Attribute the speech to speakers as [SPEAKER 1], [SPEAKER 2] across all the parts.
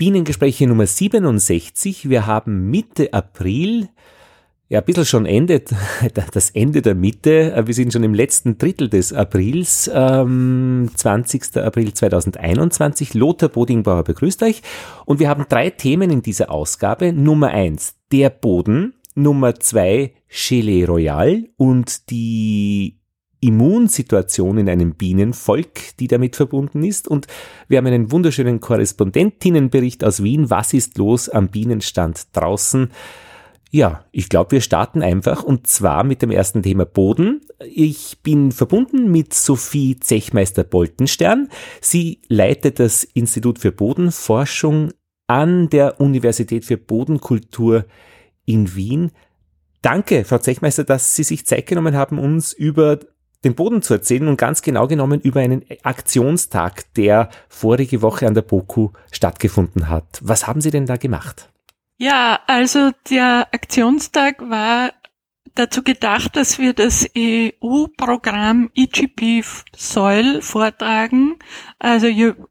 [SPEAKER 1] Bienengespräche Nummer 67. Wir haben Mitte April, ja, ein bisschen schon Ende, das Ende der Mitte. Wir sind schon im letzten Drittel des Aprils, ähm, 20. April 2021. Lothar Bodingbauer begrüßt euch. Und wir haben drei Themen in dieser Ausgabe. Nummer eins, der Boden. Nummer zwei, Gelee Royal und die Immunsituation in einem Bienenvolk, die damit verbunden ist. Und wir haben einen wunderschönen Korrespondentinnenbericht aus Wien. Was ist los am Bienenstand draußen? Ja, ich glaube, wir starten einfach und zwar mit dem ersten Thema Boden. Ich bin verbunden mit Sophie Zechmeister-Boltenstern. Sie leitet das Institut für Bodenforschung an der Universität für Bodenkultur in Wien. Danke, Frau Zechmeister, dass Sie sich Zeit genommen haben, uns über den Boden zu erzählen und ganz genau genommen über einen Aktionstag, der vorige Woche an der BOKU stattgefunden hat. Was haben Sie denn da gemacht?
[SPEAKER 2] Ja, also der Aktionstag war dazu gedacht, dass wir das EU-Programm EGP Soil vortragen, also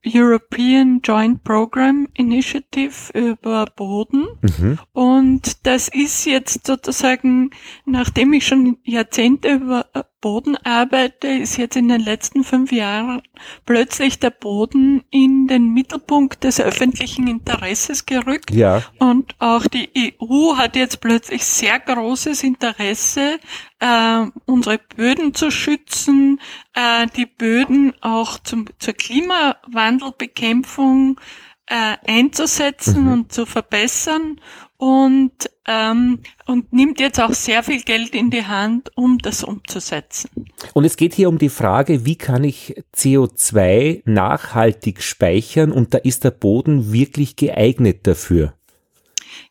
[SPEAKER 2] European Joint Program Initiative über Boden. Mhm. Und das ist jetzt sozusagen, nachdem ich schon Jahrzehnte über Boden arbeite, ist jetzt in den letzten fünf Jahren plötzlich der Boden in den Mittelpunkt des öffentlichen Interesses gerückt. Ja. Und auch die EU hat jetzt plötzlich sehr großes Interesse, äh, unsere Böden zu schützen, äh, die Böden auch zum, zur Klimawandelbekämpfung äh, einzusetzen mhm. und zu verbessern und, ähm, und nimmt jetzt auch sehr viel Geld in die Hand, um das umzusetzen.
[SPEAKER 1] Und es geht hier um die Frage, wie kann ich CO2 nachhaltig speichern und da ist der Boden wirklich geeignet dafür?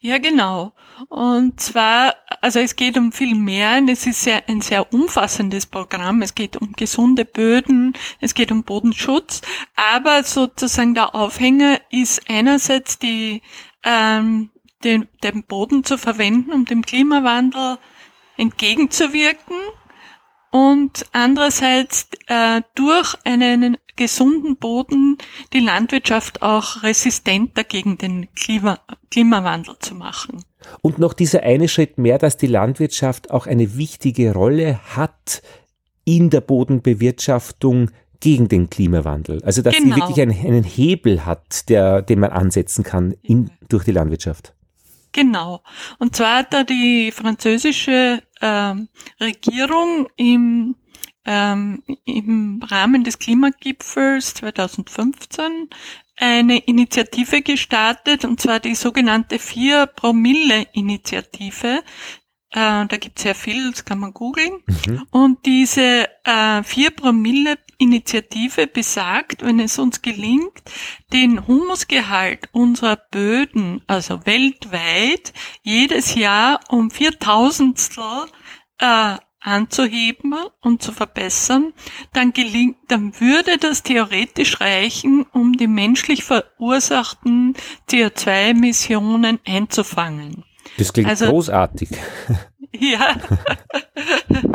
[SPEAKER 2] Ja, genau. Und zwar, also es geht um viel mehr. Es ist sehr, ein sehr umfassendes Programm. Es geht um gesunde Böden, es geht um Bodenschutz. Aber sozusagen der Aufhänger ist einerseits die ähm, den, den Boden zu verwenden, um dem Klimawandel entgegenzuwirken und andererseits äh, durch einen gesunden Boden die Landwirtschaft auch resistenter gegen den Klima, Klimawandel zu machen.
[SPEAKER 1] Und noch dieser eine Schritt mehr, dass die Landwirtschaft auch eine wichtige Rolle hat in der Bodenbewirtschaftung gegen den Klimawandel. Also dass genau. sie wirklich einen, einen Hebel hat, der, den man ansetzen kann in, durch die Landwirtschaft.
[SPEAKER 2] Genau. Und zwar hat da die französische ähm, Regierung im, ähm, im Rahmen des Klimagipfels 2015 eine Initiative gestartet, und zwar die sogenannte Vier-Promille-Initiative. Äh, da gibt es sehr viel, das kann man googeln. Mhm. Und diese äh, Vier-Promille-Initiative besagt, wenn es uns gelingt, den Humusgehalt unserer Böden, also weltweit, jedes Jahr um viertausendstel äh, anzuheben und zu verbessern, dann gelingt, dann würde das theoretisch reichen, um die menschlich verursachten CO2-Emissionen einzufangen.
[SPEAKER 1] Das klingt also, großartig. Ja.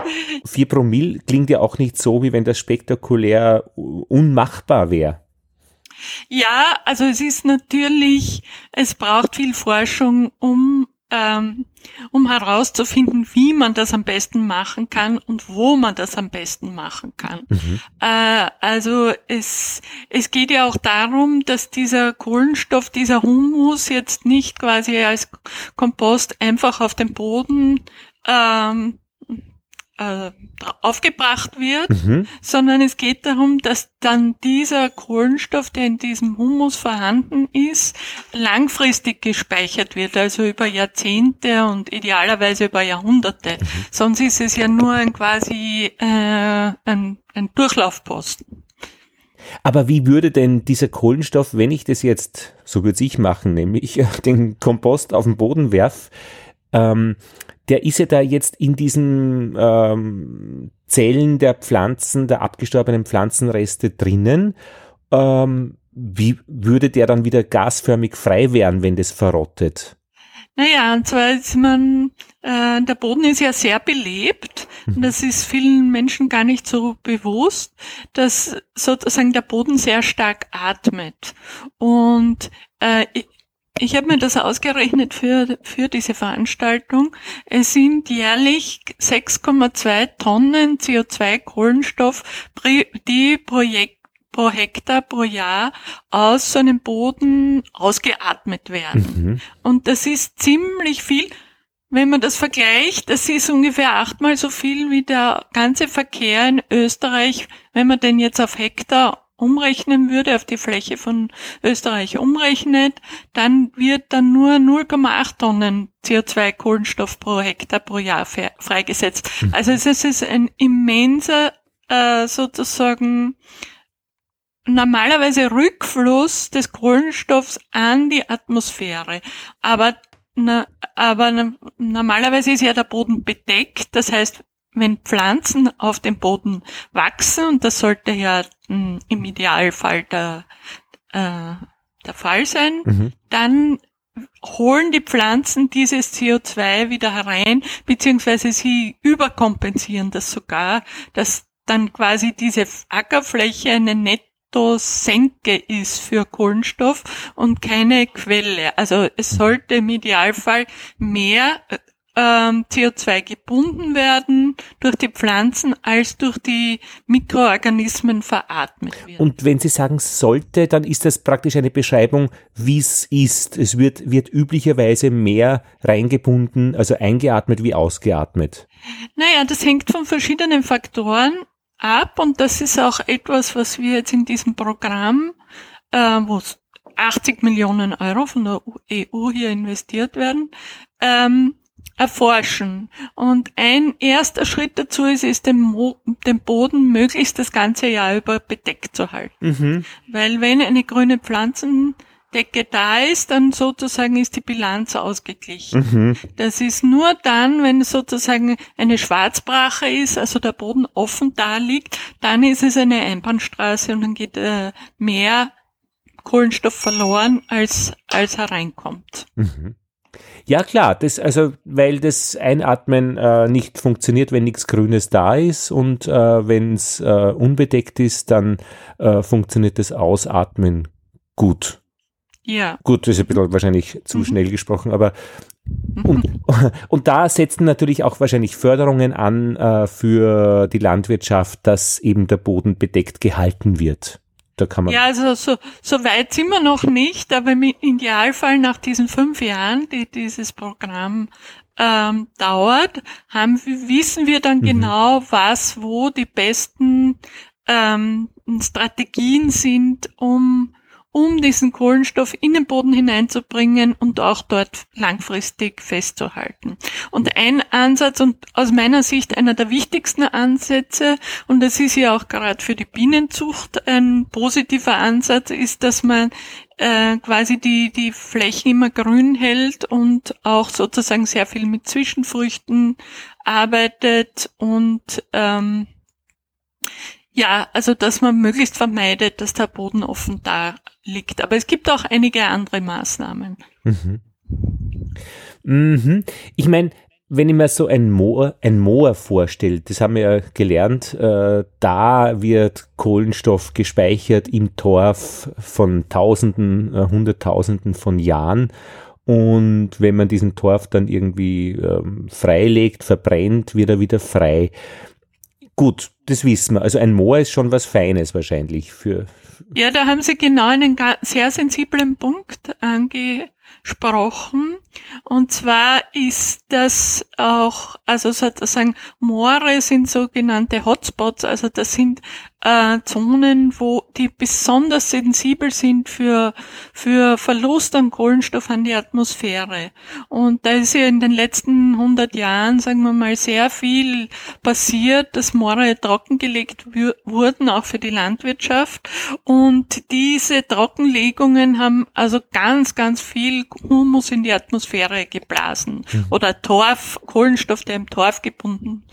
[SPEAKER 1] Vier Promille klingt ja auch nicht so, wie wenn das spektakulär unmachbar wäre.
[SPEAKER 2] Ja, also es ist natürlich, es braucht viel Forschung, um ähm, um herauszufinden, wie man das am besten machen kann und wo man das am besten machen kann. Mhm. Äh, also es, es geht ja auch darum, dass dieser Kohlenstoff, dieser Humus jetzt nicht quasi als Kompost einfach auf dem Boden ähm, äh, aufgebracht wird, mhm. sondern es geht darum, dass dann dieser Kohlenstoff, der in diesem Humus vorhanden ist, langfristig gespeichert wird, also über Jahrzehnte und idealerweise über Jahrhunderte. Mhm. Sonst ist es ja nur ein quasi äh, ein, ein Durchlaufposten.
[SPEAKER 1] Aber wie würde denn dieser Kohlenstoff, wenn ich das jetzt, so würde ich machen, nämlich den Kompost auf den Boden werf, ähm, der ist ja da jetzt in diesen ähm, Zellen der Pflanzen, der abgestorbenen Pflanzenreste drinnen. Ähm, wie würde der dann wieder gasförmig frei werden, wenn das verrottet?
[SPEAKER 2] Naja, und zwar ist man, äh, der Boden ist ja sehr belebt. Mhm. Das ist vielen Menschen gar nicht so bewusst, dass sozusagen der Boden sehr stark atmet. Und äh, ich habe mir das ausgerechnet für, für diese Veranstaltung. Es sind jährlich 6,2 Tonnen CO2-Kohlenstoff, die Projekt pro Hektar pro Jahr aus so einem Boden ausgeatmet werden. Mhm. Und das ist ziemlich viel. Wenn man das vergleicht, das ist ungefähr achtmal so viel wie der ganze Verkehr in Österreich, wenn man den jetzt auf Hektar umrechnen würde, auf die Fläche von Österreich umrechnet, dann wird dann nur 0,8 Tonnen CO2 Kohlenstoff pro Hektar pro Jahr freigesetzt. Mhm. Also es ist ein immenser äh, sozusagen normalerweise Rückfluss des Kohlenstoffs an die Atmosphäre. Aber, na, aber normalerweise ist ja der Boden bedeckt. Das heißt, wenn Pflanzen auf dem Boden wachsen, und das sollte ja mh, hm, im Idealfall der, äh, der Fall sein, mhm. dann holen die Pflanzen dieses CO2 wieder herein, beziehungsweise sie überkompensieren das sogar, dass dann quasi diese Ackerfläche eine Netto-Senke ist für Kohlenstoff und keine Quelle. Also es sollte im Idealfall mehr ähm, CO2 gebunden werden durch die Pflanzen als durch die Mikroorganismen veratmet werden.
[SPEAKER 1] Und wenn Sie sagen sollte, dann ist das praktisch eine Beschreibung, wie es ist. Es wird, wird üblicherweise mehr reingebunden, also eingeatmet wie ausgeatmet.
[SPEAKER 2] Naja, das hängt von verschiedenen Faktoren ab und das ist auch etwas, was wir jetzt in diesem Programm, äh, wo 80 Millionen Euro von der EU hier investiert werden, ähm, erforschen. Und ein erster Schritt dazu ist, ist den, Mo den Boden möglichst das ganze Jahr über bedeckt zu halten. Mhm. Weil wenn eine grüne Pflanzendecke da ist, dann sozusagen ist die Bilanz ausgeglichen. Mhm. Das ist nur dann, wenn sozusagen eine Schwarzbrache ist, also der Boden offen da liegt, dann ist es eine Einbahnstraße und dann geht äh, mehr Kohlenstoff verloren, als, als hereinkommt. Mhm.
[SPEAKER 1] Ja klar, das also weil das Einatmen äh, nicht funktioniert, wenn nichts Grünes da ist und äh, wenn es äh, unbedeckt ist, dann äh, funktioniert das Ausatmen gut. Ja. Gut, das ist ein bisschen wahrscheinlich zu mhm. schnell gesprochen, aber mhm. und, und da setzen natürlich auch wahrscheinlich Förderungen an äh, für die Landwirtschaft, dass eben der Boden bedeckt gehalten wird.
[SPEAKER 2] Da kann man ja, also so, so weit sind wir noch nicht, aber im Idealfall nach diesen fünf Jahren, die dieses Programm ähm, dauert, haben, wissen wir dann mhm. genau, was wo die besten ähm, Strategien sind, um um diesen Kohlenstoff in den Boden hineinzubringen und auch dort langfristig festzuhalten. Und ein Ansatz und aus meiner Sicht einer der wichtigsten Ansätze, und das ist ja auch gerade für die Bienenzucht ein positiver Ansatz, ist, dass man äh, quasi die, die Flächen immer grün hält und auch sozusagen sehr viel mit Zwischenfrüchten arbeitet und ähm, ja, also dass man möglichst vermeidet, dass der Boden offen da liegt. Aber es gibt auch einige andere Maßnahmen. Mhm.
[SPEAKER 1] Mhm. Ich meine, wenn ich mir so ein Moor, ein Moor vorstelle, das haben wir ja gelernt, äh, da wird Kohlenstoff gespeichert im Torf von Tausenden, äh, Hunderttausenden von Jahren. Und wenn man diesen Torf dann irgendwie ähm, freilegt, verbrennt, wird er wieder frei. Gut, das wissen wir. Also ein Moor ist schon was Feines wahrscheinlich für.
[SPEAKER 2] Ja, da haben Sie genau einen sehr sensiblen Punkt angesprochen. Und zwar ist das auch, also sozusagen Moore sind sogenannte Hotspots, also das sind äh, Zonen, wo die besonders sensibel sind für, für Verlust an Kohlenstoff an die Atmosphäre. Und da ist ja in den letzten 100 Jahren, sagen wir mal, sehr viel passiert, dass Moore trockengelegt wurden, auch für die Landwirtschaft. Und diese Trockenlegungen haben also ganz, ganz viel Humus in die Atmosphäre geblasen. Mhm. Oder Torf, Kohlenstoff, der im Torf gebunden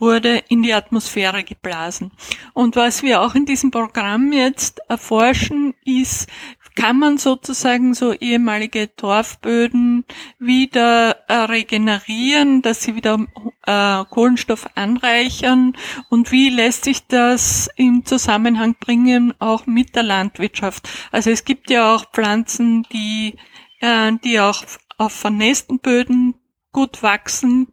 [SPEAKER 2] wurde in die Atmosphäre geblasen. Und was wir auch in diesem Programm jetzt erforschen, ist, kann man sozusagen so ehemalige Torfböden wieder äh, regenerieren, dass sie wieder äh, Kohlenstoff anreichern und wie lässt sich das im Zusammenhang bringen auch mit der Landwirtschaft. Also es gibt ja auch Pflanzen, die äh, die auch auf vernässten Böden gut wachsen.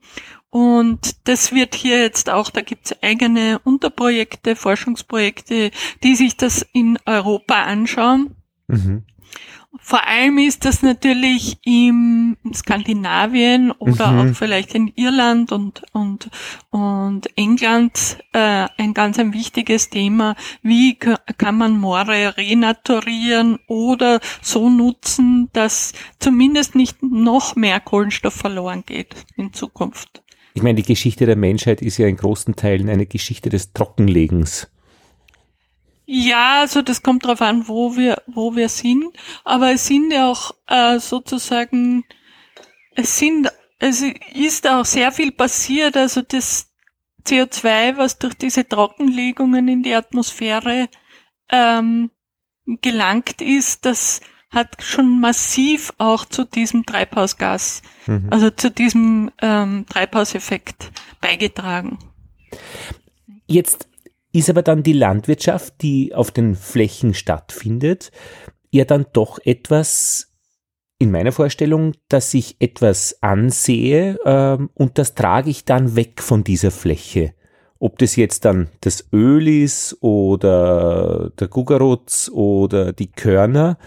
[SPEAKER 2] Und das wird hier jetzt auch, da gibt es eigene Unterprojekte, Forschungsprojekte, die sich das in Europa anschauen. Mhm. Vor allem ist das natürlich im Skandinavien oder mhm. auch vielleicht in Irland und, und, und England äh, ein ganz ein wichtiges Thema. Wie kann man Moore renaturieren oder so nutzen, dass zumindest nicht noch mehr Kohlenstoff verloren geht in Zukunft?
[SPEAKER 1] Ich meine, die Geschichte der Menschheit ist ja in großen Teilen eine Geschichte des Trockenlegens.
[SPEAKER 2] Ja, also das kommt darauf an, wo wir, wo wir sind. Aber es sind ja auch äh, sozusagen, es sind, es ist auch sehr viel passiert. Also das CO2, was durch diese Trockenlegungen in die Atmosphäre ähm, gelangt ist, das hat schon massiv auch zu diesem Treibhausgas, mhm. also zu diesem ähm, Treibhauseffekt beigetragen.
[SPEAKER 1] Jetzt ist aber dann die Landwirtschaft, die auf den Flächen stattfindet, ja dann doch etwas in meiner Vorstellung, dass ich etwas ansehe ähm, und das trage ich dann weg von dieser Fläche. Ob das jetzt dann das Öl ist oder der Gugarutz oder die Körner,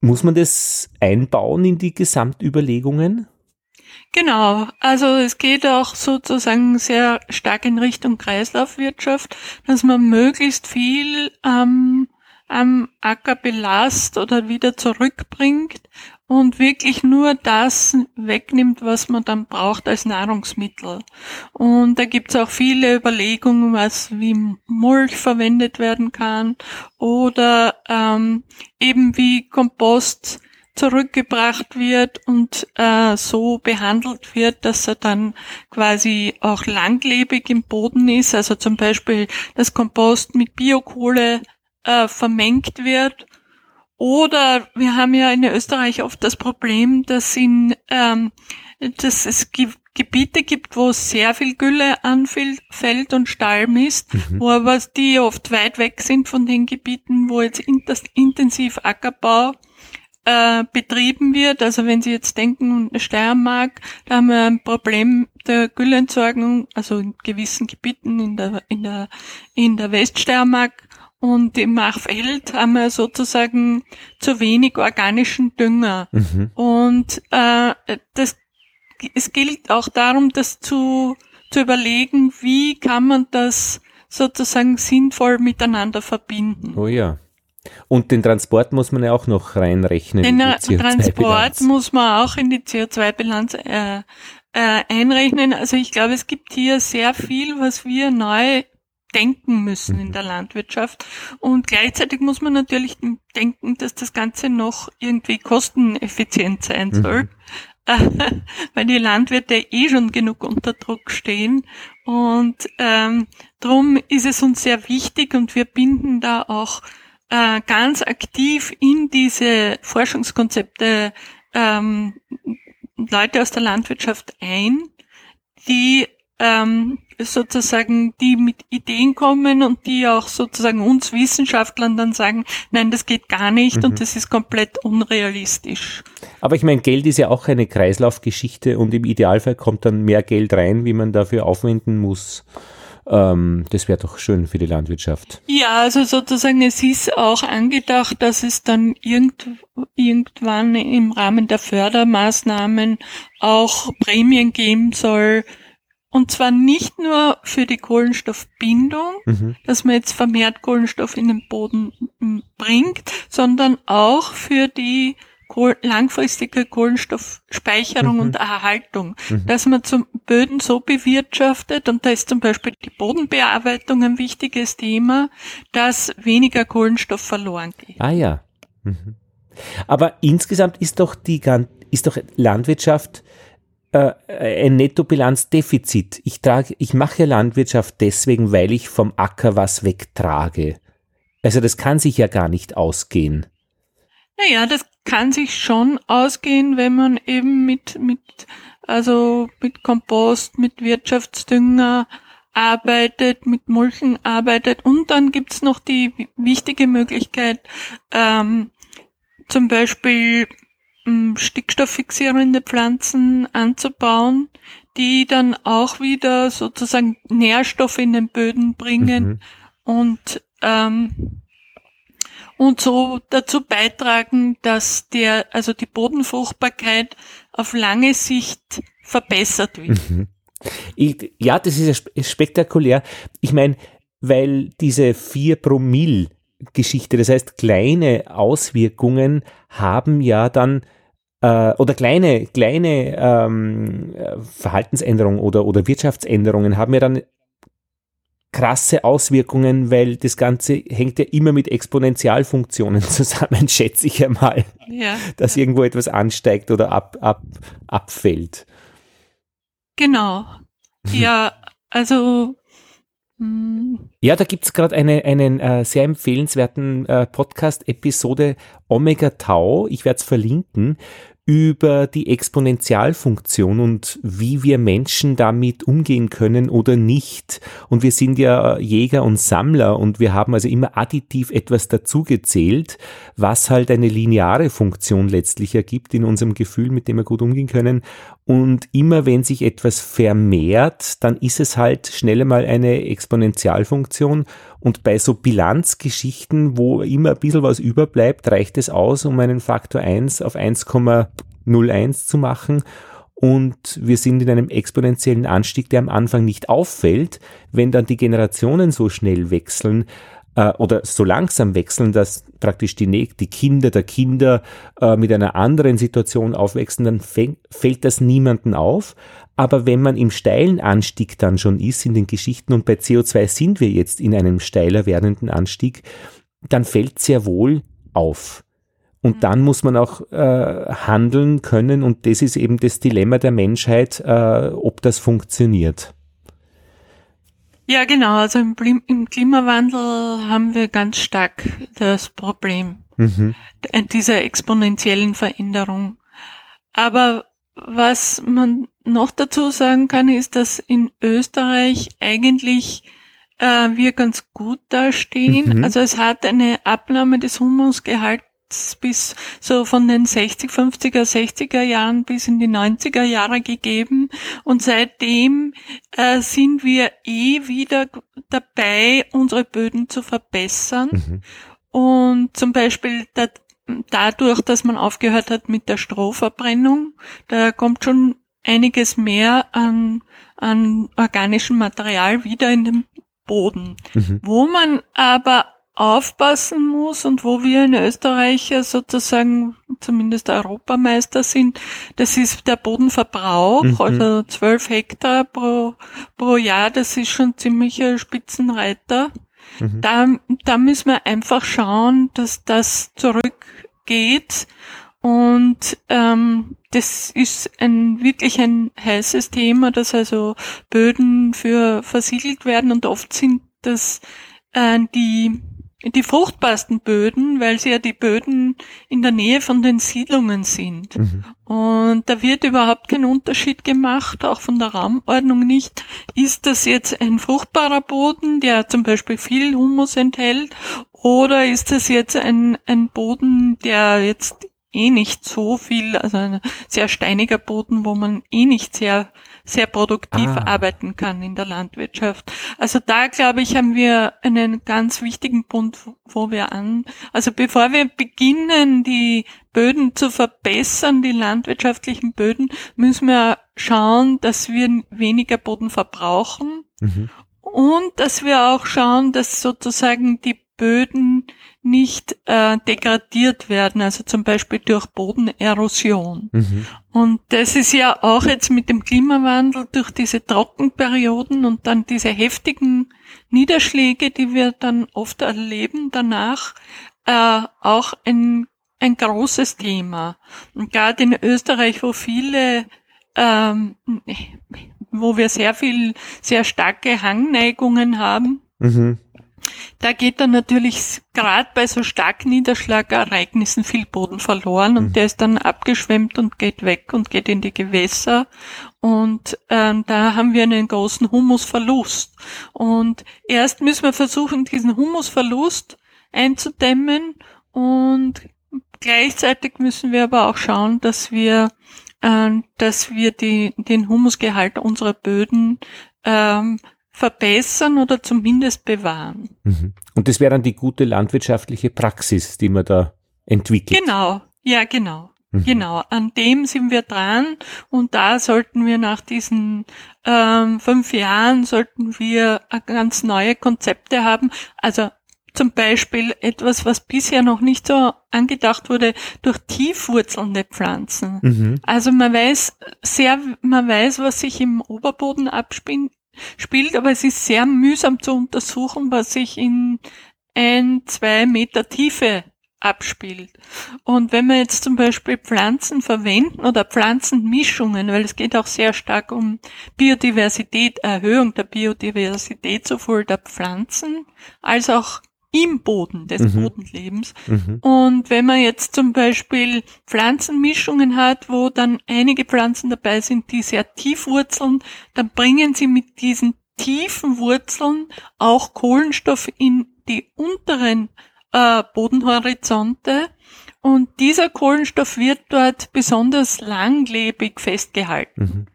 [SPEAKER 1] muss man das einbauen in die Gesamtüberlegungen?
[SPEAKER 2] Genau, also es geht auch sozusagen sehr stark in Richtung Kreislaufwirtschaft, dass man möglichst viel ähm, am Acker belast oder wieder zurückbringt und wirklich nur das wegnimmt, was man dann braucht als Nahrungsmittel. Und da gibt's auch viele Überlegungen, was wie Mulch verwendet werden kann oder ähm, eben wie Kompost zurückgebracht wird und äh, so behandelt wird, dass er dann quasi auch langlebig im Boden ist. Also zum Beispiel das Kompost mit Biokohle äh, vermengt wird. Oder wir haben ja in Österreich oft das Problem, dass, in, ähm, dass es Gebiete gibt, wo sehr viel Gülle anfällt und Stalm ist, mhm. wo aber die oft weit weg sind von den Gebieten, wo jetzt intensiv Ackerbau äh, betrieben wird. Also wenn Sie jetzt denken, Steiermark, da haben wir ein Problem der Gülleentsorgung, also in gewissen Gebieten in der, in der, in der Weststeiermark und im Machfeld haben wir sozusagen zu wenig organischen Dünger. Mhm. Und äh, das, es gilt auch darum, das zu, zu überlegen, wie kann man das sozusagen sinnvoll miteinander verbinden.
[SPEAKER 1] Oh ja. Und den Transport muss man ja auch noch reinrechnen.
[SPEAKER 2] Den Transport muss man auch in die CO2-Bilanz äh, äh, einrechnen. Also ich glaube, es gibt hier sehr viel, was wir neu denken müssen mhm. in der Landwirtschaft. Und gleichzeitig muss man natürlich denken, dass das Ganze noch irgendwie kosteneffizient sein mhm. soll. weil die Landwirte eh schon genug unter Druck stehen. Und ähm, darum ist es uns sehr wichtig und wir binden da auch äh, ganz aktiv in diese Forschungskonzepte ähm, Leute aus der Landwirtschaft ein, die ähm, sozusagen, die mit Ideen kommen und die auch sozusagen uns Wissenschaftlern dann sagen, nein, das geht gar nicht mhm. und das ist komplett unrealistisch.
[SPEAKER 1] Aber ich meine, Geld ist ja auch eine Kreislaufgeschichte und im Idealfall kommt dann mehr Geld rein, wie man dafür aufwenden muss. Ähm, das wäre doch schön für die Landwirtschaft.
[SPEAKER 2] Ja, also sozusagen, es ist auch angedacht, dass es dann irgend, irgendwann im Rahmen der Fördermaßnahmen auch Prämien geben soll, und zwar nicht nur für die Kohlenstoffbindung, mhm. dass man jetzt vermehrt Kohlenstoff in den Boden bringt, sondern auch für die langfristige Kohlenstoffspeicherung mhm. und Erhaltung, mhm. dass man zum Böden so bewirtschaftet, und da ist zum Beispiel die Bodenbearbeitung ein wichtiges Thema, dass weniger Kohlenstoff verloren geht.
[SPEAKER 1] Ah ja. Mhm. Aber insgesamt ist doch die ist doch Landwirtschaft äh, ein Nettobilanzdefizit. Ich trage, ich mache Landwirtschaft deswegen, weil ich vom Acker was wegtrage. Also das kann sich ja gar nicht ausgehen.
[SPEAKER 2] Naja, das kann sich schon ausgehen, wenn man eben mit, mit, also mit Kompost, mit Wirtschaftsdünger arbeitet, mit Mulchen arbeitet. Und dann gibt's noch die wichtige Möglichkeit, ähm, zum Beispiel stickstofffixierende Pflanzen anzubauen, die dann auch wieder sozusagen Nährstoffe in den Böden bringen mhm. und ähm, und so dazu beitragen, dass der, also die Bodenfruchtbarkeit auf lange Sicht verbessert wird. Mhm.
[SPEAKER 1] Ich, ja, das ist spektakulär. Ich meine, weil diese 4 Promille Geschichte, das heißt kleine Auswirkungen haben ja dann äh, oder kleine, kleine ähm, Verhaltensänderungen oder, oder Wirtschaftsänderungen haben ja dann krasse Auswirkungen, weil das Ganze hängt ja immer mit Exponentialfunktionen zusammen, schätze ich einmal. Ja, dass ja. irgendwo etwas ansteigt oder ab, ab, abfällt.
[SPEAKER 2] Genau. Ja, also
[SPEAKER 1] hm. ja, da gibt es gerade eine, einen äh, sehr empfehlenswerten äh, Podcast-Episode Omega Tau, ich werde es verlinken, über die Exponentialfunktion und wie wir Menschen damit umgehen können oder nicht. Und wir sind ja Jäger und Sammler und wir haben also immer additiv etwas dazugezählt, was halt eine lineare Funktion letztlich ergibt in unserem Gefühl, mit dem wir gut umgehen können. Und immer wenn sich etwas vermehrt, dann ist es halt schnell mal eine Exponentialfunktion. Und bei so Bilanzgeschichten, wo immer ein bisschen was überbleibt, reicht es aus, um einen Faktor 1 auf 1,01 zu machen. Und wir sind in einem exponentiellen Anstieg, der am Anfang nicht auffällt. Wenn dann die Generationen so schnell wechseln, äh, oder so langsam wechseln, dass praktisch die, die Kinder der Kinder äh, mit einer anderen Situation aufwachsen, dann fällt das niemanden auf. Aber wenn man im steilen Anstieg dann schon ist in den Geschichten und bei CO2 sind wir jetzt in einem steiler werdenden Anstieg, dann fällt sehr wohl auf. Und mhm. dann muss man auch äh, handeln können und das ist eben das Dilemma der Menschheit, äh, ob das funktioniert.
[SPEAKER 2] Ja, genau. Also im, im, Klimawandel haben wir ganz stark das Problem mhm. dieser exponentiellen Veränderung. Aber was man noch dazu sagen kann, ist, dass in Österreich eigentlich äh, wir ganz gut dastehen. Mhm. Also es hat eine Abnahme des Humusgehalts bis so von den 60, 50er, 60er Jahren bis in die 90er Jahre gegeben. Und seitdem äh, sind wir eh wieder dabei, unsere Böden zu verbessern. Mhm. Und zum Beispiel da, dadurch, dass man aufgehört hat mit der Strohverbrennung, da kommt schon einiges mehr an, an organischem Material wieder in den Boden. Mhm. Wo man aber aufpassen muss und wo wir in Österreich sozusagen zumindest Europameister sind, das ist der Bodenverbrauch, mhm. also zwölf Hektar pro, pro Jahr, das ist schon ziemlicher Spitzenreiter. Mhm. Da, da müssen wir einfach schauen, dass das zurückgeht und ähm, das ist ein wirklich ein heißes Thema, dass also Böden für versiegelt werden und oft sind das äh, die die fruchtbarsten Böden, weil sie ja die Böden in der Nähe von den Siedlungen sind. Mhm. Und da wird überhaupt kein Unterschied gemacht, auch von der Raumordnung nicht. Ist das jetzt ein fruchtbarer Boden, der zum Beispiel viel Humus enthält, oder ist das jetzt ein, ein Boden, der jetzt eh nicht so viel, also ein sehr steiniger Boden, wo man eh nicht sehr sehr produktiv ah. arbeiten kann in der Landwirtschaft. Also da, glaube ich, haben wir einen ganz wichtigen Punkt, wo wir an, also bevor wir beginnen, die Böden zu verbessern, die landwirtschaftlichen Böden, müssen wir schauen, dass wir weniger Boden verbrauchen mhm. und dass wir auch schauen, dass sozusagen die Böden nicht äh, degradiert werden, also zum Beispiel durch Bodenerosion. Mhm. Und das ist ja auch jetzt mit dem Klimawandel durch diese Trockenperioden und dann diese heftigen Niederschläge, die wir dann oft erleben danach, äh, auch ein, ein großes Thema. Und gerade in Österreich, wo viele ähm, wo wir sehr viel, sehr starke Hangneigungen haben, mhm da geht dann natürlich gerade bei so starken Niederschlagereignissen viel Boden verloren und mhm. der ist dann abgeschwemmt und geht weg und geht in die Gewässer und ähm, da haben wir einen großen Humusverlust. Und erst müssen wir versuchen, diesen Humusverlust einzudämmen und gleichzeitig müssen wir aber auch schauen, dass wir, äh, dass wir die, den Humusgehalt unserer Böden ähm, verbessern oder zumindest bewahren.
[SPEAKER 1] Mhm. Und das wäre dann die gute landwirtschaftliche Praxis, die man da entwickelt.
[SPEAKER 2] Genau, ja, genau. Mhm. Genau, an dem sind wir dran und da sollten wir nach diesen ähm, fünf Jahren sollten wir ganz neue Konzepte haben. Also zum Beispiel etwas, was bisher noch nicht so angedacht wurde, durch tiefwurzelnde Pflanzen. Mhm. Also man weiß sehr, man weiß, was sich im Oberboden abspielt, spielt, aber es ist sehr mühsam zu untersuchen, was sich in ein, zwei Meter Tiefe abspielt. Und wenn wir jetzt zum Beispiel Pflanzen verwenden oder Pflanzenmischungen, weil es geht auch sehr stark um Biodiversität, Erhöhung der Biodiversität sowohl der Pflanzen als auch im Boden des mhm. Bodenlebens. Mhm. Und wenn man jetzt zum Beispiel Pflanzenmischungen hat, wo dann einige Pflanzen dabei sind, die sehr tief wurzeln, dann bringen sie mit diesen tiefen Wurzeln auch Kohlenstoff in die unteren äh, Bodenhorizonte und dieser Kohlenstoff wird dort besonders langlebig festgehalten. Mhm.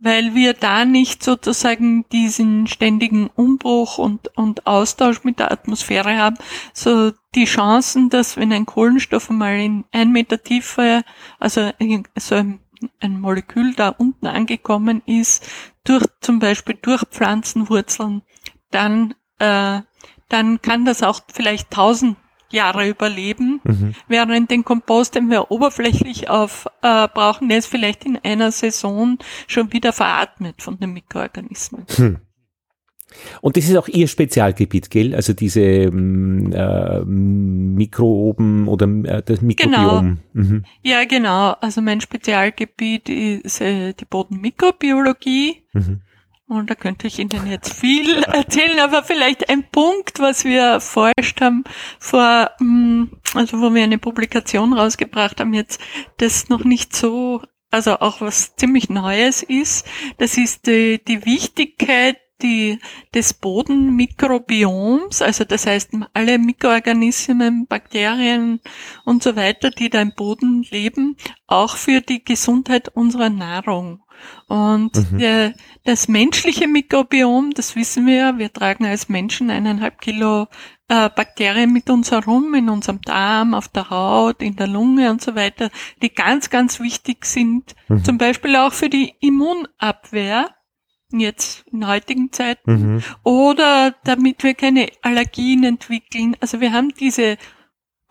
[SPEAKER 2] Weil wir da nicht sozusagen diesen ständigen Umbruch und, und Austausch mit der Atmosphäre haben, so die Chancen, dass wenn ein Kohlenstoff mal in ein Meter Tiefe, also so ein, ein Molekül da unten angekommen ist, durch zum Beispiel durch Pflanzenwurzeln, dann äh, dann kann das auch vielleicht tausend Jahre überleben, mhm. während den Kompost, den wir oberflächlich auf äh, brauchen, der ist vielleicht in einer Saison schon wieder veratmet von den Mikroorganismen. Hm.
[SPEAKER 1] Und das ist auch Ihr Spezialgebiet, gell? Also diese mm, äh, Mikroben oder äh, das Mikrobiom.
[SPEAKER 2] Genau. Mhm. Ja, genau. Also mein Spezialgebiet ist äh, die Bodenmikrobiologie. Mhm. Und da könnte ich Ihnen jetzt viel erzählen, aber vielleicht ein Punkt, was wir forscht haben vor, mm, also wo wir eine Publikation rausgebracht haben jetzt, das noch nicht so, also auch was ziemlich Neues ist, das ist die, die Wichtigkeit die, des Bodenmikrobioms, also das heißt alle Mikroorganismen, Bakterien und so weiter, die da im Boden leben, auch für die Gesundheit unserer Nahrung. Und mhm. der, das menschliche Mikrobiom, das wissen wir, wir tragen als Menschen eineinhalb Kilo äh, Bakterien mit uns herum, in unserem Darm, auf der Haut, in der Lunge und so weiter, die ganz, ganz wichtig sind, mhm. zum Beispiel auch für die Immunabwehr jetzt in heutigen Zeiten mhm. oder damit wir keine Allergien entwickeln. Also wir haben diese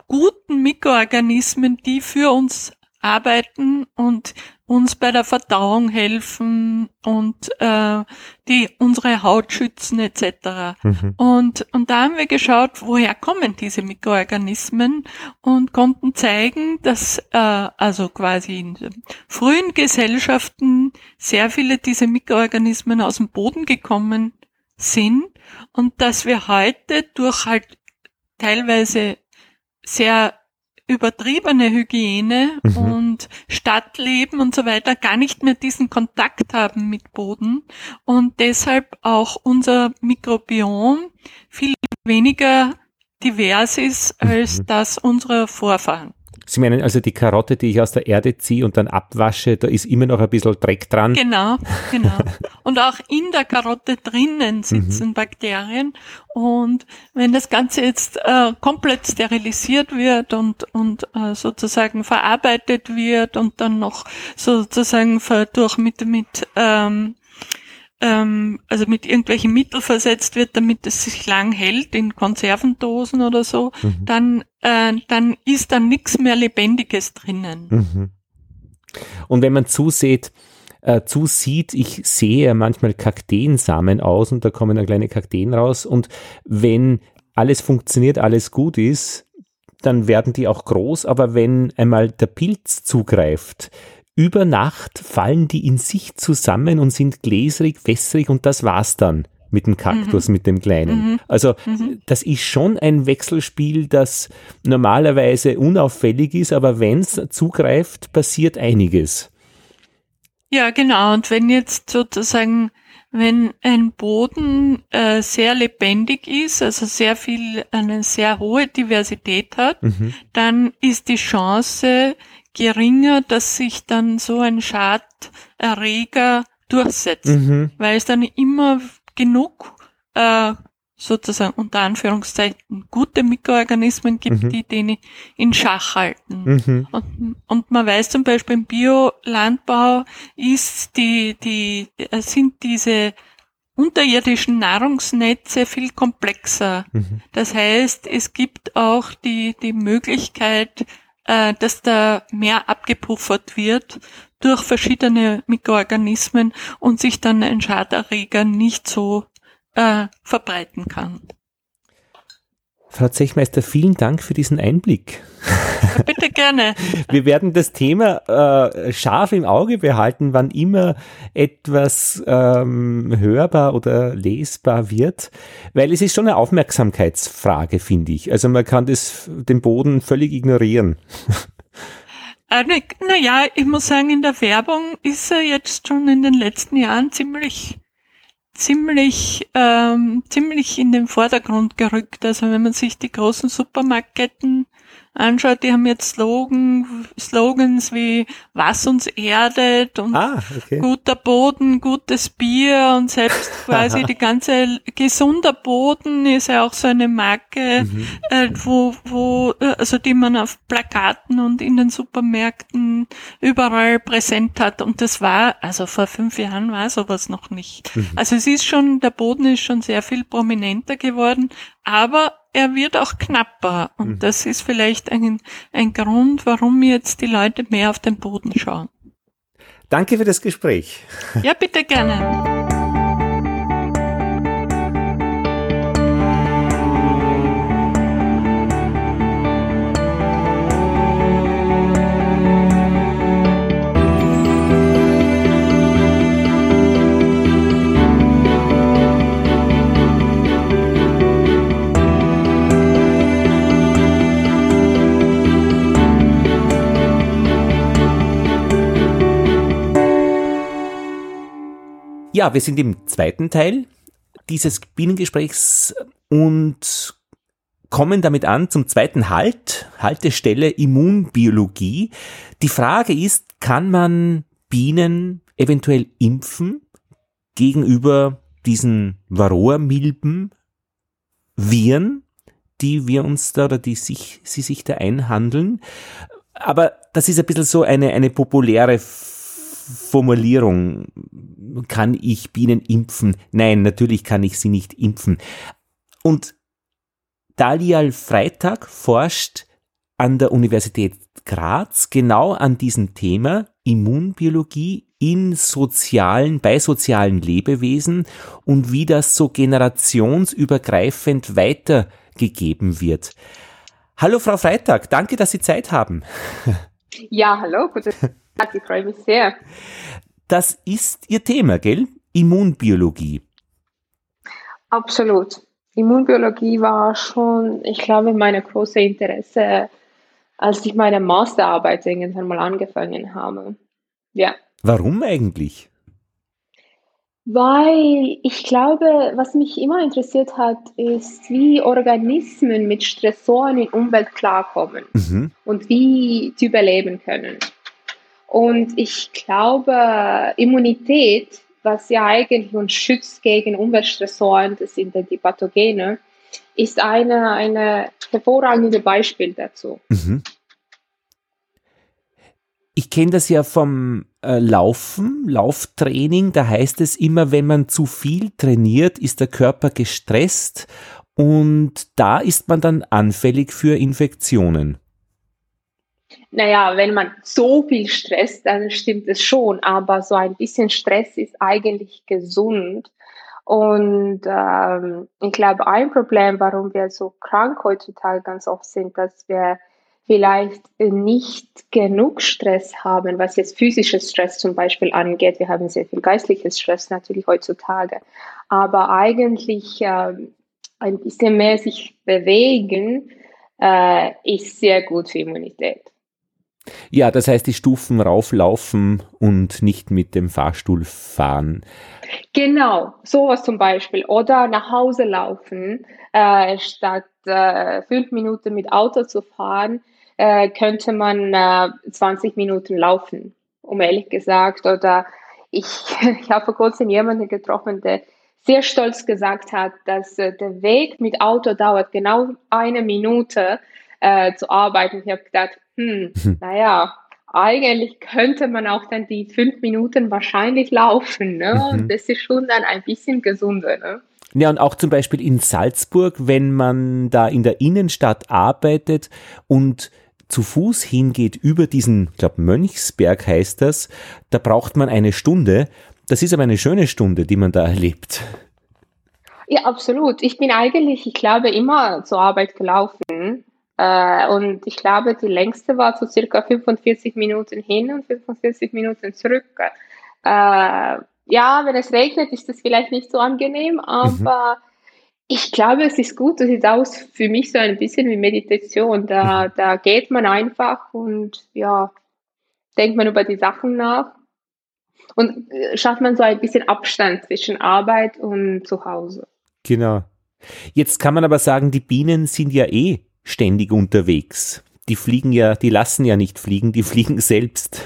[SPEAKER 2] guten Mikroorganismen, die für uns arbeiten und uns bei der Verdauung helfen und äh, die unsere Haut schützen etc. Mhm. Und und da haben wir geschaut, woher kommen diese Mikroorganismen und konnten zeigen, dass äh, also quasi in frühen Gesellschaften sehr viele dieser Mikroorganismen aus dem Boden gekommen sind und dass wir heute durch halt teilweise sehr übertriebene Hygiene mhm. und Stadtleben und so weiter gar nicht mehr diesen Kontakt haben mit Boden und deshalb auch unser Mikrobiom viel weniger divers ist als mhm. das unserer Vorfahren.
[SPEAKER 1] Sie meinen also die Karotte, die ich aus der Erde ziehe und dann abwasche, da ist immer noch ein bisschen Dreck dran.
[SPEAKER 2] Genau, genau. Und auch in der Karotte drinnen sitzen mhm. Bakterien. Und wenn das Ganze jetzt äh, komplett sterilisiert wird und, und äh, sozusagen verarbeitet wird und dann noch sozusagen durch mit, mit ähm, ähm, also mit irgendwelchen Mitteln versetzt wird, damit es sich lang hält in Konservendosen oder so, mhm. dann, äh, dann ist da nichts mehr Lebendiges drinnen. Mhm.
[SPEAKER 1] Und wenn man zusieht, äh, zusieht, ich sehe manchmal Kakteensamen aus und da kommen dann kleine Kakteen raus und wenn alles funktioniert, alles gut ist, dann werden die auch groß, aber wenn einmal der Pilz zugreift, über Nacht fallen die in sich zusammen und sind gläsrig, wässrig und das war's dann mit dem Kaktus, mhm. mit dem kleinen. Mhm. Also mhm. das ist schon ein Wechselspiel, das normalerweise unauffällig ist, aber wenn es zugreift, passiert einiges.
[SPEAKER 2] Ja, genau. Und wenn jetzt sozusagen wenn ein Boden äh, sehr lebendig ist, also sehr viel, eine sehr hohe Diversität hat, mhm. dann ist die Chance geringer, dass sich dann so ein Schaderreger durchsetzt, mhm. weil es dann immer genug äh, sozusagen unter Anführungszeichen gute Mikroorganismen gibt, mhm. die den in Schach halten. Mhm. Und, und, man weiß zum Beispiel im Biolandbau ist die, die, sind diese unterirdischen Nahrungsnetze viel komplexer. Mhm. Das heißt, es gibt auch die, die Möglichkeit, äh, dass da mehr abgepuffert wird durch verschiedene Mikroorganismen und sich dann ein Schaderreger nicht so äh, verbreiten kann.
[SPEAKER 1] Frau Zechmeister, vielen Dank für diesen Einblick.
[SPEAKER 2] Ja, bitte gerne.
[SPEAKER 1] Wir werden das Thema äh, scharf im Auge behalten, wann immer etwas ähm, hörbar oder lesbar wird, weil es ist schon eine Aufmerksamkeitsfrage, finde ich. Also man kann das, den Boden völlig ignorieren.
[SPEAKER 2] Äh, naja, ich muss sagen, in der Werbung ist er jetzt schon in den letzten Jahren ziemlich ziemlich, ähm, ziemlich in den Vordergrund gerückt. Also wenn man sich die großen Supermarktketten anschaut, die haben jetzt Slogan, Slogans wie was uns erdet und ah, okay. guter Boden, gutes Bier und selbst quasi die ganze gesunder Boden ist ja auch so eine Marke, mhm. äh, wo, wo, äh, also die man auf Plakaten und in den Supermärkten überall präsent hat. Und das war, also vor fünf Jahren war sowas noch nicht. Mhm. Also es ist schon, der Boden ist schon sehr viel prominenter geworden, aber er wird auch knapper. Und mhm. das ist vielleicht ein, ein Grund, warum jetzt die Leute mehr auf den Boden schauen.
[SPEAKER 1] Danke für das Gespräch.
[SPEAKER 2] Ja, bitte gerne.
[SPEAKER 1] Ja, wir sind im zweiten Teil dieses Bienengesprächs und kommen damit an zum zweiten Halt, Haltestelle Immunbiologie. Die Frage ist, kann man Bienen eventuell impfen gegenüber diesen Varroa-Milben, Viren, die wir uns da oder die sich, sie sich da einhandeln? Aber das ist ein bisschen so eine, eine populäre Formulierung. Kann ich Bienen impfen? Nein, natürlich kann ich sie nicht impfen. Und Dalial Freitag forscht an der Universität Graz genau an diesem Thema Immunbiologie in sozialen, bei sozialen Lebewesen und wie das so generationsübergreifend weitergegeben wird. Hallo Frau Freitag, danke, dass Sie Zeit haben.
[SPEAKER 3] Ja, hallo, guten ich freue mich sehr.
[SPEAKER 1] Das ist Ihr Thema, gell? Immunbiologie.
[SPEAKER 3] Absolut. Immunbiologie war schon, ich glaube, mein großes Interesse, als ich meine Masterarbeit irgendwann mal angefangen habe. Ja.
[SPEAKER 1] Warum eigentlich?
[SPEAKER 3] Weil ich glaube, was mich immer interessiert hat, ist, wie Organismen mit Stressoren in Umwelt klarkommen mhm. und wie sie überleben können. Und ich glaube, Immunität, was ja eigentlich uns schützt gegen Umweltstressoren, das sind die Pathogene, ist eine, eine hervorragende Beispiel dazu. Mhm.
[SPEAKER 1] Ich kenne das ja vom äh, Laufen, Lauftraining. Da heißt es immer, wenn man zu viel trainiert, ist der Körper gestresst und da ist man dann anfällig für Infektionen.
[SPEAKER 3] Naja, wenn man so viel stresst, dann stimmt es schon, aber so ein bisschen Stress ist eigentlich gesund. Und ähm, ich glaube, ein Problem, warum wir so krank heutzutage ganz oft sind, dass wir vielleicht nicht genug Stress haben, was jetzt physisches Stress zum Beispiel angeht. Wir haben sehr viel geistliches Stress natürlich heutzutage. Aber eigentlich äh, ein bisschen mehr sich bewegen äh, ist sehr gut für Immunität.
[SPEAKER 1] Ja, das heißt, die Stufen rauflaufen und nicht mit dem Fahrstuhl fahren.
[SPEAKER 3] Genau, sowas zum Beispiel. Oder nach Hause laufen, äh, statt äh, fünf Minuten mit Auto zu fahren, äh, könnte man äh, 20 Minuten laufen, um ehrlich gesagt. Oder ich, ich habe vor kurzem jemanden getroffen, der sehr stolz gesagt hat, dass äh, der Weg mit Auto dauert genau eine Minute äh, zu arbeiten. Ich habe gedacht, hm, naja, eigentlich könnte man auch dann die fünf Minuten wahrscheinlich laufen. Ne? Mhm. Das ist schon dann ein bisschen gesunder. Ne?
[SPEAKER 1] Ja, und auch zum Beispiel in Salzburg, wenn man da in der Innenstadt arbeitet und zu Fuß hingeht über diesen, ich glaube Mönchsberg heißt das, da braucht man eine Stunde. Das ist aber eine schöne Stunde, die man da erlebt.
[SPEAKER 3] Ja, absolut. Ich bin eigentlich, ich glaube, immer zur Arbeit gelaufen. Äh, und ich glaube, die längste war so circa 45 Minuten hin und 45 Minuten zurück. Äh, ja, wenn es regnet, ist das vielleicht nicht so angenehm, mhm. aber mhm. ich glaube, es ist gut. Das sieht aus für mich so ein bisschen wie Meditation. Da, mhm. da geht man einfach und ja, denkt man über die Sachen nach und äh, schafft man so ein bisschen Abstand zwischen Arbeit und zu Hause.
[SPEAKER 1] Genau. Jetzt kann man aber sagen, die Bienen sind ja eh ständig unterwegs. Die fliegen ja, die lassen ja nicht fliegen, die fliegen selbst.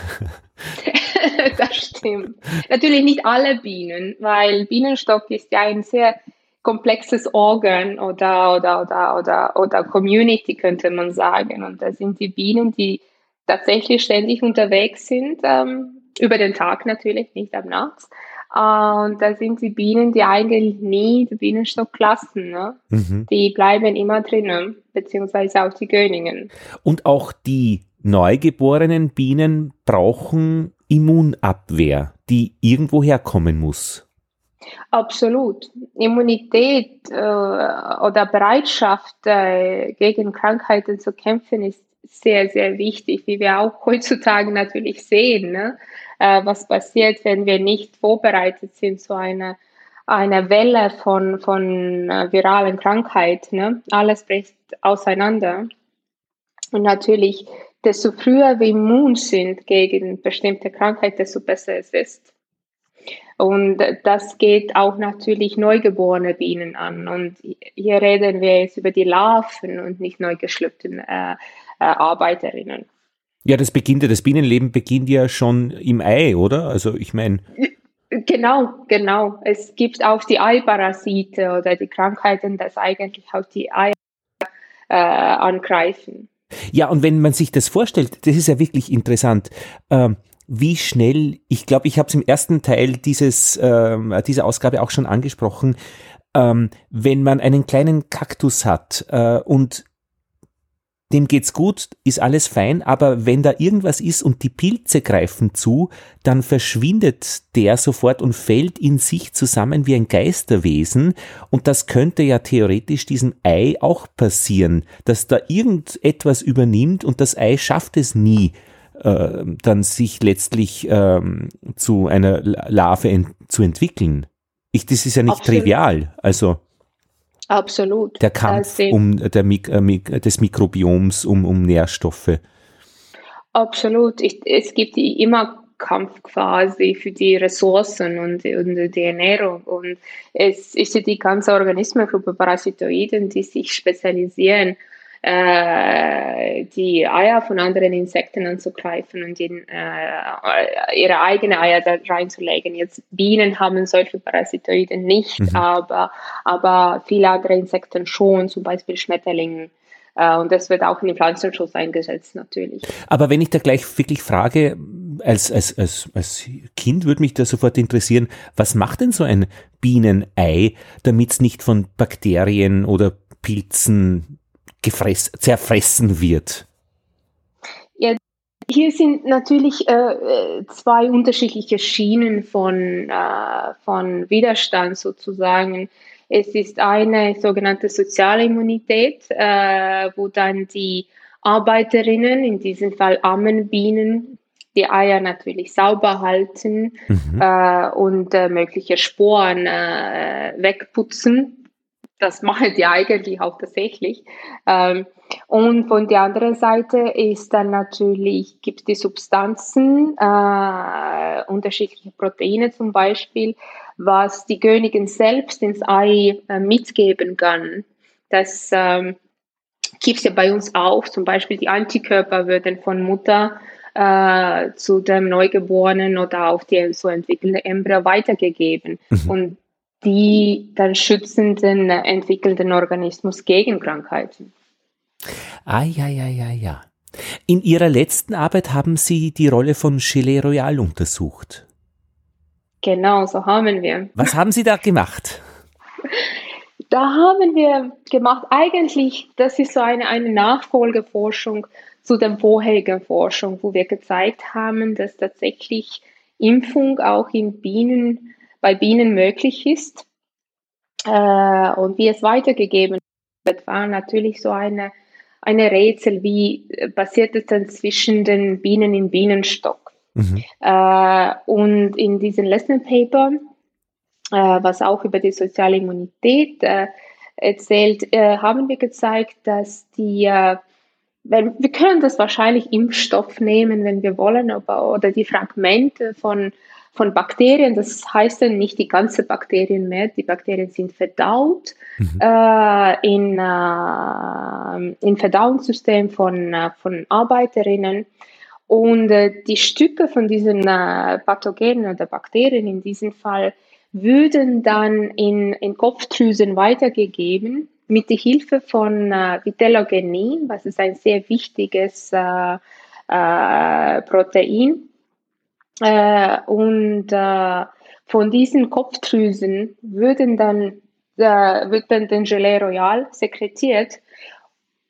[SPEAKER 3] das stimmt. Natürlich nicht alle Bienen, weil Bienenstock ist ja ein sehr komplexes Organ oder, oder, oder, oder, oder Community, könnte man sagen. Und da sind die Bienen, die tatsächlich ständig unterwegs sind, ähm, über den Tag natürlich, nicht am Nacht. Und da sind die Bienen, die eigentlich nie den Bienenstock lassen. Ne? Mhm. Die bleiben immer drinnen, beziehungsweise auch die Göningen.
[SPEAKER 1] Und auch die neugeborenen Bienen brauchen Immunabwehr, die irgendwo herkommen muss.
[SPEAKER 3] Absolut. Immunität äh, oder Bereitschaft äh, gegen Krankheiten zu kämpfen ist sehr, sehr wichtig, wie wir auch heutzutage natürlich sehen. Ne? Äh, was passiert, wenn wir nicht vorbereitet sind zu einer, einer Welle von, von äh, viralen Krankheiten. Ne? Alles bricht auseinander. Und natürlich, desto früher wir immun sind gegen bestimmte Krankheiten, desto besser es ist. Und das geht auch natürlich neugeborene Bienen an. Und hier reden wir jetzt über die Larven und nicht neugeschlüpften äh, äh, Arbeiterinnen.
[SPEAKER 1] Ja, das beginnt ja, das Bienenleben beginnt ja schon im Ei, oder? Also ich meine.
[SPEAKER 3] Genau, genau. Es gibt auch die Eiparasite oder die Krankheiten, dass eigentlich auch die Eier äh, angreifen.
[SPEAKER 1] Ja, und wenn man sich das vorstellt, das ist ja wirklich interessant. Ähm, wie schnell, ich glaube, ich habe es im ersten Teil dieses, ähm, dieser Ausgabe auch schon angesprochen, ähm, wenn man einen kleinen Kaktus hat äh, und dem geht's gut, ist alles fein, aber wenn da irgendwas ist und die Pilze greifen zu, dann verschwindet der sofort und fällt in sich zusammen wie ein Geisterwesen und das könnte ja theoretisch diesem Ei auch passieren, dass da irgendetwas übernimmt und das Ei schafft es nie, äh, dann sich letztlich ähm, zu einer Larve ent zu entwickeln. Ich, das ist ja nicht Absolut. trivial, also.
[SPEAKER 3] Absolut.
[SPEAKER 1] Der Kampf um der Mik äh, des Mikrobioms, um, um Nährstoffe.
[SPEAKER 3] Absolut. Ich, es gibt immer Kampf quasi für die Ressourcen und, und die Ernährung. Und es ist die ganze Organismengruppe Parasitoiden, die sich spezialisieren äh, die Eier von anderen Insekten anzugreifen und in, äh, ihre eigenen Eier da reinzulegen. Jetzt Bienen haben solche Parasitoiden nicht, mhm. aber, aber viele andere Insekten schon, zum Beispiel Schmetterlinge. Äh, und das wird auch in den Pflanzenschutz eingesetzt, natürlich.
[SPEAKER 1] Aber wenn ich da gleich wirklich frage, als, als, als, als Kind würde mich da sofort interessieren, was macht denn so ein Bienenei, damit es nicht von Bakterien oder Pilzen zerfressen wird?
[SPEAKER 3] Ja, hier sind natürlich äh, äh, zwei unterschiedliche Schienen von, äh, von Widerstand sozusagen. Es ist eine sogenannte soziale Immunität, äh, wo dann die Arbeiterinnen, in diesem Fall Ammenbienen, die Eier natürlich sauber halten mhm. äh, und äh, mögliche Sporen äh, wegputzen das machen die eigentlich auch tatsächlich. Ähm, und von der anderen Seite ist dann natürlich, gibt es die Substanzen, äh, unterschiedliche Proteine zum Beispiel, was die Königin selbst ins Ei äh, mitgeben kann. Das ähm, gibt es ja bei uns auch. Zum Beispiel die Antikörper werden von Mutter äh, zu dem Neugeborenen oder auch die so entwickelnde Embryo weitergegeben. Mhm. Und die dann schützen den äh, entwickelnden Organismus gegen Krankheiten.
[SPEAKER 1] Ah, ja, ja, ja, ja. In Ihrer letzten Arbeit haben Sie die Rolle von Gelee Royal untersucht.
[SPEAKER 3] Genau, so haben wir.
[SPEAKER 1] Was haben Sie da gemacht?
[SPEAKER 3] Da haben wir gemacht, eigentlich, das ist so eine, eine Nachfolgeforschung zu der vorherigen Forschung, wo wir gezeigt haben, dass tatsächlich Impfung auch in Bienen, bei Bienen möglich ist. Äh, und wie es weitergegeben wird, war natürlich so eine eine Rätsel, wie passiert es dann zwischen den Bienen im Bienenstock. Mhm. Äh, und in diesem Lesson Paper, äh, was auch über die soziale Immunität äh, erzählt, äh, haben wir gezeigt, dass die äh, wenn, wir können das wahrscheinlich Impfstoff nehmen, wenn wir wollen, aber, oder die Fragmente von von Bakterien. Das heißt dann nicht die ganze Bakterien mehr. Die Bakterien sind verdaut mhm. äh, in, äh, im Verdauungssystem von, äh, von Arbeiterinnen. Und äh, die Stücke von diesen äh, Pathogenen oder Bakterien in diesem Fall würden dann in, in Kopfdrüsen weitergegeben mit der Hilfe von äh, Vitellogenin, was ist ein sehr wichtiges äh, äh, Protein äh, und äh, von diesen Kopfdrüsen würden dann, äh, wird dann den Gelee Royal sekretiert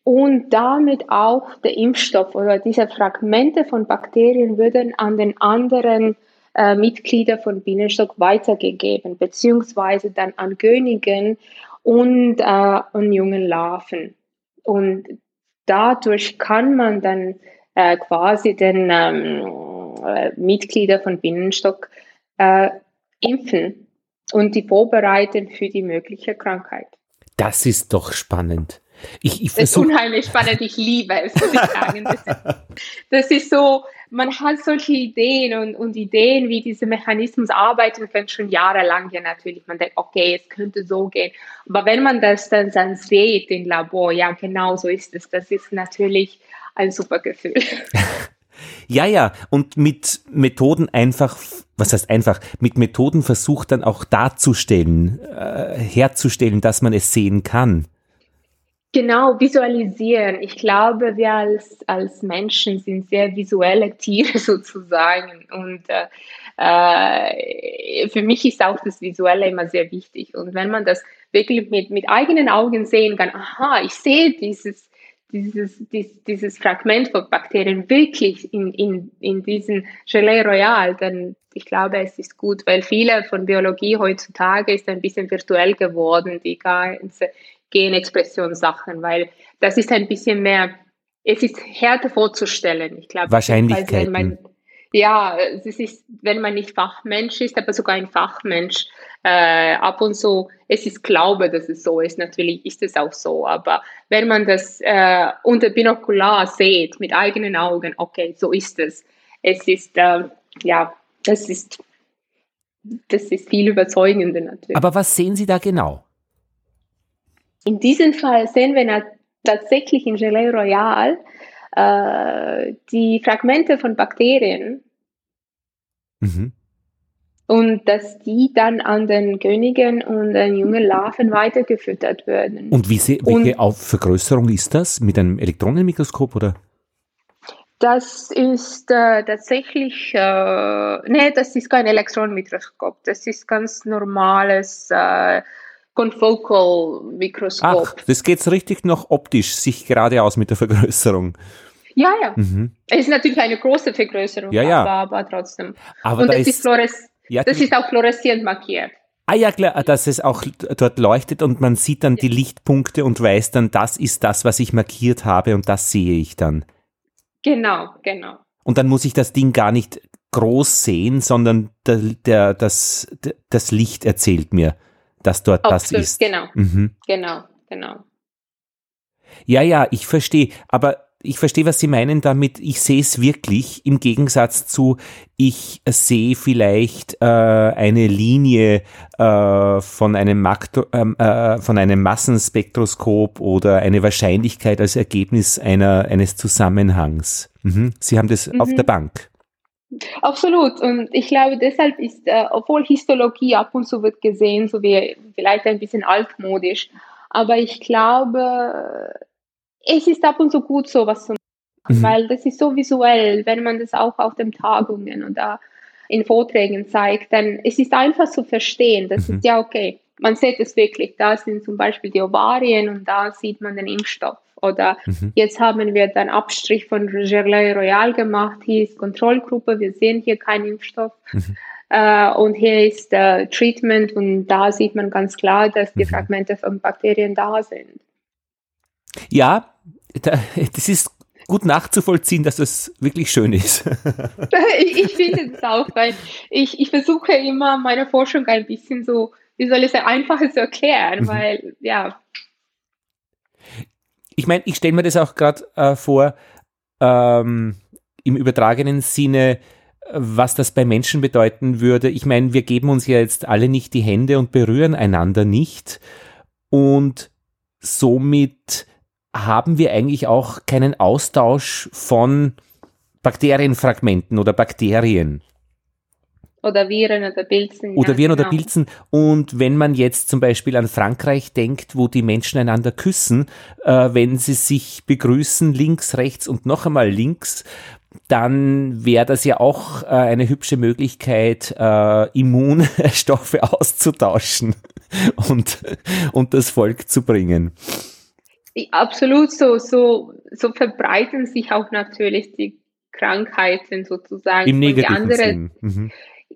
[SPEAKER 3] und damit auch der Impfstoff oder diese Fragmente von Bakterien würden an den anderen äh, Mitglieder von Bienenstock weitergegeben, beziehungsweise dann an Königen und äh, an jungen Larven. Und dadurch kann man dann äh, quasi den ähm, äh, Mitglieder von Binnenstock äh, impfen und die vorbereiten für die mögliche Krankheit.
[SPEAKER 1] Das ist doch spannend. Ich, ich
[SPEAKER 3] das ist unheimlich spannend, ich liebe es, muss ich sagen. Das ist, das ist so, man hat solche Ideen und, und Ideen, wie diese Mechanismus arbeiten können, schon jahrelang ja natürlich. Man denkt, okay, es könnte so gehen. Aber wenn man das dann, dann sieht im Labor, ja, genau so ist es. Das ist natürlich ein super Gefühl.
[SPEAKER 1] Ja, ja, und mit Methoden einfach, was heißt einfach, mit Methoden versucht dann auch darzustellen, äh, herzustellen, dass man es sehen kann.
[SPEAKER 3] Genau, visualisieren. Ich glaube, wir als, als Menschen sind sehr visuelle Tiere sozusagen. Und äh, äh, für mich ist auch das Visuelle immer sehr wichtig. Und wenn man das wirklich mit, mit eigenen Augen sehen kann, aha, ich sehe dieses, dieses, dieses, dieses Fragment von Bakterien wirklich in, in, in diesen Gelee Royal, dann ich glaube, es ist gut, weil viele von Biologie heutzutage ist ein bisschen virtuell geworden, die ganze Genexpressionssachen, weil das ist ein bisschen mehr, es ist härter vorzustellen. Ich glaube,
[SPEAKER 1] Wahrscheinlichkeiten.
[SPEAKER 3] Ja, es ist, wenn man nicht Fachmensch ist, aber sogar ein Fachmensch, äh, ab und zu, es ist Glaube, dass es so ist. Natürlich ist es auch so, aber wenn man das äh, unter Binokular sieht, mit eigenen Augen, okay, so ist es. Es ist, äh, ja, das ist, das ist viel überzeugender natürlich.
[SPEAKER 1] Aber was sehen Sie da genau?
[SPEAKER 3] In diesem Fall sehen wir tatsächlich in Gelee Royal äh, die Fragmente von Bakterien. Mhm. Und dass die dann an den Königen und den jungen Larven weitergefüttert werden.
[SPEAKER 1] Und wie sie, welche und, Vergrößerung ist das? Mit einem Elektronenmikroskop oder?
[SPEAKER 3] Das ist äh, tatsächlich, äh, nee, das ist kein Elektronenmikroskop. Das ist ganz normales äh, Confocal-Mikroskop.
[SPEAKER 1] Ach, das geht richtig noch optisch, sich geradeaus mit der Vergrößerung.
[SPEAKER 3] Ja, ja. Mhm. Es ist natürlich eine große Vergrößerung,
[SPEAKER 1] ja, ja.
[SPEAKER 3] Aber, aber trotzdem.
[SPEAKER 1] Aber
[SPEAKER 3] Und
[SPEAKER 1] da
[SPEAKER 3] das, ist, ist ja, das ist auch fluoreszierend markiert.
[SPEAKER 1] Ah ja, klar, dass es auch dort leuchtet und man sieht dann ja. die Lichtpunkte und weiß dann, das ist das, was ich markiert habe und das sehe ich dann.
[SPEAKER 3] Genau, genau.
[SPEAKER 1] Und dann muss ich das Ding gar nicht groß sehen, sondern der, der, das, das Licht erzählt mir dass dort das ist.
[SPEAKER 3] Genau, mhm. genau, genau.
[SPEAKER 1] Ja, ja, ich verstehe. Aber ich verstehe, was Sie meinen damit. Ich sehe es wirklich im Gegensatz zu, ich sehe vielleicht äh, eine Linie äh, von, einem Makro, ähm, äh, von einem Massenspektroskop oder eine Wahrscheinlichkeit als Ergebnis einer, eines Zusammenhangs. Mhm. Sie haben das mhm. auf der Bank.
[SPEAKER 3] Absolut. Und ich glaube, deshalb ist, äh, obwohl Histologie ab und zu wird gesehen, so wie vielleicht ein bisschen altmodisch, aber ich glaube, es ist ab und zu gut, sowas zu machen, mhm. weil das ist so visuell, wenn man das auch auf den Tagungen oder in Vorträgen zeigt, dann es ist einfach zu verstehen. Das mhm. ist ja okay. Man sieht es wirklich. Da sind zum Beispiel die Ovarien und da sieht man den Impfstoff. Oder mhm. jetzt haben wir dann Abstrich von Gerlay Royal gemacht. Hier ist Kontrollgruppe. Wir sehen hier keinen Impfstoff. Mhm. Uh, und hier ist äh, Treatment und da sieht man ganz klar, dass die mhm. Fragmente von Bakterien da sind.
[SPEAKER 1] Ja, das ist gut nachzuvollziehen, dass es wirklich schön ist.
[SPEAKER 3] ich, ich finde es auch, weil ich, ich versuche immer meine Forschung ein bisschen so, wie soll ich es einfacher zu erklären, mhm. weil ja.
[SPEAKER 1] Ich meine, ich stelle mir das auch gerade äh, vor, ähm, im übertragenen Sinne, was das bei Menschen bedeuten würde. Ich meine, wir geben uns ja jetzt alle nicht die Hände und berühren einander nicht. Und somit haben wir eigentlich auch keinen Austausch von Bakterienfragmenten oder Bakterien.
[SPEAKER 3] Oder Viren oder Pilzen.
[SPEAKER 1] Oder ja, Viren genau. oder Pilzen. Und wenn man jetzt zum Beispiel an Frankreich denkt, wo die Menschen einander küssen, äh, wenn sie sich begrüßen, links, rechts und noch einmal links, dann wäre das ja auch äh, eine hübsche Möglichkeit, äh, Immunstoffe auszutauschen und, und das Volk zu bringen.
[SPEAKER 3] Absolut, so, so, so verbreiten sich auch natürlich die Krankheiten sozusagen.
[SPEAKER 1] Im negativen Sinne. Mhm.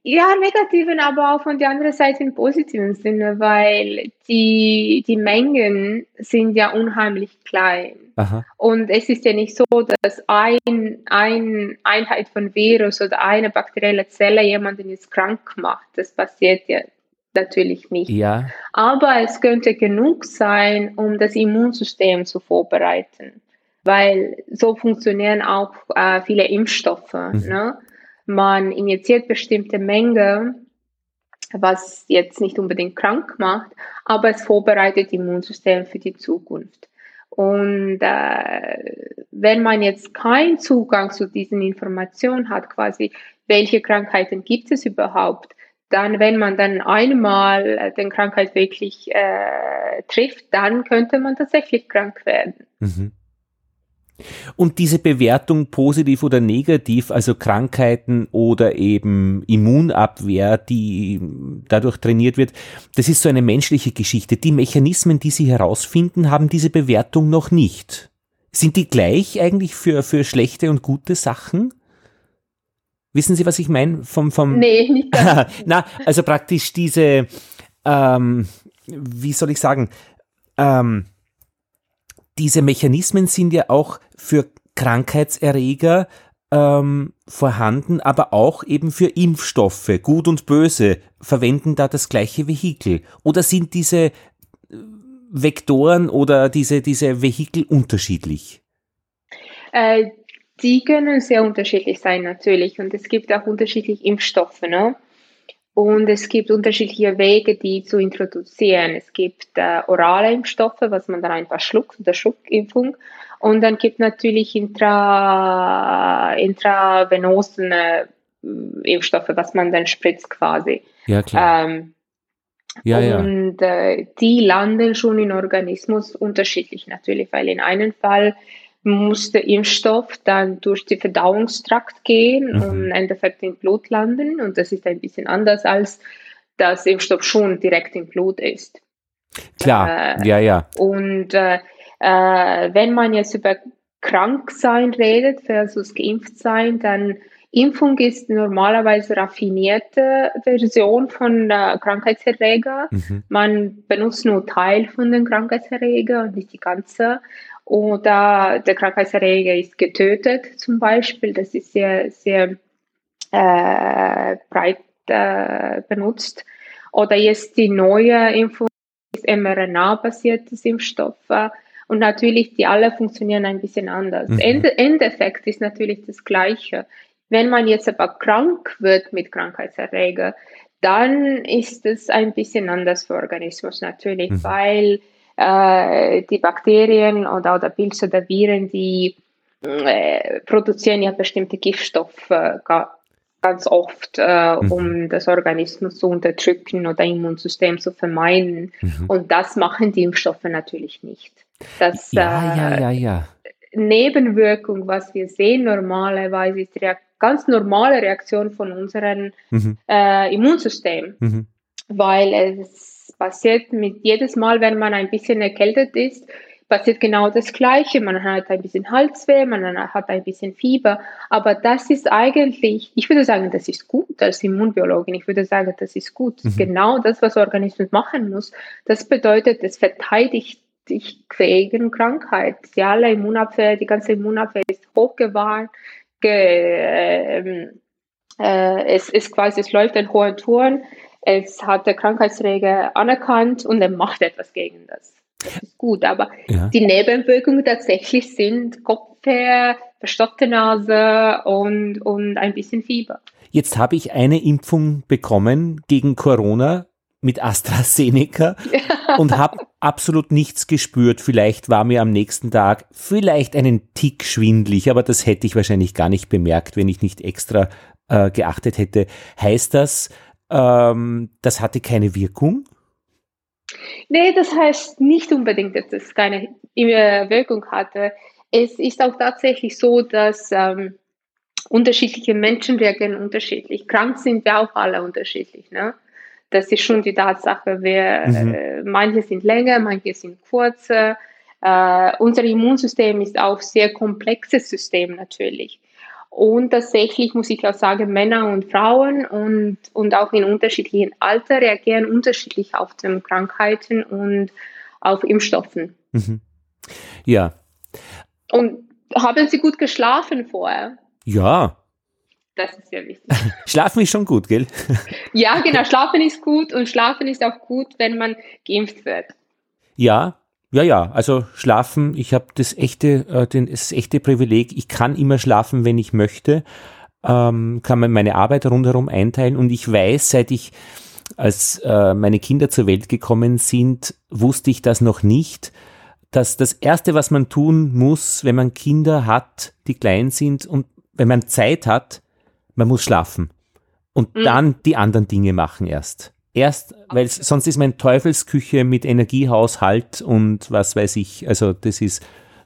[SPEAKER 3] Ja, negativen, aber auch von der anderen Seite im positiven Sinne, weil die, die Mengen sind ja unheimlich klein. Aha. Und es ist ja nicht so, dass ein, ein Einheit von Virus oder eine bakterielle Zelle jemanden jetzt krank macht. Das passiert ja natürlich nicht.
[SPEAKER 1] Ja.
[SPEAKER 3] Aber es könnte genug sein, um das Immunsystem zu vorbereiten, weil so funktionieren auch äh, viele Impfstoffe. Mhm. Ne? Man injiziert bestimmte Menge, was jetzt nicht unbedingt krank macht, aber es vorbereitet das Immunsystem für die Zukunft. Und äh, wenn man jetzt keinen Zugang zu diesen Informationen hat, quasi, welche Krankheiten gibt es überhaupt, dann, wenn man dann einmal äh, den Krankheit wirklich äh, trifft, dann könnte man tatsächlich krank werden. Mhm.
[SPEAKER 1] Und diese Bewertung positiv oder negativ, also Krankheiten oder eben Immunabwehr, die dadurch trainiert wird, das ist so eine menschliche Geschichte. Die Mechanismen, die Sie herausfinden, haben diese Bewertung noch nicht. Sind die gleich eigentlich für, für schlechte und gute Sachen? Wissen Sie, was ich meine? Vom, vom
[SPEAKER 3] nee, nicht
[SPEAKER 1] ganz. Na, also praktisch diese, ähm, wie soll ich sagen, ähm, diese Mechanismen sind ja auch für Krankheitserreger ähm, vorhanden, aber auch eben für Impfstoffe, gut und böse, verwenden da das gleiche Vehikel. Oder sind diese äh, Vektoren oder diese, diese Vehikel unterschiedlich?
[SPEAKER 3] Äh, die können sehr unterschiedlich sein natürlich und es gibt auch unterschiedliche Impfstoffe. Ne? Und es gibt unterschiedliche Wege, die zu introduzieren. Es gibt äh, orale Impfstoffe, was man dann einfach schluckt, der Schluckimpfung. Und dann gibt natürlich intra, intravenosen äh, Impfstoffe, was man dann spritzt quasi.
[SPEAKER 1] Ja, klar. Ähm,
[SPEAKER 3] ja, und äh, die landen schon im Organismus unterschiedlich natürlich, weil in einem Fall muss der Impfstoff dann durch den Verdauungstrakt gehen mhm. und im Endeffekt im Blut landen. Und das ist ein bisschen anders, als das Impfstoff schon direkt im Blut ist.
[SPEAKER 1] Klar, äh, ja, ja.
[SPEAKER 3] Und äh, äh, wenn man jetzt über Kranksein redet versus geimpft sein, dann Impfung ist normalerweise raffinierte Version von äh, Krankheitserreger. Mhm. Man benutzt nur Teil von den Krankheitserreger und nicht die ganze oder der Krankheitserreger ist getötet zum Beispiel. Das ist sehr, sehr äh, breit äh, benutzt. Oder jetzt die neue Impfung ist mRNA-basiertes Impfstoff. Und natürlich, die alle funktionieren ein bisschen anders. Mhm. Ende, Endeffekt ist natürlich das Gleiche. Wenn man jetzt aber krank wird mit Krankheitserreger, dann ist es ein bisschen anders für Organismus natürlich, mhm. weil äh, die Bakterien oder, oder Pilze oder Viren, die äh, produzieren ja bestimmte Giftstoffe ganz oft, äh, mhm. um das Organismus zu unterdrücken oder Immunsystem zu vermeiden. Mhm. Und das machen die Impfstoffe natürlich nicht. Das,
[SPEAKER 1] ja, äh, ja, ja, ja.
[SPEAKER 3] Nebenwirkung, was wir sehen normalerweise, ist die ganz normale Reaktion von unserem mhm. äh, Immunsystem, mhm. weil es passiert mit jedes Mal, wenn man ein bisschen erkältet ist, passiert genau das Gleiche. Man hat ein bisschen Halsweh, man hat ein bisschen Fieber, aber das ist eigentlich, ich würde sagen, das ist gut als Immunbiologin. Ich würde sagen, das ist gut. Mhm. Genau das, was der Organismus machen muss. Das bedeutet, es verteidigt dich gegen Krankheit. Die alle Immunabwehr, die ganze Immunabwehr ist hochgewahrt. Ge, äh, äh, es ist quasi, es läuft in hohen Touren. Es hat der Krankheitsträger anerkannt und er macht etwas gegen das. Das ist gut, aber ja. die Nebenwirkungen tatsächlich sind Kopfweh, verstockte Nase und, und ein bisschen Fieber.
[SPEAKER 1] Jetzt habe ich eine Impfung bekommen gegen Corona mit AstraZeneca und habe absolut nichts gespürt. Vielleicht war mir am nächsten Tag vielleicht einen Tick schwindlig, aber das hätte ich wahrscheinlich gar nicht bemerkt, wenn ich nicht extra äh, geachtet hätte. Heißt das, ähm, das hatte keine Wirkung?
[SPEAKER 3] Nee, das heißt nicht unbedingt, dass es keine Wirkung hatte. Es ist auch tatsächlich so, dass ähm, unterschiedliche Menschen reagieren unterschiedlich. Krank sind wir auch alle unterschiedlich. Ne? Das ist schon die Tatsache. Wir, mhm. äh, manche sind länger, manche sind kurzer. Äh, unser Immunsystem ist auch sehr komplexes System natürlich. Und tatsächlich muss ich auch sagen, Männer und Frauen und, und auch in unterschiedlichen Alter reagieren unterschiedlich auf die Krankheiten und auf Impfstoffen. Mhm.
[SPEAKER 1] Ja.
[SPEAKER 3] Und haben Sie gut geschlafen vorher?
[SPEAKER 1] Ja.
[SPEAKER 3] Das ist sehr wichtig.
[SPEAKER 1] Schlafen ist schon gut, gell?
[SPEAKER 3] ja, genau. Schlafen ist gut und Schlafen ist auch gut, wenn man geimpft wird.
[SPEAKER 1] Ja, ja, ja, also schlafen, ich habe das echte, äh, den, das echte Privileg, ich kann immer schlafen, wenn ich möchte, ähm, kann man meine Arbeit rundherum einteilen und ich weiß, seit ich, als äh, meine Kinder zur Welt gekommen sind, wusste ich das noch nicht, dass das Erste, was man tun muss, wenn man Kinder hat, die klein sind und wenn man Zeit hat, man muss schlafen und mhm. dann die anderen Dinge machen erst. Erst, weil sonst ist mein Teufelsküche mit Energiehaushalt und was weiß ich, also das ist,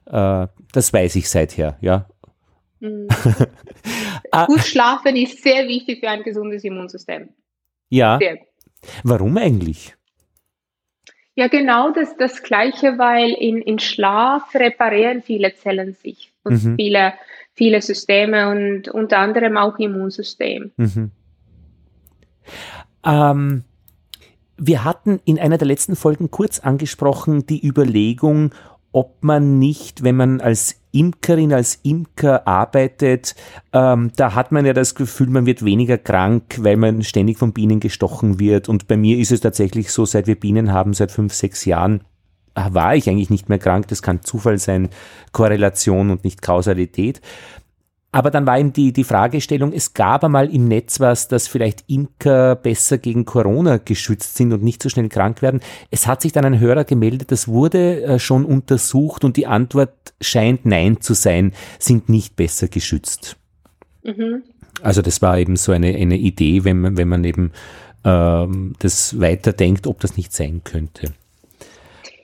[SPEAKER 1] äh, das weiß ich seither, ja.
[SPEAKER 3] Mhm. Gut schlafen ist sehr wichtig für ein gesundes Immunsystem.
[SPEAKER 1] Ja. Sehr. Warum eigentlich?
[SPEAKER 3] Ja, genau das, das Gleiche, weil in, in Schlaf reparieren viele Zellen sich und mhm. viele, viele Systeme und unter anderem auch Immunsystem. Mhm.
[SPEAKER 1] Ähm, wir hatten in einer der letzten Folgen kurz angesprochen die Überlegung, ob man nicht, wenn man als Imkerin, als Imker arbeitet, ähm, da hat man ja das Gefühl, man wird weniger krank, weil man ständig von Bienen gestochen wird. Und bei mir ist es tatsächlich so, seit wir Bienen haben, seit fünf, sechs Jahren, äh, war ich eigentlich nicht mehr krank. Das kann Zufall sein, Korrelation und nicht Kausalität. Aber dann war eben die, die Fragestellung, es gab einmal im Netz was, dass vielleicht Imker besser gegen Corona geschützt sind und nicht so schnell krank werden. Es hat sich dann ein Hörer gemeldet, das wurde äh, schon untersucht und die Antwort scheint nein zu sein, sind nicht besser geschützt. Mhm. Also das war eben so eine, eine Idee, wenn man, wenn man eben ähm, das weiterdenkt, ob das nicht sein könnte.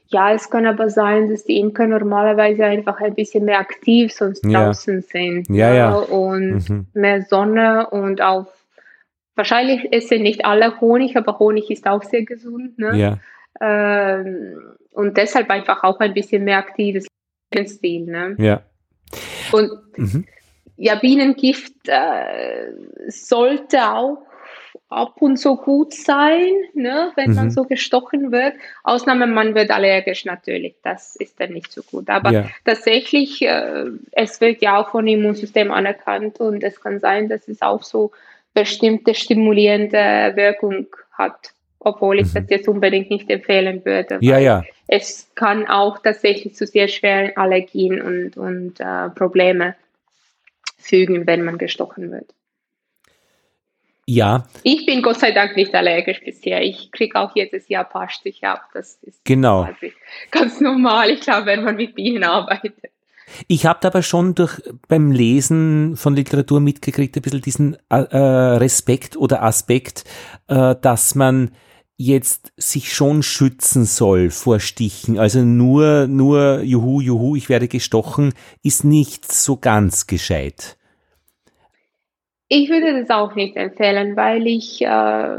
[SPEAKER 3] Ja, es kann aber sein, dass die Imker normalerweise einfach ein bisschen mehr aktiv sonst ja. draußen sind.
[SPEAKER 1] Ja, ja.
[SPEAKER 3] Und mhm. mehr Sonne und auch, wahrscheinlich essen nicht alle Honig, aber Honig ist auch sehr gesund. Ne?
[SPEAKER 1] Ja.
[SPEAKER 3] Ähm, und deshalb einfach auch ein bisschen mehr aktives Lebensstil. Ne?
[SPEAKER 1] Ja.
[SPEAKER 3] Und mhm. ja, Bienengift äh, sollte auch ab und zu gut sein, ne, wenn mhm. man so gestochen wird. Ausnahme, man wird allergisch natürlich, das ist dann nicht so gut. Aber ja. tatsächlich, äh, es wird ja auch von Immunsystem anerkannt und es kann sein, dass es auch so bestimmte stimulierende Wirkung hat. obwohl ich mhm. das jetzt unbedingt nicht empfehlen würde.
[SPEAKER 1] Ja, ja.
[SPEAKER 3] Es kann auch tatsächlich zu sehr schweren Allergien und, und äh, Probleme fügen, wenn man gestochen wird.
[SPEAKER 1] Ja.
[SPEAKER 3] Ich bin Gott sei Dank nicht allergisch bisher. Ich kriege auch jedes Jahr Paarstiche ab. Das ist
[SPEAKER 1] genau.
[SPEAKER 3] ganz normal, ich glaube, wenn man mit Bienen arbeitet.
[SPEAKER 1] Ich habe aber schon durch beim Lesen von Literatur mitgekriegt, ein bisschen diesen äh, äh, Respekt oder Aspekt, äh, dass man jetzt sich schon schützen soll vor Stichen. Also nur, nur, juhu, juhu, ich werde gestochen, ist nicht so ganz gescheit.
[SPEAKER 3] Ich würde das auch nicht empfehlen, weil ich äh,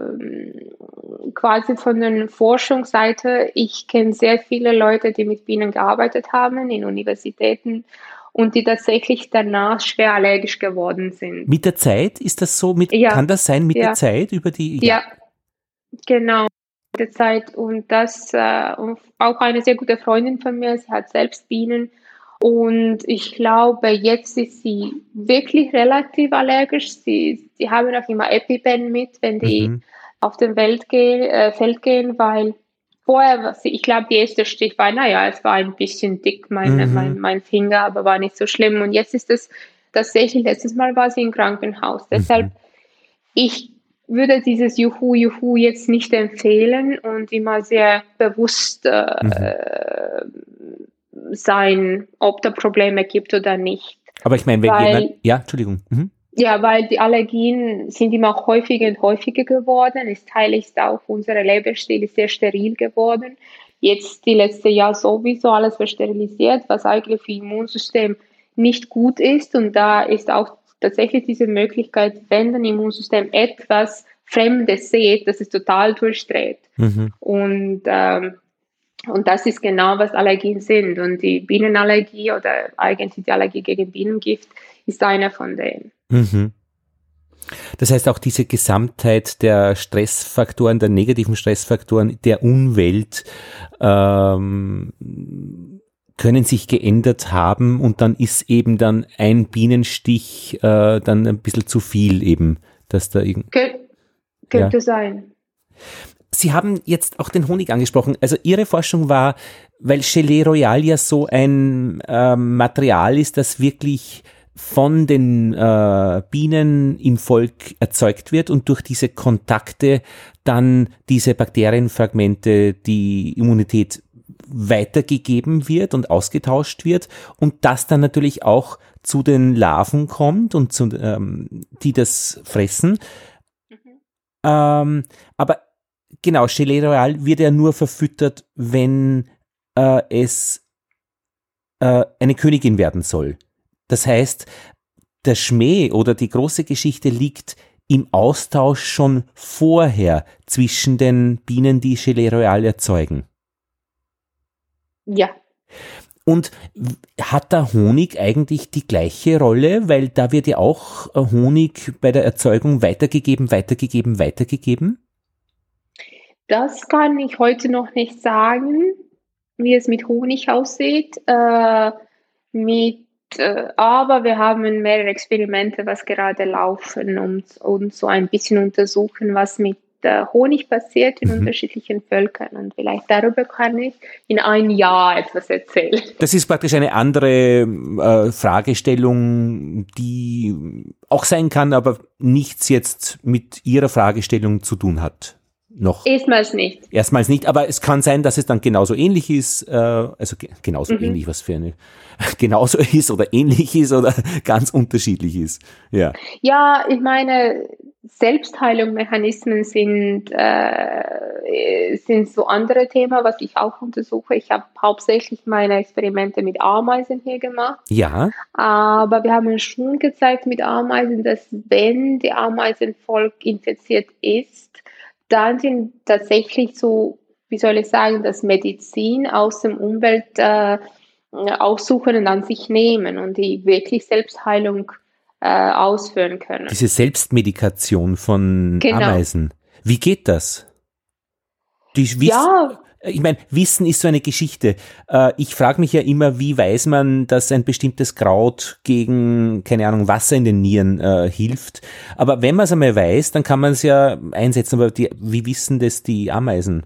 [SPEAKER 3] quasi von der Forschungsseite, ich kenne sehr viele Leute, die mit Bienen gearbeitet haben in Universitäten und die tatsächlich danach schwer allergisch geworden sind.
[SPEAKER 1] Mit der Zeit ist das so? Mit, ja. Kann das sein mit ja. der Zeit über die?
[SPEAKER 3] Ja, ja genau. Mit der Zeit und das äh, auch eine sehr gute Freundin von mir, sie hat selbst Bienen und ich glaube, jetzt ist sie wirklich relativ allergisch. Sie, sie haben auch immer EpiPen mit, wenn die mhm. auf dem Welt gehen, äh, Feld gehen, weil vorher, ich glaube, die erste Stich war, naja, es war ein bisschen dick, meine, mhm. mein, mein Finger, aber war nicht so schlimm. Und jetzt ist es tatsächlich, letztes Mal war sie im Krankenhaus. Mhm. Deshalb, ich würde dieses Juhu, Juhu jetzt nicht empfehlen und immer sehr bewusst äh, mhm. Sein, ob da Probleme gibt oder nicht.
[SPEAKER 1] Aber ich meine, wenn weil, jemand, ja, Entschuldigung. Mhm.
[SPEAKER 3] Ja, weil die Allergien sind immer häufiger und häufiger geworden. Es teiligt auch unser Lebensstil ist sehr steril geworden. Jetzt die letzte Jahr sowieso alles versterilisiert, was eigentlich für Immunsystem nicht gut ist. Und da ist auch tatsächlich diese Möglichkeit, wenn das Immunsystem etwas Fremdes sieht, dass es total durchdreht. Mhm. Und ähm, und das ist genau, was Allergien sind. Und die Bienenallergie oder eigentlich die Allergie gegen Bienengift ist einer von denen.
[SPEAKER 1] Mhm. Das heißt, auch diese Gesamtheit der Stressfaktoren, der negativen Stressfaktoren der Umwelt ähm, können sich geändert haben und dann ist eben dann ein Bienenstich äh, dann ein bisschen zu viel eben, dass da irgend
[SPEAKER 3] Kön könnte ja. sein.
[SPEAKER 1] Sie haben jetzt auch den Honig angesprochen. Also Ihre Forschung war, weil Gelee Royal ja so ein äh, Material ist, das wirklich von den äh, Bienen im Volk erzeugt wird und durch diese Kontakte dann diese Bakterienfragmente die Immunität weitergegeben wird und ausgetauscht wird und das dann natürlich auch zu den Larven kommt und zu, ähm, die das fressen. Mhm. Ähm, aber genau, Gelee Royal wird ja nur verfüttert, wenn äh, es äh, eine Königin werden soll. Das heißt, der Schmäh oder die große Geschichte liegt im Austausch schon vorher zwischen den Bienen, die Gelee Royal erzeugen.
[SPEAKER 3] Ja.
[SPEAKER 1] Und hat der Honig eigentlich die gleiche Rolle? Weil da wird ja auch äh, Honig bei der Erzeugung weitergegeben, weitergegeben, weitergegeben.
[SPEAKER 3] Das kann ich heute noch nicht sagen, wie es mit Honig aussieht. Äh, mit, äh, aber wir haben mehrere Experimente, was gerade laufen, um, um so ein bisschen untersuchen, was mit äh, Honig passiert in mhm. unterschiedlichen Völkern. Und vielleicht darüber kann ich in ein Jahr etwas erzählen.
[SPEAKER 1] Das ist praktisch eine andere äh, Fragestellung, die auch sein kann, aber nichts jetzt mit Ihrer Fragestellung zu tun hat noch.
[SPEAKER 3] Erstmals nicht.
[SPEAKER 1] Erstmals nicht, aber es kann sein, dass es dann genauso ähnlich ist, äh, also genauso mhm. ähnlich, was für eine, genauso ist oder ähnlich ist oder ganz unterschiedlich ist. Ja,
[SPEAKER 3] ja ich meine, Selbstheilungsmechanismen sind, äh, sind so andere Themen, was ich auch untersuche. Ich habe hauptsächlich meine Experimente mit Ameisen hier gemacht.
[SPEAKER 1] Ja.
[SPEAKER 3] Aber wir haben schon gezeigt mit Ameisen, dass wenn die Ameisenvolk infiziert ist, dann sind tatsächlich so, wie soll ich sagen, das Medizin aus dem Umwelt äh, aussuchen und an sich nehmen und die wirklich Selbstheilung äh, ausführen können.
[SPEAKER 1] Diese Selbstmedikation von genau. Ameisen. Wie geht das? Die,
[SPEAKER 3] ja.
[SPEAKER 1] Ich meine, Wissen ist so eine Geschichte. Äh, ich frage mich ja immer, wie weiß man, dass ein bestimmtes Kraut gegen, keine Ahnung, Wasser in den Nieren äh, hilft. Aber wenn man es einmal weiß, dann kann man es ja einsetzen. Aber die, wie wissen das die Ameisen?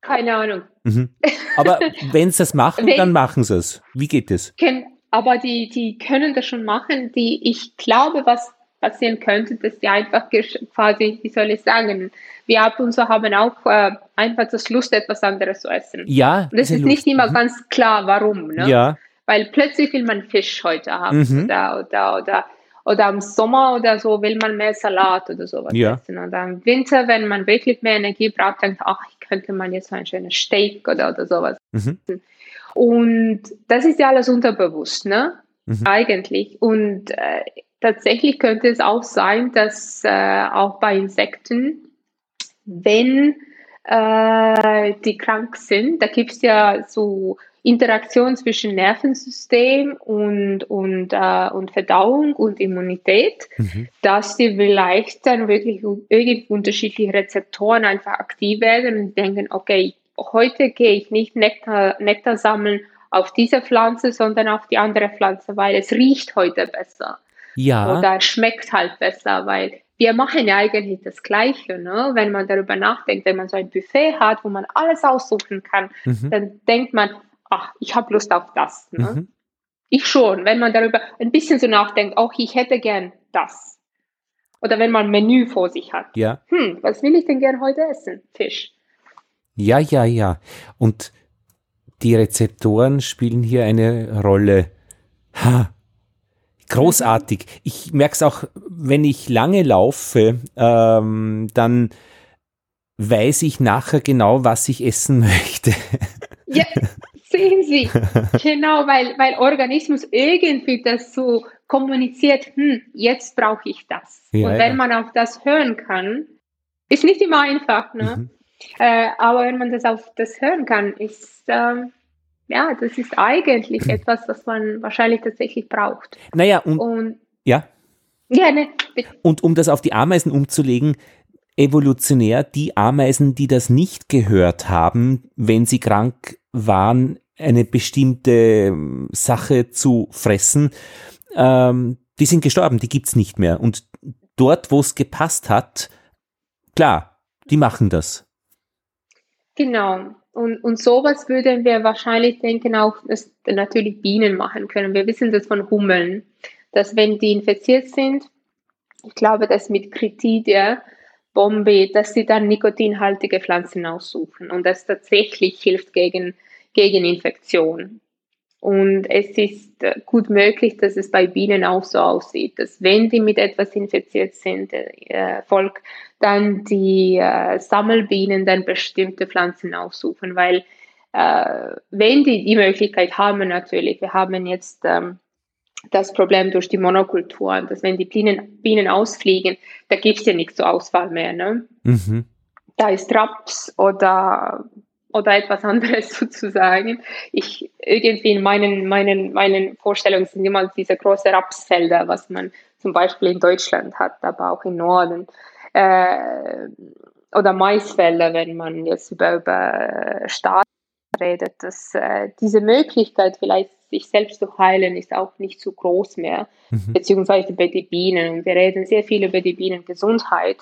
[SPEAKER 3] Keine Ahnung.
[SPEAKER 1] Mhm. Aber wenn sie das machen, wenn, dann machen sie es. Wie geht es?
[SPEAKER 3] Aber die, die können das schon machen. Die, ich glaube, was passieren könnte, dass die einfach quasi, wie soll ich sagen, wir ab und zu haben auch äh, einfach das Lust, etwas anderes zu essen.
[SPEAKER 1] Ja.
[SPEAKER 3] Und das ist Lust. nicht immer mhm. ganz klar, warum. Ne?
[SPEAKER 1] Ja.
[SPEAKER 3] Weil plötzlich will man Fisch heute haben mhm. oder, oder, oder, oder im Sommer oder so will man mehr Salat oder sowas
[SPEAKER 1] ja.
[SPEAKER 3] essen. Oder im Winter, wenn man wirklich mehr Energie braucht, denkt ach, könnte man jetzt ein schönes Steak oder, oder sowas. Mhm. Und das ist ja alles unterbewusst, ne? Mhm. Eigentlich. Und äh, tatsächlich könnte es auch sein, dass äh, auch bei Insekten, wenn äh, die krank sind, da gibt es ja so Interaktion zwischen Nervensystem und, und, äh, und Verdauung und Immunität, mhm. dass die vielleicht dann wirklich irgendwie unterschiedliche Rezeptoren einfach aktiv werden und denken, okay, heute gehe ich nicht Nektar, Nektar sammeln auf diese Pflanze, sondern auf die andere Pflanze, weil es riecht heute besser.
[SPEAKER 1] Ja.
[SPEAKER 3] Oder schmeckt halt besser, weil wir machen ja eigentlich das Gleiche, ne? wenn man darüber nachdenkt, wenn man so ein Buffet hat, wo man alles aussuchen kann, mhm. dann denkt man, ach, ich habe Lust auf das. Ne? Mhm. Ich schon, wenn man darüber ein bisschen so nachdenkt, auch ich hätte gern das. Oder wenn man ein Menü vor sich hat.
[SPEAKER 1] Ja.
[SPEAKER 3] Hm, was will ich denn gern heute essen? Fisch.
[SPEAKER 1] Ja, ja, ja. Und die Rezeptoren spielen hier eine Rolle. Ha, großartig. Ich merke es auch, wenn ich lange laufe, ähm, dann weiß ich nachher genau, was ich essen möchte.
[SPEAKER 3] Ja, sehen Sie. genau, weil, weil Organismus irgendwie das so kommuniziert, hm, jetzt brauche ich das. Ja, Und wenn ja. man auf das hören kann, ist nicht immer einfach, ne? Mhm. Äh, aber wenn man das auf das hören kann, ist ähm, ja, das ist eigentlich etwas, was man wahrscheinlich tatsächlich braucht.
[SPEAKER 1] Naja, und, und ja.
[SPEAKER 3] Ja, ne,
[SPEAKER 1] Und um das auf die Ameisen umzulegen, evolutionär die Ameisen, die das nicht gehört haben, wenn sie krank waren, eine bestimmte ähm, Sache zu fressen, ähm, die sind gestorben, die gibt's nicht mehr. Und dort, wo es gepasst hat, klar, die machen das.
[SPEAKER 3] Genau. Und, und sowas würden wir wahrscheinlich denken, auch dass natürlich Bienen machen können. Wir wissen das von Hummeln, dass wenn die infiziert sind, ich glaube, dass mit Critidia, Bombe, dass sie dann nikotinhaltige Pflanzen aussuchen und das tatsächlich hilft gegen, gegen Infektion. Und es ist äh, gut möglich, dass es bei Bienen auch so aussieht, dass wenn die mit etwas infiziert sind, äh, Volk, dann die äh, Sammelbienen dann bestimmte Pflanzen aussuchen, weil äh, wenn die die Möglichkeit haben natürlich, wir haben jetzt ähm, das Problem durch die Monokultur, dass wenn die Bienen, Bienen ausfliegen, da gibt es ja nicht so Auswahl mehr. Ne? Mhm. Da ist Raps oder oder etwas anderes sozusagen. Ich irgendwie in meinen, meinen, meinen Vorstellungen sind immer diese großen Rapsfelder, was man zum Beispiel in Deutschland hat, aber auch im Norden. Äh, oder Maisfelder, wenn man jetzt über, über Staaten redet, dass äh, diese Möglichkeit vielleicht sich selbst zu heilen ist auch nicht so groß mehr, mhm. beziehungsweise bei den Bienen. Wir reden sehr viel über die Bienengesundheit.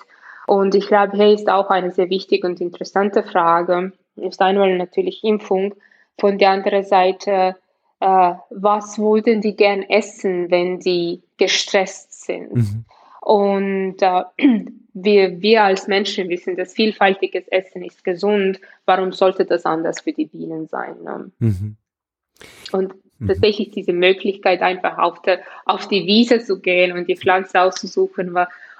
[SPEAKER 3] Und ich glaube, hier ist auch eine sehr wichtige und interessante Frage, ist einmal natürlich Impfung, von der anderen Seite, äh, was würden die gern essen, wenn die gestresst sind? Mhm. Und äh, wir, wir als Menschen wissen, dass vielfältiges Essen ist gesund. Warum sollte das anders für die Bienen sein? Ne? Mhm. Und mhm. tatsächlich diese Möglichkeit, einfach auf, der, auf die Wiese zu gehen und die Pflanze auszusuchen,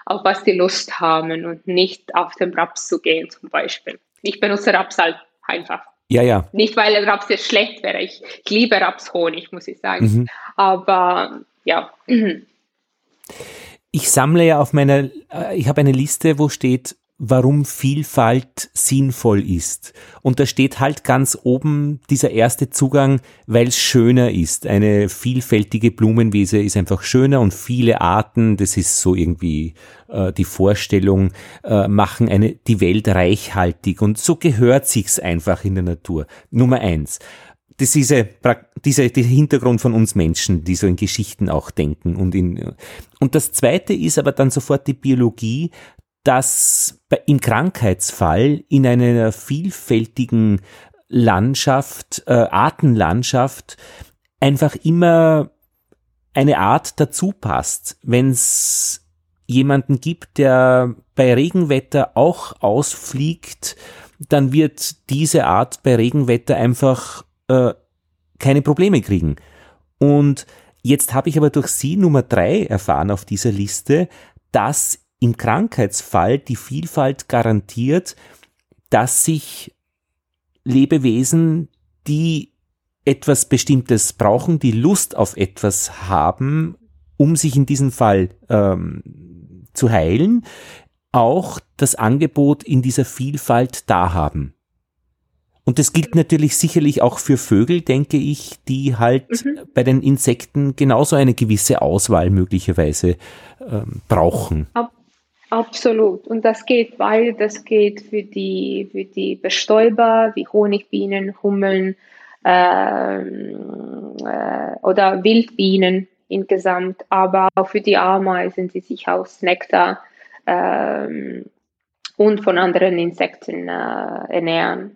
[SPEAKER 3] auf was die Lust haben und nicht auf den Raps zu gehen zum Beispiel. Ich benutze Raps halt einfach.
[SPEAKER 1] Ja, ja.
[SPEAKER 3] Nicht, weil Raps jetzt schlecht wäre. Ich, ich liebe Rapshonig, muss ich sagen. Mhm. Aber ja.
[SPEAKER 1] Ich sammle ja auf meiner, äh, ich habe eine Liste, wo steht warum Vielfalt sinnvoll ist. Und da steht halt ganz oben dieser erste Zugang, weil es schöner ist. Eine vielfältige Blumenwiese ist einfach schöner und viele Arten, das ist so irgendwie äh, die Vorstellung, äh, machen eine, die Welt reichhaltig und so gehört sich's einfach in der Natur. Nummer eins das ist diese, diese, dieser Hintergrund von uns Menschen, die so in Geschichten auch denken und in, und das zweite ist aber dann sofort die Biologie, dass im Krankheitsfall in einer vielfältigen Landschaft, äh, Artenlandschaft einfach immer eine Art dazu passt. Wenn es jemanden gibt, der bei Regenwetter auch ausfliegt, dann wird diese Art bei Regenwetter einfach äh, keine Probleme kriegen. Und jetzt habe ich aber durch Sie Nummer drei erfahren auf dieser Liste, dass im Krankheitsfall die Vielfalt garantiert, dass sich Lebewesen, die etwas Bestimmtes brauchen, die Lust auf etwas haben, um sich in diesem Fall ähm, zu heilen, auch das Angebot in dieser Vielfalt da haben. Und das gilt natürlich sicherlich auch für Vögel, denke ich, die halt mhm. bei den Insekten genauso eine gewisse Auswahl möglicherweise ähm, brauchen.
[SPEAKER 3] Ab Absolut. Und das geht weil das geht für die, für die Bestäuber wie Honigbienen, Hummeln ähm, äh, oder Wildbienen insgesamt, aber auch für die Ameisen, die sich aus Nektar ähm, und von anderen Insekten äh, ernähren.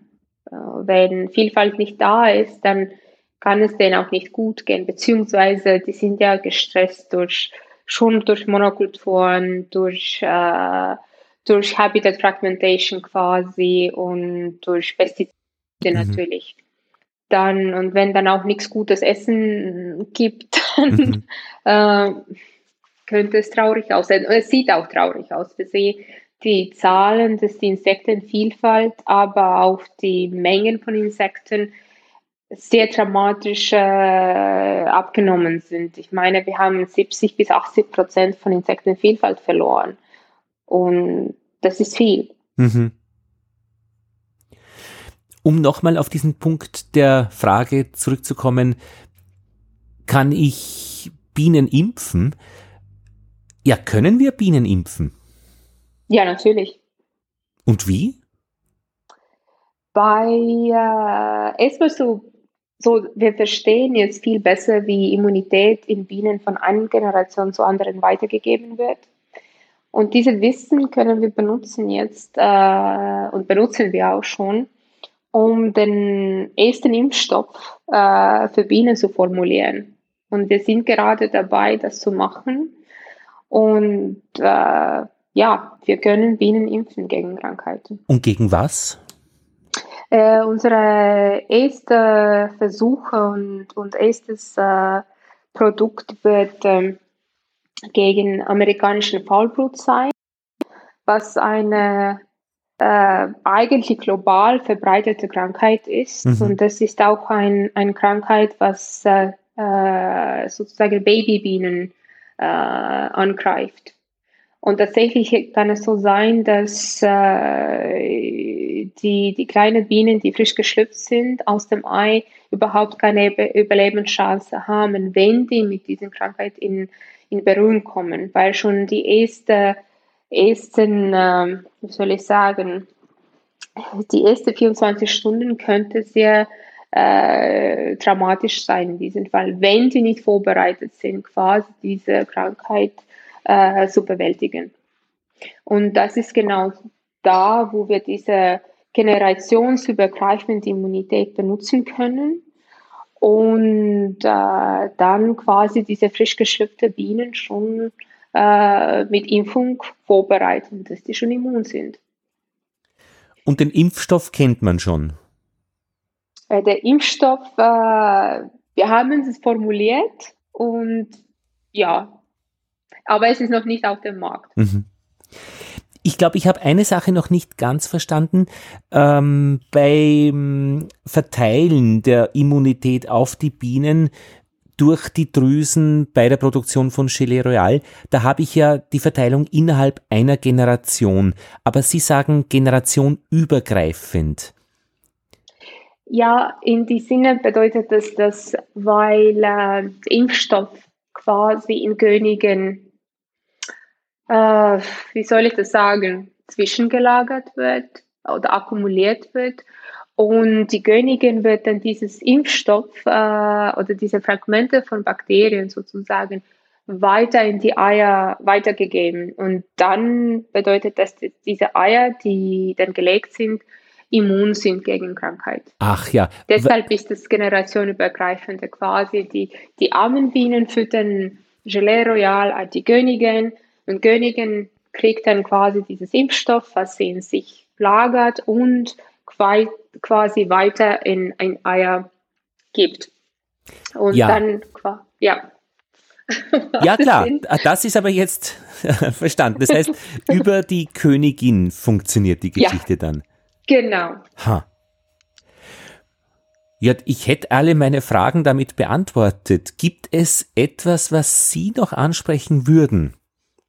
[SPEAKER 3] Äh, wenn Vielfalt nicht da ist, dann kann es denen auch nicht gut gehen, beziehungsweise die sind ja gestresst durch schon durch Monokulturen, durch, äh, durch Habitat Fragmentation quasi und durch Pestizide mhm. natürlich. Dann, und wenn dann auch nichts Gutes Essen gibt, dann mhm. äh, könnte es traurig aussehen. Es sieht auch traurig aus. Wir sehen die Zahlen des Insektenvielfalt, aber auch die Mengen von Insekten sehr dramatisch äh, abgenommen sind. Ich meine, wir haben 70 bis 80 Prozent von Insektenvielfalt verloren. Und das ist viel. Mhm.
[SPEAKER 1] Um nochmal auf diesen Punkt der Frage zurückzukommen, kann ich Bienen impfen? Ja, können wir Bienen impfen?
[SPEAKER 3] Ja, natürlich.
[SPEAKER 1] Und wie?
[SPEAKER 3] Bei äh, erstmal so so, wir verstehen jetzt viel besser, wie Immunität in Bienen von einer Generation zur anderen weitergegeben wird. Und diese Wissen können wir benutzen jetzt äh, und benutzen wir auch schon, um den ersten Impfstoff äh, für Bienen zu formulieren. Und wir sind gerade dabei, das zu machen. Und äh, ja, wir können Bienen impfen gegen Krankheiten.
[SPEAKER 1] Und gegen was?
[SPEAKER 3] Äh, unsere erste Versuche und, und erstes äh, Produkt wird äh, gegen amerikanischen Faulbrut sein, was eine äh, eigentlich global verbreitete Krankheit ist. Mhm. Und das ist auch ein, eine Krankheit, was äh, äh, sozusagen Babybienen angreift. Und tatsächlich kann es so sein, dass äh, die, die kleinen Bienen, die frisch geschlüpft sind, aus dem Ei überhaupt keine Überlebenschance haben, wenn die mit dieser Krankheit in, in Berührung kommen, weil schon die erste, ersten, äh, wie soll ich sagen, die ersten 24 Stunden könnte sehr äh, dramatisch sein in diesem Fall, wenn sie nicht vorbereitet sind, quasi diese Krankheit äh, zu bewältigen. Und das ist genau da, wo wir diese generationsübergreifende Immunität benutzen können und äh, dann quasi diese frisch geschlüpfte Bienen schon äh, mit Impfung vorbereiten, dass die schon immun sind.
[SPEAKER 1] Und den Impfstoff kennt man schon?
[SPEAKER 3] Äh, der Impfstoff, äh, wir haben es formuliert und ja, aber es ist noch nicht auf dem Markt. Mhm.
[SPEAKER 1] Ich glaube, ich habe eine Sache noch nicht ganz verstanden. Ähm, beim Verteilen der Immunität auf die Bienen durch die Drüsen bei der Produktion von Gelee Royal. Da habe ich ja die Verteilung innerhalb einer Generation. Aber Sie sagen generationübergreifend.
[SPEAKER 3] Ja, in die Sinne bedeutet das, dass weil äh, Impfstoff quasi in Königen, äh, wie soll ich das sagen, zwischengelagert wird oder akkumuliert wird und die Königin wird dann dieses Impfstoff äh, oder diese Fragmente von Bakterien sozusagen weiter in die Eier weitergegeben. Und dann bedeutet das, dass diese Eier, die dann gelegt sind, immun sind gegen Krankheit.
[SPEAKER 1] Ach ja.
[SPEAKER 3] Deshalb ist das generationenübergreifende quasi. Die, die armen Bienen füttern Gelee Royal an die Königin und Königin kriegt dann quasi dieses Impfstoff, was sie in sich lagert und quasi weiter in ein Eier gibt. Und ja. dann, ja.
[SPEAKER 1] Ja, klar, das ist aber jetzt verstanden. Das heißt, über die Königin funktioniert die Geschichte ja, dann.
[SPEAKER 3] Genau. Ha.
[SPEAKER 1] Ja, ich hätte alle meine Fragen damit beantwortet. Gibt es etwas, was Sie noch ansprechen würden,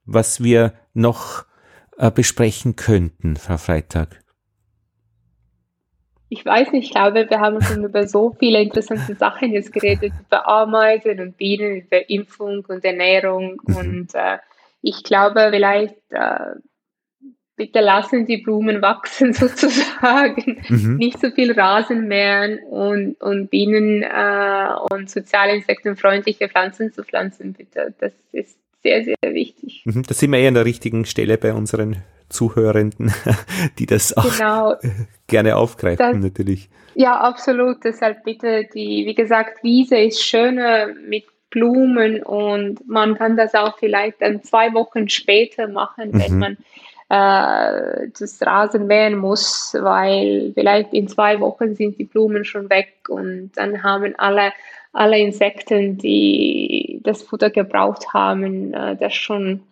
[SPEAKER 1] was wir noch äh, besprechen könnten, Frau Freitag?
[SPEAKER 3] ich weiß nicht, ich glaube, wir haben schon über so viele interessante Sachen jetzt geredet, über Ameisen und Bienen, über Impfung und Ernährung. Mhm. Und äh, ich glaube, vielleicht äh, bitte lassen die Blumen wachsen sozusagen. Mhm. Nicht so viel Rasen mähen und, und Bienen äh, und soziale insektenfreundliche Pflanzen zu pflanzen, bitte. Das ist sehr, sehr wichtig.
[SPEAKER 1] Mhm. Da sind wir eher an der richtigen Stelle bei unseren Zuhörenden, die das auch genau. gerne aufgreifen, das, natürlich.
[SPEAKER 3] Ja, absolut. Deshalb bitte die, wie gesagt, Wiese ist schöner mit Blumen und man kann das auch vielleicht dann zwei Wochen später machen, wenn mhm. man äh, das Rasen mähen muss, weil vielleicht in zwei Wochen sind die Blumen schon weg und dann haben alle, alle Insekten, die das Futter gebraucht haben, äh, das schon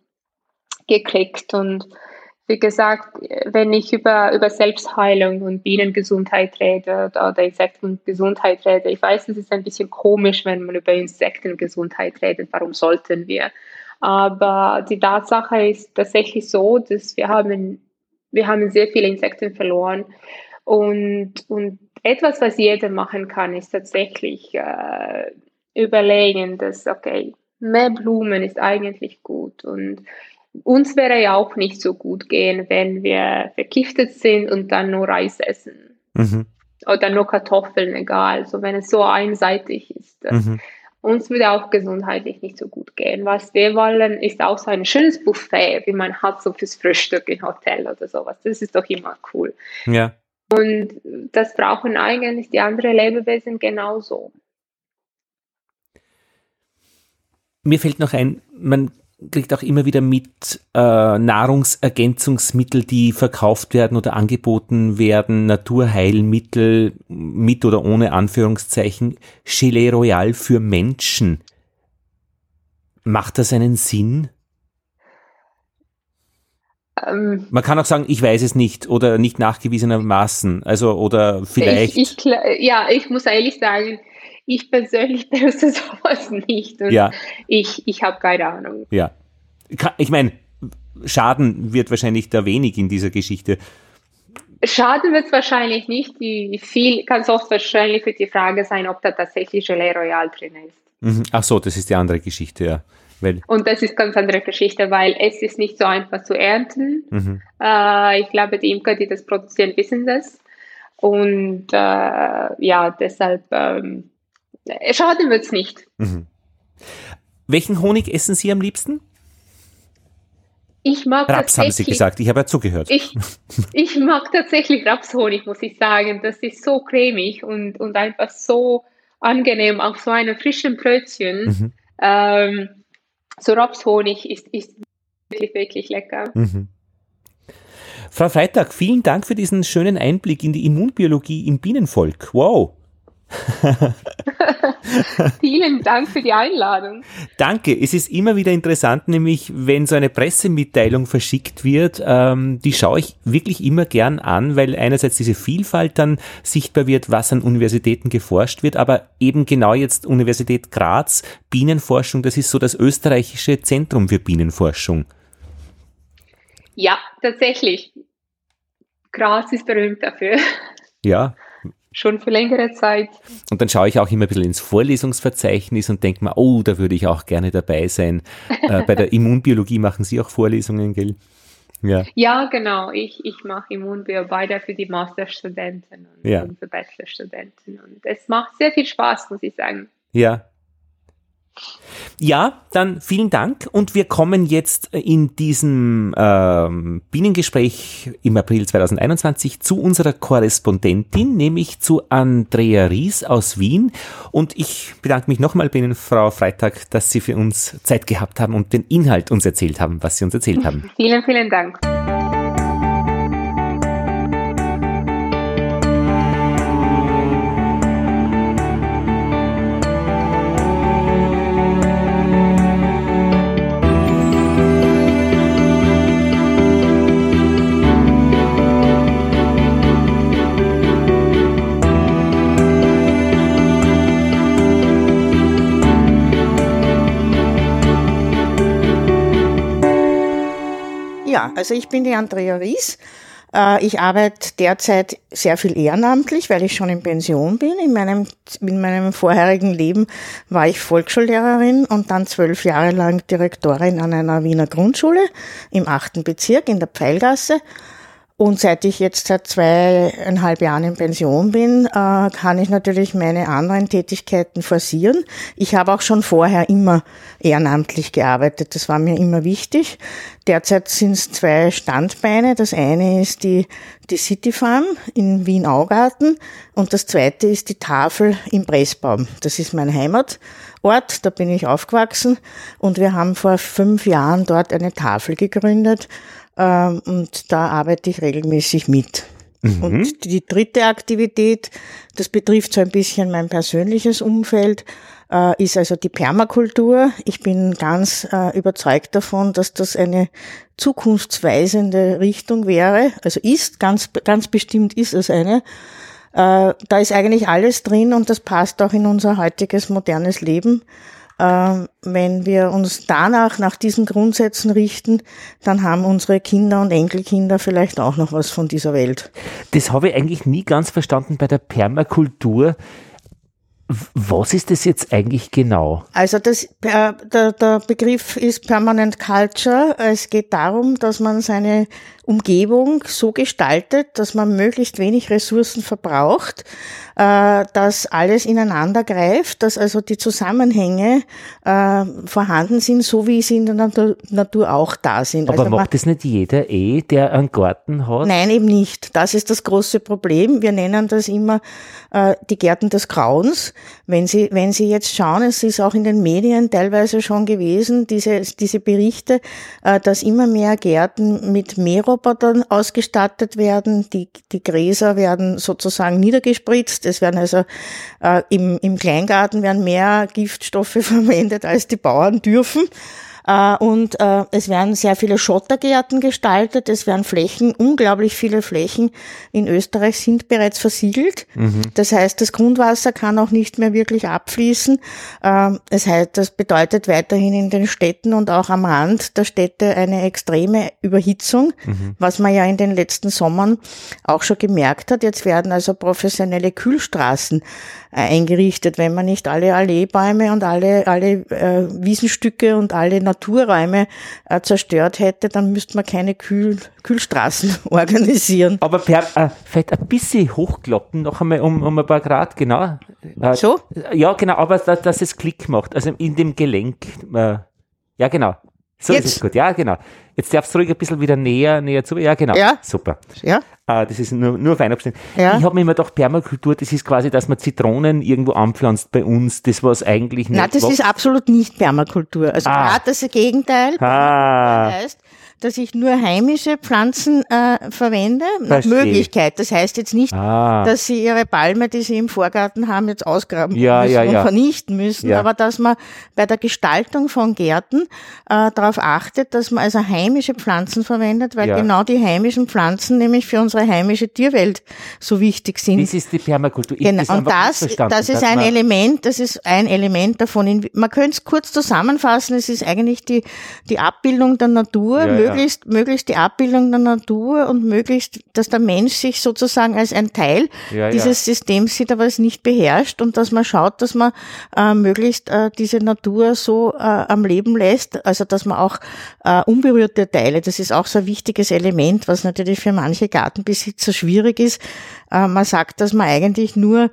[SPEAKER 3] gekriegt und wie gesagt, wenn ich über, über Selbstheilung und Bienengesundheit rede oder, Insektengesundheit rede, ich weiß, es ist ein bisschen komisch, wenn man über Insektengesundheit redet. Warum sollten wir? Aber die Tatsache ist tatsächlich so, dass wir haben, wir haben sehr viele Insekten verloren. Und, und etwas, was jeder machen kann, ist tatsächlich äh, überlegen, dass, okay, mehr Blumen ist eigentlich gut. Und uns wäre ja auch nicht so gut gehen, wenn wir vergiftet sind und dann nur Reis essen. Mhm. Oder nur Kartoffeln, egal. So wenn es so einseitig ist. Mhm. Uns würde auch gesundheitlich nicht so gut gehen. Was wir wollen, ist auch so ein schönes Buffet, wie man hat so fürs Frühstück im Hotel oder sowas. Das ist doch immer cool.
[SPEAKER 1] Ja.
[SPEAKER 3] Und das brauchen eigentlich die anderen Lebewesen genauso.
[SPEAKER 1] Mir fällt noch ein, man kriegt auch immer wieder mit äh, Nahrungsergänzungsmittel, die verkauft werden oder angeboten werden, Naturheilmittel mit oder ohne Anführungszeichen, Gelee Royal für Menschen. Macht das einen Sinn? Ähm, Man kann auch sagen, ich weiß es nicht oder nicht nachgewiesenermaßen. Also oder vielleicht.
[SPEAKER 3] Ich, ich, ja, ich muss ehrlich sagen, ich persönlich benutze sowas nicht. Und ja. Ich, ich habe keine Ahnung.
[SPEAKER 1] Ja. Ich meine, Schaden wird wahrscheinlich da wenig in dieser Geschichte.
[SPEAKER 3] Schaden wird es wahrscheinlich nicht. Die viel ganz oft wahrscheinlich wird die Frage sein, ob da tatsächlich Gelee Royal drin ist.
[SPEAKER 1] Mhm. Ach so, das ist die andere Geschichte, ja.
[SPEAKER 3] Weil und das ist ganz andere Geschichte, weil es ist nicht so einfach zu ernten. Mhm. Äh, ich glaube, die Imker, die das produzieren, wissen das. Und äh, ja, deshalb ähm, schaden wird es nicht. Mhm.
[SPEAKER 1] Welchen Honig essen Sie am liebsten?
[SPEAKER 3] Ich mag
[SPEAKER 1] Raps haben Sie gesagt, ich habe ja zugehört.
[SPEAKER 3] Ich, ich mag tatsächlich Rapshonig, muss ich sagen. Das ist so cremig und, und einfach so angenehm auf so einem frischen Brötchen. Mhm. Ähm, so Rapshonig ist, ist wirklich, wirklich lecker. Mhm.
[SPEAKER 1] Frau Freitag, vielen Dank für diesen schönen Einblick in die Immunbiologie im Bienenvolk. Wow.
[SPEAKER 3] Vielen Dank für die Einladung.
[SPEAKER 1] Danke. Es ist immer wieder interessant, nämlich wenn so eine Pressemitteilung verschickt wird, ähm, die schaue ich wirklich immer gern an, weil einerseits diese Vielfalt dann sichtbar wird, was an Universitäten geforscht wird, aber eben genau jetzt Universität Graz, Bienenforschung, das ist so das österreichische Zentrum für Bienenforschung.
[SPEAKER 3] Ja, tatsächlich. Graz ist berühmt dafür.
[SPEAKER 1] Ja,
[SPEAKER 3] schon für längere Zeit.
[SPEAKER 1] Und dann schaue ich auch immer ein bisschen ins Vorlesungsverzeichnis und denke mir, oh, da würde ich auch gerne dabei sein. äh, bei der Immunbiologie machen Sie auch Vorlesungen, gell?
[SPEAKER 3] Ja, ja genau. Ich, ich mache Immunbiologie für die Masterstudenten und, ja. und für Bachelorstudenten. Und es macht sehr viel Spaß, muss ich sagen.
[SPEAKER 1] Ja, ja, dann vielen Dank und wir kommen jetzt in diesem ähm, Bienengespräch im April 2021 zu unserer Korrespondentin, nämlich zu Andrea Ries aus Wien. Und ich bedanke mich nochmal bei Ihnen, Frau Freitag, dass Sie für uns Zeit gehabt haben und den Inhalt uns erzählt haben, was Sie uns erzählt haben.
[SPEAKER 3] Vielen, vielen Dank.
[SPEAKER 4] Also ich bin die Andrea Ries. Äh, ich arbeite derzeit sehr viel ehrenamtlich, weil ich schon in Pension bin. In meinem, in meinem vorherigen Leben war ich Volksschullehrerin und dann zwölf Jahre lang Direktorin an einer Wiener Grundschule im achten Bezirk in der Pfeilgasse. Und seit ich jetzt seit zweieinhalb Jahren in Pension bin, äh, kann ich natürlich meine anderen Tätigkeiten forcieren. Ich habe auch schon vorher immer ehrenamtlich gearbeitet. Das war mir immer wichtig. Derzeit sind es zwei Standbeine. Das eine ist die, die City Farm in Wien-Augarten und das zweite ist die Tafel im Pressbaum. Das ist mein Heimatort. Da bin ich aufgewachsen und wir haben vor fünf Jahren dort eine Tafel gegründet ähm, und da arbeite ich regelmäßig mit. Mhm. Und die dritte Aktivität, das betrifft so ein bisschen mein persönliches Umfeld, äh, ist also die Permakultur. Ich bin ganz äh, überzeugt davon, dass das eine zukunftsweisende Richtung wäre. Also ist, ganz, ganz bestimmt ist es eine. Äh, da ist eigentlich alles drin und das passt auch in unser heutiges modernes Leben. Ähm, wenn wir uns danach nach diesen Grundsätzen richten, dann haben unsere Kinder und Enkelkinder vielleicht auch noch was von dieser Welt.
[SPEAKER 1] Das habe ich eigentlich nie ganz verstanden bei der Permakultur. Was ist das jetzt eigentlich genau?
[SPEAKER 4] Also das, äh, der, der Begriff ist Permanent Culture. Es geht darum, dass man seine Umgebung so gestaltet, dass man möglichst wenig Ressourcen verbraucht, äh, dass alles ineinander greift, dass also die Zusammenhänge äh, vorhanden sind, so wie sie in der Natur, Natur auch da sind.
[SPEAKER 1] Aber
[SPEAKER 4] also
[SPEAKER 1] macht das nicht jeder eh, der einen Garten hat?
[SPEAKER 4] Nein, eben nicht. Das ist das große Problem. Wir nennen das immer äh, die Gärten des Grauens. Wenn Sie, wenn Sie jetzt schauen, es ist auch in den Medien teilweise schon gewesen, diese, diese Berichte, dass immer mehr Gärten mit Mährobotern ausgestattet werden. Die, die Gräser werden sozusagen niedergespritzt es werden also äh, im, im Kleingarten werden mehr Giftstoffe verwendet, als die Bauern dürfen. Äh, und äh, es werden sehr viele Schottergärten gestaltet. Es werden Flächen, unglaublich viele Flächen in Österreich sind bereits versiegelt. Mhm. Das heißt, das Grundwasser kann auch nicht mehr wirklich abfließen. Ähm, das heißt, das bedeutet weiterhin in den Städten und auch am Rand der Städte eine extreme Überhitzung, mhm. was man ja in den letzten Sommern auch schon gemerkt hat. Jetzt werden also professionelle Kühlstraßen eingerichtet, wenn man nicht alle Alleebäume und alle, alle äh, Wiesenstücke und alle Naturräume äh, zerstört hätte, dann müsste man keine Kühl, Kühlstraßen organisieren.
[SPEAKER 1] Aber per, äh, vielleicht ein bisschen hochkloppen, noch einmal um, um ein paar Grad, genau.
[SPEAKER 4] Äh, so?
[SPEAKER 1] Ja, genau, aber dass, dass es Klick macht, also in dem Gelenk. Äh, ja, genau. So Jetzt. ist es gut, ja, genau. Jetzt darfst du ruhig ein bisschen wieder näher, näher zu. Ja, genau. Ja. Super. Ja. Ah, das ist nur, nur auf Einabstände. Ja. Ich habe mir immer gedacht, Permakultur, das ist quasi, dass man Zitronen irgendwo anpflanzt bei uns, das was eigentlich nicht.
[SPEAKER 4] Nein, das wächst. ist absolut nicht Permakultur. Also ah. gerade das Gegenteil. Ah. Heißt, dass ich nur heimische Pflanzen äh, verwende, nach. Möglichkeit. Das heißt jetzt nicht,
[SPEAKER 1] Ah.
[SPEAKER 4] dass sie ihre Palme, die sie im Vorgarten haben, jetzt ausgraben
[SPEAKER 1] Ja,
[SPEAKER 4] müssen
[SPEAKER 1] ja,
[SPEAKER 4] und
[SPEAKER 1] ja.
[SPEAKER 4] vernichten müssen, aber dass man bei der Gestaltung von Gärten äh, darauf achtet, dass man also heimische Pflanzen verwendet, weil genau die heimischen Pflanzen nämlich für unsere heimische Tierwelt so wichtig sind.
[SPEAKER 1] Das ist die Permakultur. Ich
[SPEAKER 4] Genau, und das, das ist ein Element, das ist ein Element davon. Man könnte es kurz zusammenfassen, es ist eigentlich die, die Abbildung der Natur,
[SPEAKER 1] Ja, ja.
[SPEAKER 4] möglichst, möglichst die Abbildung der Natur und möglichst, dass der Mensch sich sozusagen als ein Teil
[SPEAKER 1] Ja, ja.
[SPEAKER 4] dieses Systems sieht, aber es nicht beherrscht und dass man schaut, dass man äh, möglichst äh, diese Natur so äh, am Leben lässt, also dass man auch äh, unberührte Teile, das ist auch so ein wichtiges Element, was natürlich für manche Gartenbesitzer schwierig ist. Äh, man sagt, dass man eigentlich nur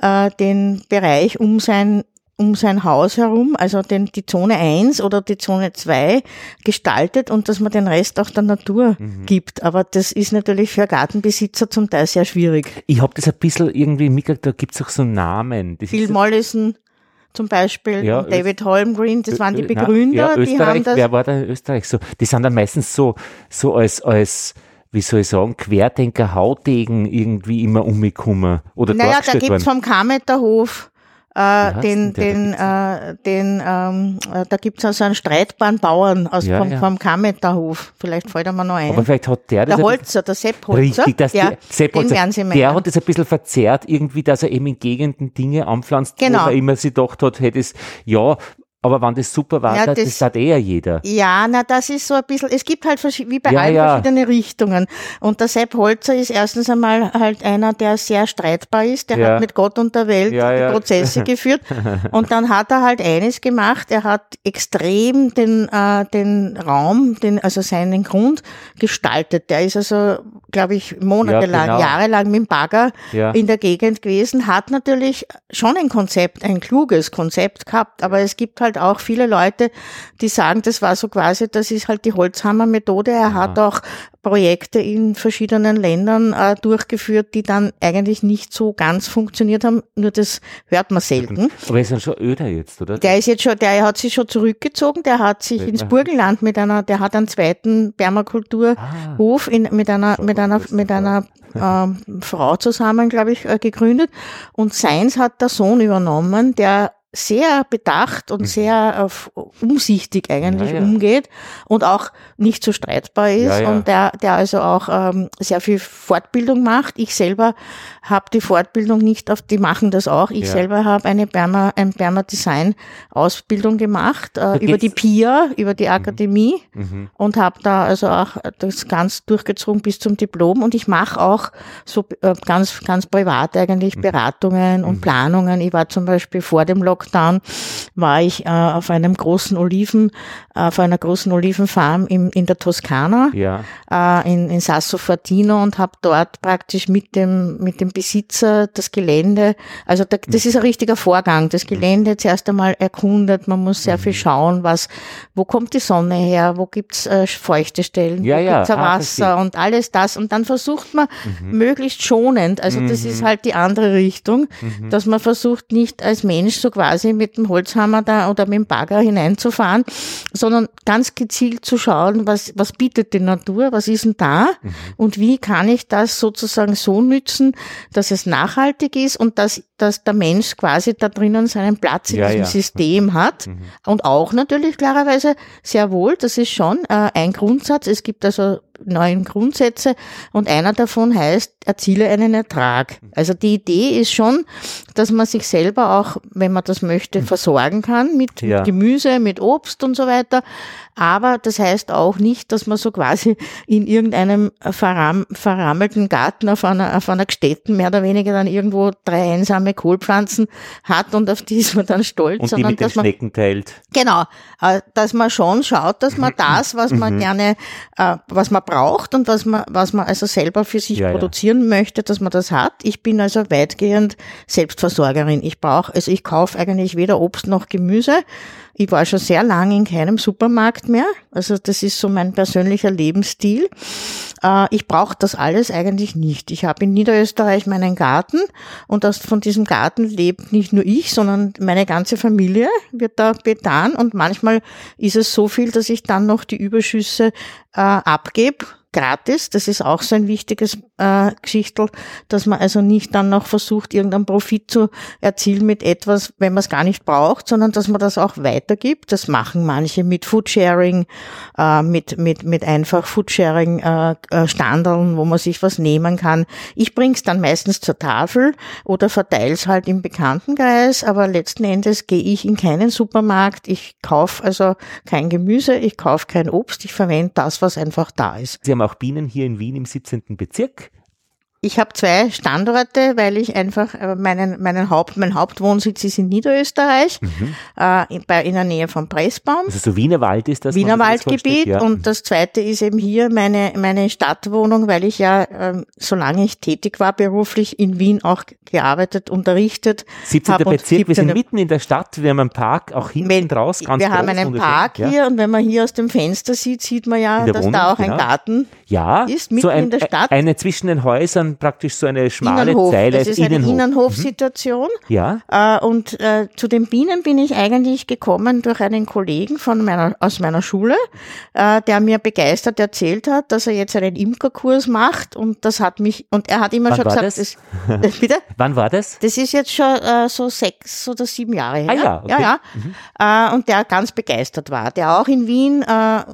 [SPEAKER 4] äh, den Bereich um sein um sein Haus herum, also den, die Zone 1 oder die Zone 2 gestaltet und dass man den Rest auch der Natur
[SPEAKER 1] Mhm.
[SPEAKER 4] gibt. Aber das ist natürlich für Gartenbesitzer zum Teil sehr schwierig.
[SPEAKER 1] Ich habe das ein bisschen irgendwie mitgekriegt, da gibt's auch so Namen. Das
[SPEAKER 4] Phil
[SPEAKER 1] ist so-
[SPEAKER 4] Mollison zum Beispiel,
[SPEAKER 1] Ja,
[SPEAKER 4] David Holmgreen, das waren die
[SPEAKER 1] Ö- na,
[SPEAKER 4] Begründer,
[SPEAKER 1] ja,
[SPEAKER 4] die haben das.
[SPEAKER 1] Wer war da in Österreich? So, die sind dann meistens so, so als, als, wie soll ich sagen, Querdenker, Hautegen irgendwie immer umgekommen oder
[SPEAKER 4] Naja, da gibt's
[SPEAKER 1] worden.
[SPEAKER 4] vom Kameterhof äh, den, den, äh, den, ähm, äh, da gibt's also einen streitbaren Bauern aus
[SPEAKER 1] Ja,
[SPEAKER 4] vom,
[SPEAKER 1] ja.
[SPEAKER 4] vom Kameterhof. Vielleicht fällt er mir noch ein.
[SPEAKER 1] Aber vielleicht hat der das
[SPEAKER 4] der Holzer, der Sepp Holzer,
[SPEAKER 1] Richtig, dass
[SPEAKER 4] der,
[SPEAKER 1] der, Sepp
[SPEAKER 4] den
[SPEAKER 1] Holzer,
[SPEAKER 4] werden Sie
[SPEAKER 1] der hat das ein bisschen verzerrt, irgendwie, dass er eben in Gegenden Dinge anpflanzt,
[SPEAKER 4] Genau.
[SPEAKER 1] wo man immer sich gedacht hat, hey, das, ja, aber wenn das super war,
[SPEAKER 4] Ja,
[SPEAKER 1] das,
[SPEAKER 4] das-
[SPEAKER 1] hat eher jeder.
[SPEAKER 4] Ja, na, das ist so ein bisschen, es gibt halt wie bei
[SPEAKER 1] Ja,
[SPEAKER 4] allen
[SPEAKER 1] ja.
[SPEAKER 4] verschiedene Richtungen. Und der Sepp Holzer ist erstens einmal halt einer, der sehr streitbar ist. Der hat mit Gott und der Welt. Prozesse geführt. Und dann hat er halt eines gemacht. Er hat extrem den, äh, den Raum, den, also seinen Grund gestaltet. Der ist also, glaube ich, monatelang,
[SPEAKER 1] genau.
[SPEAKER 4] jahrelang mit dem Bagger in der Gegend gewesen, hat natürlich schon ein Konzept, ein kluges Konzept gehabt, aber es gibt halt auch viele Leute, die sagen, das war so quasi, das ist halt die Holzhammer-Methode. Er hat auch Projekte in verschiedenen Ländern äh, durchgeführt, die dann eigentlich nicht so ganz funktioniert haben, nur das hört man selten.
[SPEAKER 1] Aber er ist dann schon öder jetzt, oder?
[SPEAKER 4] Der ist jetzt schon, der hat sich schon zurückgezogen, der hat sich ins Burgenland mit einer, der hat einen zweiten Permakulturhof in, mit einer, mit einer, mit einer ähm, Frau zusammen, glaube ich, äh, gegründet. Und seins hat der Sohn übernommen, der sehr bedacht und sehr äh, umsichtig eigentlich
[SPEAKER 1] Mhm. Ja, ja.
[SPEAKER 4] umgeht und auch nicht so streitbar ist
[SPEAKER 1] Ja,
[SPEAKER 4] und der, der also auch ähm, sehr viel Fortbildung macht. Ich selber habe die Fortbildung nicht auf, die machen das auch. Ich selber habe eine Perma, ein Perma-Design Ausbildung gemacht äh, über die PIA, über die Akademie
[SPEAKER 1] Mhm.
[SPEAKER 4] und habe da also auch das ganz durchgezogen bis zum Diplom und ich mache auch so äh, ganz ganz privat eigentlich
[SPEAKER 1] Mhm.
[SPEAKER 4] Beratungen und Planungen. Ich war zum Beispiel vor dem Lockdown war ich äh, auf einem großen Oliven auf einer großen Olivenfarm im, in der Toskana
[SPEAKER 1] Ja.
[SPEAKER 4] äh, in, in Sasso Fortino und habe dort praktisch mit dem, mit dem Besitzer das Gelände, also da, das ist ein richtiger Vorgang, das Gelände zuerst einmal erkundet, man muss sehr viel schauen, was, wo kommt die Sonne her, wo gibt's äh, feuchte Stellen,
[SPEAKER 1] Ja,
[SPEAKER 4] wo
[SPEAKER 1] ja,
[SPEAKER 4] gibt's
[SPEAKER 1] ah,
[SPEAKER 4] Wasser und alles das. Und dann versucht man möglichst schonend, also das
[SPEAKER 1] Mhm.
[SPEAKER 4] ist halt die andere Richtung, dass man versucht nicht als Mensch so quasi mit dem Holzhammer da oder mit dem Bagger hineinzufahren, sondern ganz gezielt zu schauen, was, was bietet die Natur, was ist denn da
[SPEAKER 1] Mhm.
[SPEAKER 4] und wie kann ich das sozusagen so nützen, dass es nachhaltig ist und dass, dass der Mensch quasi da drinnen seinen Platz in
[SPEAKER 1] Ja,
[SPEAKER 4] diesem
[SPEAKER 1] ja.
[SPEAKER 4] System hat
[SPEAKER 1] Mhm.
[SPEAKER 4] und auch natürlich klarerweise sehr wohl, das ist schon äh, ein Grundsatz, es gibt also neun Grundsätze und einer davon heißt, erziele einen Ertrag. Also die Idee ist schon, dass man sich selber auch, wenn man das möchte, versorgen kann mit,
[SPEAKER 1] Ja.
[SPEAKER 4] mit Gemüse, mit Obst und so weiter. Aber das heißt auch nicht, dass man so quasi in irgendeinem verram verrammelten Garten auf einer, auf einer Gstätten mehr oder weniger dann irgendwo drei einsame Kohlpflanzen hat und auf die ist man dann stolz,
[SPEAKER 1] Und die
[SPEAKER 4] sondern
[SPEAKER 1] mit den Schnecken teilt.
[SPEAKER 4] Genau, äh, dass man schon schaut, dass man das, was man
[SPEAKER 1] Mhm.
[SPEAKER 4] gerne, äh, was man braucht und was man, was man also selber für sich
[SPEAKER 1] Ja, ja.
[SPEAKER 4] produzieren möchte, dass man das hat. Ich bin also weitgehend Selbstversorgerin. Ich brauche, also ich kaufe eigentlich weder Obst noch Gemüse. Ich war schon sehr lange in keinem Supermarkt mehr. Also das ist so mein persönlicher Lebensstil. Äh, ich brauche das alles eigentlich nicht. Ich habe in Niederösterreich meinen Garten und von diesem Garten lebt nicht nur ich, sondern meine ganze Familie wird da betan und manchmal ist es so viel, dass ich dann noch die Überschüsse äh, abgebe gratis. Das ist auch so ein wichtiges äh, Geschichtel, dass man also nicht dann noch versucht, irgendeinen Profit zu erzielen mit etwas, wenn man es gar nicht braucht, sondern dass man das auch weitergibt. Das machen manche mit Foodsharing, äh, mit, mit, mit einfach Foodsharing äh, äh, Standeln, wo man sich was nehmen kann. Ich bring's dann meistens zur Tafel oder verteil's halt im Bekanntenkreis, aber letzten Endes gehe ich in keinen Supermarkt. Ich kaufe also kein Gemüse, ich kaufe kein Obst, ich verwende das, was einfach da ist.
[SPEAKER 1] Sie haben auch Bienen hier in Wien im 17. Bezirk.
[SPEAKER 4] Ich habe zwei Standorte, weil ich einfach äh, meinen, meinen Haupt, mein Hauptwohnsitz ist in Niederösterreich, mhm. äh, in, bei, in der Nähe von Pressbaum.
[SPEAKER 1] Also so Wiener Wald ist das?
[SPEAKER 4] Wiener Waldgebiet ja. und das zweite ist eben hier meine, meine Stadtwohnung, weil ich ja, äh, solange ich tätig war beruflich, in Wien auch gearbeitet, unterrichtet.
[SPEAKER 1] 17. Bezirk, wir sind mitten in der Stadt, wir haben einen Park auch hinten wenn, draus.
[SPEAKER 4] Ganz wir haben einen Park ja. hier und wenn man hier aus dem Fenster sieht, sieht man ja, dass Wohnung, da auch genau. ein Garten
[SPEAKER 1] ja,
[SPEAKER 4] ist, mitten
[SPEAKER 1] so ein,
[SPEAKER 4] in der Stadt.
[SPEAKER 1] Eine zwischen den Häusern dann praktisch so eine schmale
[SPEAKER 4] Innenhof.
[SPEAKER 1] Zeile.
[SPEAKER 4] Das ist eine Innenhof. Innenhofsituation.
[SPEAKER 1] Mhm. Ja.
[SPEAKER 4] Äh, und äh, zu den Bienen bin ich eigentlich gekommen durch einen Kollegen von meiner, aus meiner Schule, äh, der mir begeistert erzählt hat, dass er jetzt einen Imkerkurs macht und das hat mich, und er hat immer
[SPEAKER 1] Wann
[SPEAKER 4] schon gesagt,
[SPEAKER 1] das?
[SPEAKER 4] das, bitte?
[SPEAKER 1] Wann war das?
[SPEAKER 4] Das ist jetzt schon äh, so sechs oder sieben Jahre her.
[SPEAKER 1] Ah ja, okay.
[SPEAKER 4] ja, ja. Mhm. Äh, und der ganz begeistert war, der auch in Wien äh,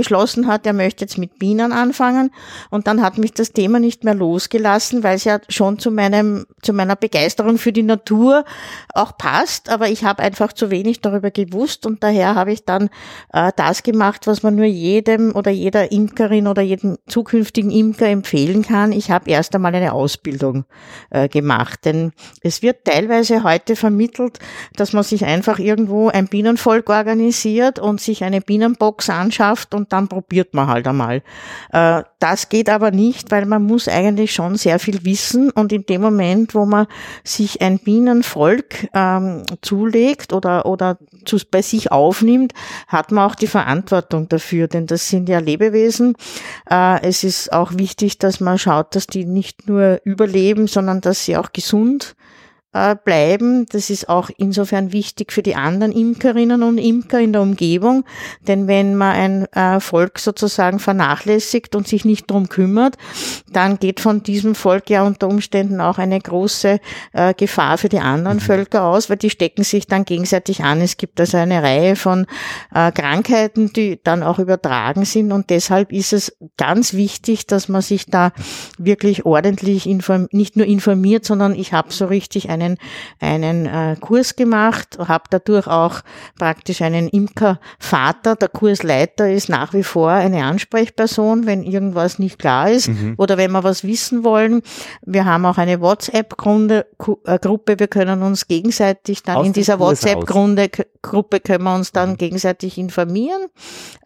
[SPEAKER 4] beschlossen hat, er möchte jetzt mit Bienen anfangen. Und dann hat mich das Thema nicht mehr losgelassen, weil es ja schon zu meinem, zu meiner Begeisterung für die Natur auch passt. Aber ich habe einfach zu wenig darüber gewusst und daher habe ich dann äh, das gemacht, was man nur jedem oder jeder Imkerin oder jedem zukünftigen Imker empfehlen kann. Ich habe erst einmal eine Ausbildung äh, gemacht. Denn es wird teilweise heute vermittelt, dass man sich einfach irgendwo ein Bienenvolk organisiert und sich eine Bienenbox anschafft und dann probiert man halt einmal. Äh, das geht aber nicht, weil man muss eigentlich schon sehr viel wissen und in dem Moment, wo man sich ein Bienenvolk ähm, zulegt oder, oder zu, bei sich aufnimmt, hat man auch die Verantwortung dafür, denn das sind ja Lebewesen. Äh, es ist auch wichtig, dass man schaut, dass die nicht nur überleben, sondern dass sie auch gesund äh, bleiben. Das ist auch insofern wichtig für die anderen Imkerinnen und Imker in der Umgebung, denn wenn man ein äh, Volk sozusagen vernachlässigt und sich nicht drum kümmert, dann geht von diesem Volk ja unter Umständen auch eine große äh, Gefahr für die anderen mhm. Völker aus, weil die stecken sich dann gegenseitig an. Es gibt also eine Reihe von äh, Krankheiten, die dann auch übertragen sind und deshalb ist es ganz wichtig, dass man sich da wirklich ordentlich inform nicht nur informiert, sondern ich habe so richtig ein einen, einen äh, Kurs gemacht, habe dadurch auch praktisch einen Imkervater. Der Kursleiter ist nach wie vor eine Ansprechperson, wenn irgendwas nicht klar ist mhm. oder wenn wir was wissen wollen. Wir haben auch eine WhatsApp-Gruppe. Äh, wir können uns gegenseitig dann Aus in dieser WhatsApp-Gruppe können wir uns dann mhm. gegenseitig informieren,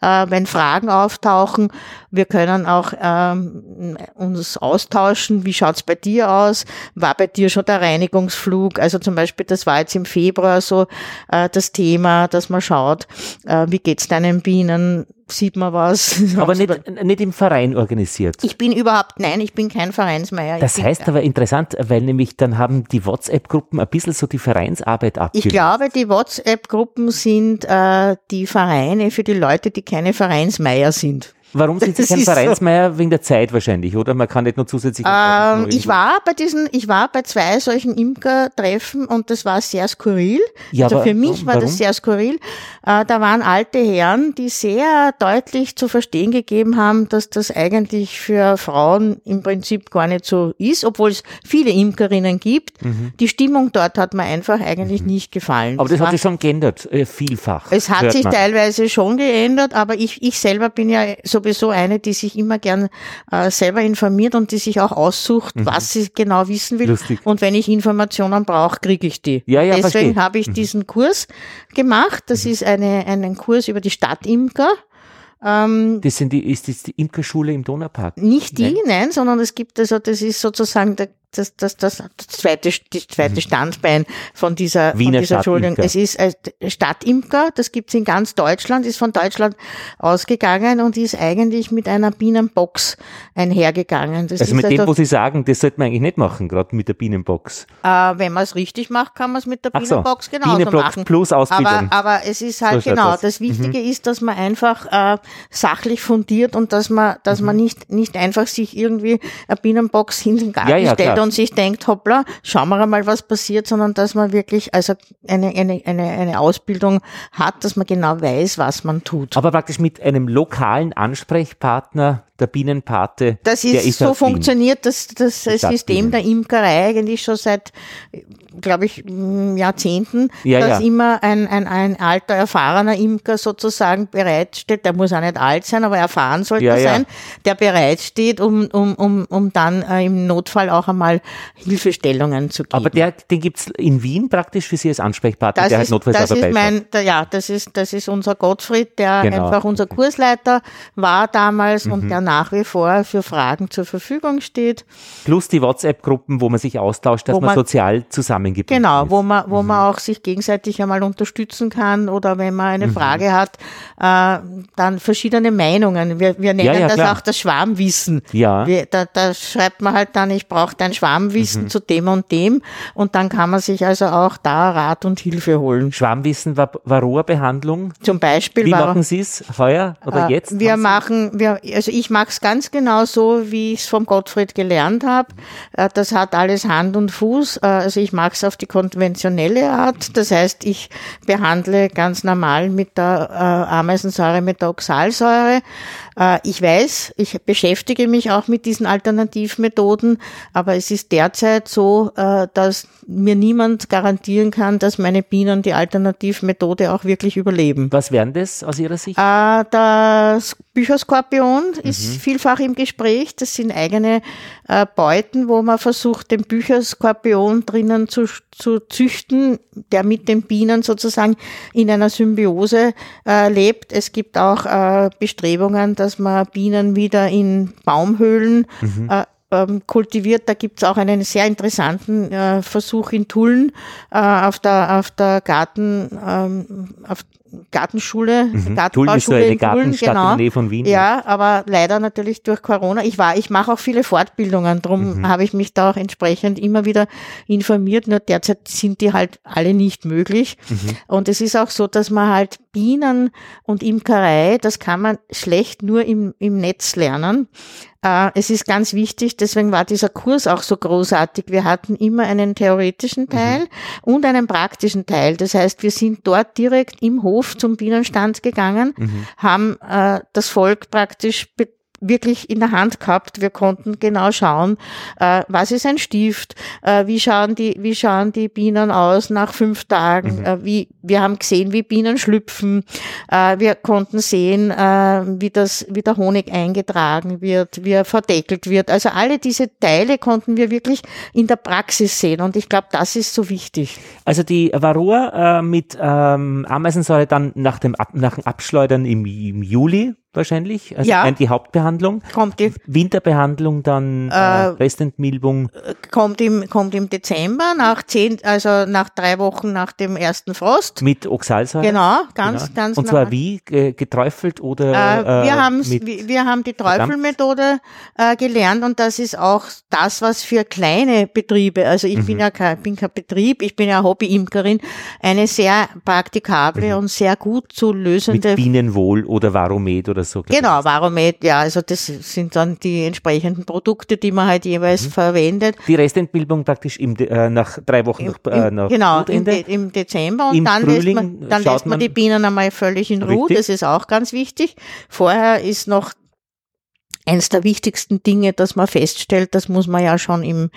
[SPEAKER 4] äh, wenn Fragen auftauchen. Wir können auch ähm, uns austauschen. Wie schaut's bei dir aus? War bei dir schon der Reinigungsflug Flug. Also zum Beispiel, das war jetzt im Februar so äh, das Thema, dass man schaut, äh, wie geht's deinen Bienen? Sieht man was?
[SPEAKER 1] Aber nicht, nicht im Verein organisiert.
[SPEAKER 4] Ich bin überhaupt, nein, ich bin kein Vereinsmeier.
[SPEAKER 1] Das
[SPEAKER 4] bin,
[SPEAKER 1] heißt aber interessant, weil nämlich dann haben die WhatsApp-Gruppen ein bisschen so die Vereinsarbeit abgelöst.
[SPEAKER 4] Ich glaube, die WhatsApp-Gruppen sind äh, die Vereine für die Leute, die keine Vereinsmeier sind.
[SPEAKER 1] Warum sind Sie kein Vereinsmeier? So. Wegen der Zeit wahrscheinlich, oder? Man kann nicht nur zusätzlich.
[SPEAKER 4] Ähm, ich war bei diesen, ich war bei zwei solchen Imker-Treffen und das war sehr skurril. Ja, also aber, für mich war warum? das sehr skurril. Äh, da waren alte Herren, die sehr deutlich zu verstehen gegeben haben, dass das eigentlich für Frauen im Prinzip gar nicht so ist, obwohl es viele Imkerinnen gibt. Mhm. Die Stimmung dort hat mir einfach eigentlich mhm. nicht gefallen.
[SPEAKER 1] Aber das, das hat sich schon geändert, äh, vielfach.
[SPEAKER 4] Es hat sich man. teilweise schon geändert, aber ich, ich selber bin ja so sowieso eine, die sich immer gern äh, selber informiert und die sich auch aussucht, mhm. was sie genau wissen will. Lustig. Und wenn ich Informationen brauche, kriege ich die.
[SPEAKER 1] Ja, ja,
[SPEAKER 4] Deswegen habe ich mhm. diesen Kurs gemacht. Das mhm. ist eine, einen Kurs über die Stadtimker.
[SPEAKER 1] Ähm, das sind die, ist das die Imkerschule im Donaupark?
[SPEAKER 4] Nicht die, nein, nein sondern es gibt also, das ist sozusagen der das, das, das, das zweite, das zweite Standbein von dieser,
[SPEAKER 1] Wiener
[SPEAKER 4] von dieser Entschuldigung. Es ist äh, Stadtimker, das gibt's in ganz Deutschland, ist von Deutschland ausgegangen und ist eigentlich mit einer Bienenbox einhergegangen. Das
[SPEAKER 1] Also mit dem, wo Sie sagen, das sollte man eigentlich nicht machen, gerade mit der Bienenbox.
[SPEAKER 4] äh, wenn man es richtig macht, kann man es mit der
[SPEAKER 1] Ach so,
[SPEAKER 4] Bienenbox genauso
[SPEAKER 1] Bienenbox
[SPEAKER 4] machen.
[SPEAKER 1] plus Ausbildung.
[SPEAKER 4] Aber, aber es ist halt
[SPEAKER 1] So
[SPEAKER 4] genau,
[SPEAKER 1] das.
[SPEAKER 4] das, Wichtige ist, dass man einfach äh, sachlich fundiert und dass man, dass
[SPEAKER 1] Mhm.
[SPEAKER 4] man nicht, nicht einfach sich irgendwie eine Bienenbox in den Garten
[SPEAKER 1] Ja, ja,
[SPEAKER 4] stellt. Und sich denkt, hoppla, schauen wir mal, was passiert, sondern dass man wirklich also eine, eine, eine, eine Ausbildung hat, dass man genau weiß, was man tut.
[SPEAKER 1] Aber praktisch mit einem lokalen Ansprechpartner, der Bienenpate,
[SPEAKER 4] Das
[SPEAKER 1] der
[SPEAKER 4] ist,
[SPEAKER 1] ist
[SPEAKER 4] so funktioniert das, das
[SPEAKER 1] Stadtbienen.
[SPEAKER 4] System der Imkerei eigentlich schon seit, glaube ich, Jahrzehnten,
[SPEAKER 1] Ja,
[SPEAKER 4] dass
[SPEAKER 1] ja.
[SPEAKER 4] immer ein, ein, ein alter, erfahrener Imker sozusagen bereitsteht, der muss auch nicht alt sein, aber erfahren sollte
[SPEAKER 1] Ja,
[SPEAKER 4] sein, der bereitsteht, um, um, um, um dann äh, im Notfall auch einmal Hilfestellungen zu geben.
[SPEAKER 1] Aber der, den gibt's in Wien praktisch für Sie als Ansprechpartner,
[SPEAKER 4] Das
[SPEAKER 1] der halt
[SPEAKER 4] ist,
[SPEAKER 1] notfalls
[SPEAKER 4] das
[SPEAKER 1] dabei
[SPEAKER 4] ist mein, der, ja, das ist, das ist unser Gottfried, der
[SPEAKER 1] Genau,
[SPEAKER 4] einfach unser. Kursleiter war damals
[SPEAKER 1] Mhm.
[SPEAKER 4] und der nach wie vor für Fragen zur Verfügung steht.
[SPEAKER 1] Plus die WhatsApp-Gruppen, wo man sich austauscht, dass man,
[SPEAKER 4] man-
[SPEAKER 1] sozial zusammengebunden
[SPEAKER 4] Genau,
[SPEAKER 1] ist.
[SPEAKER 4] wo man, wo
[SPEAKER 1] Mhm.
[SPEAKER 4] man auch sich gegenseitig einmal unterstützen kann oder wenn man
[SPEAKER 1] Mhm.
[SPEAKER 4] eine Frage hat, äh, dann verschiedene Meinungen. Wir, wir nennen
[SPEAKER 1] ja,
[SPEAKER 4] das
[SPEAKER 1] klar.
[SPEAKER 4] auch das Schwarmwissen.
[SPEAKER 1] Ja.
[SPEAKER 4] Wir, da, da schreibt man halt dann, ich brauche dein
[SPEAKER 1] Mhm.
[SPEAKER 4] Schwarmwissen zu dem und dem und dann kann man sich also auch da Rat und Hilfe holen.
[SPEAKER 1] Schwarmwissen, Var- Varroa-Behandlung.
[SPEAKER 4] Zum Beispiel
[SPEAKER 1] Wie
[SPEAKER 4] war
[SPEAKER 1] machen Sie es heuer oder
[SPEAKER 4] Äh,
[SPEAKER 1] jetzt?
[SPEAKER 4] Wir machen, wir, also ich mache es ganz genau so, wie ich es vom Gottfried gelernt habe. Äh, Das hat alles Hand und Fuß. Äh, Also ich mache es auf die konventionelle Art. Das heißt, ich behandle ganz normal mit der äh, Ameisensäure, mit der Oxalsäure. Äh, Ich weiß, ich beschäftige mich auch mit diesen Alternativmethoden, aber es ist derzeit so, äh, dass mir niemand garantieren kann, dass meine Bienen die Alternativmethode auch wirklich überleben.
[SPEAKER 1] Was wären das aus Ihrer Sicht?
[SPEAKER 4] Äh, das Bücherskorpion
[SPEAKER 1] Mhm.
[SPEAKER 4] ist vielfach im Gespräch. Das sind eigene Beuten, wo man versucht, den Bücherskorpion drinnen zu, zu züchten, der mit den Bienen sozusagen in einer Symbiose lebt. Es gibt auch Bestrebungen, dass man Bienen wieder in Baumhöhlen
[SPEAKER 1] Mhm.
[SPEAKER 4] äh, ähm, kultiviert. Da gibt es auch einen sehr interessanten äh, Versuch in Tulln äh, auf der auf der Garten ähm, auf Gartenschule,
[SPEAKER 1] Tulln ist so
[SPEAKER 4] Gartenbauschule
[SPEAKER 1] eine
[SPEAKER 4] in
[SPEAKER 1] Gartenstadt in
[SPEAKER 4] genau.
[SPEAKER 1] der Nähe von Wien.
[SPEAKER 4] Ja, aber leider natürlich durch Corona. Ich war, ich mache auch viele Fortbildungen, drum
[SPEAKER 1] Mhm.
[SPEAKER 4] habe ich mich da auch entsprechend immer wieder informiert. Nur derzeit sind die halt alle nicht möglich.
[SPEAKER 1] Mhm.
[SPEAKER 4] Und es ist auch so, dass man halt Bienen und Imkerei, das kann man schlecht nur im, im Netz lernen. Äh, Es ist ganz wichtig, deswegen war dieser Kurs auch so großartig. Wir hatten immer einen theoretischen Teil und einen praktischen Teil. Das heißt, wir sind dort direkt im Hof zum Bienenstand gegangen, haben äh, das Volk praktisch be wirklich in der Hand gehabt. Wir konnten genau schauen, äh, was ist ein Stift, äh, wie schauen die, wie schauen die Bienen aus nach fünf Tagen, äh, wie, wir haben gesehen, wie Bienen schlüpfen, äh, wir konnten sehen, äh, wie das, wie der Honig eingetragen wird, wie er verdeckelt wird. Also alle diese Teile konnten wir wirklich in der Praxis sehen und ich glaube, das ist so wichtig.
[SPEAKER 1] Also die Varroa äh, mit ähm, Ameisensäure dann nach dem, Ab nach dem Abschleudern im, im Juli wahrscheinlich, also
[SPEAKER 4] Ja.
[SPEAKER 1] die Hauptbehandlung.
[SPEAKER 4] Kommt die
[SPEAKER 1] Winterbehandlung dann äh, Restentmilbung.
[SPEAKER 4] kommt im, kommt im Dezember nach zehn, also nach drei Wochen nach dem ersten Frost.
[SPEAKER 1] Mit Oxalsäure?
[SPEAKER 4] Genau, ganz,
[SPEAKER 1] Genau.
[SPEAKER 4] ganz
[SPEAKER 1] Und zwar
[SPEAKER 4] normal.
[SPEAKER 1] wie? Ge- Geträufelt oder?
[SPEAKER 4] Äh, wir,
[SPEAKER 1] äh,
[SPEAKER 4] haben's,
[SPEAKER 1] mit-
[SPEAKER 4] wir, haben die Träufelmethode äh, gelernt und das ist auch das, was für kleine Betriebe, also ich
[SPEAKER 1] Mhm.
[SPEAKER 4] bin ja kein, bin kein Betrieb, ich bin ja Hobbyimkerin, eine sehr praktikable und sehr gut zu
[SPEAKER 1] Mhm. mit
[SPEAKER 4] lösende
[SPEAKER 1] Bienenwohl oder Varomet oder so. glaub
[SPEAKER 4] Genau. Varomet, ja, also das sind dann die entsprechenden Produkte, die man halt
[SPEAKER 1] Mhm.
[SPEAKER 4] jeweils verwendet.
[SPEAKER 1] Die Restentbildung praktisch im, äh, nach drei Wochen nach, äh,
[SPEAKER 4] Im,
[SPEAKER 1] nach
[SPEAKER 4] genau, im. De im Dezember und
[SPEAKER 1] Im
[SPEAKER 4] dann lässt
[SPEAKER 1] Frühling
[SPEAKER 4] man, dann lässt man
[SPEAKER 1] man-
[SPEAKER 4] die Bienen einmal völlig in Ruhe.
[SPEAKER 1] Richtig.
[SPEAKER 4] Das ist auch ganz wichtig. Vorher ist noch eins der wichtigsten Dinge, dass man feststellt, das muss man ja schon im,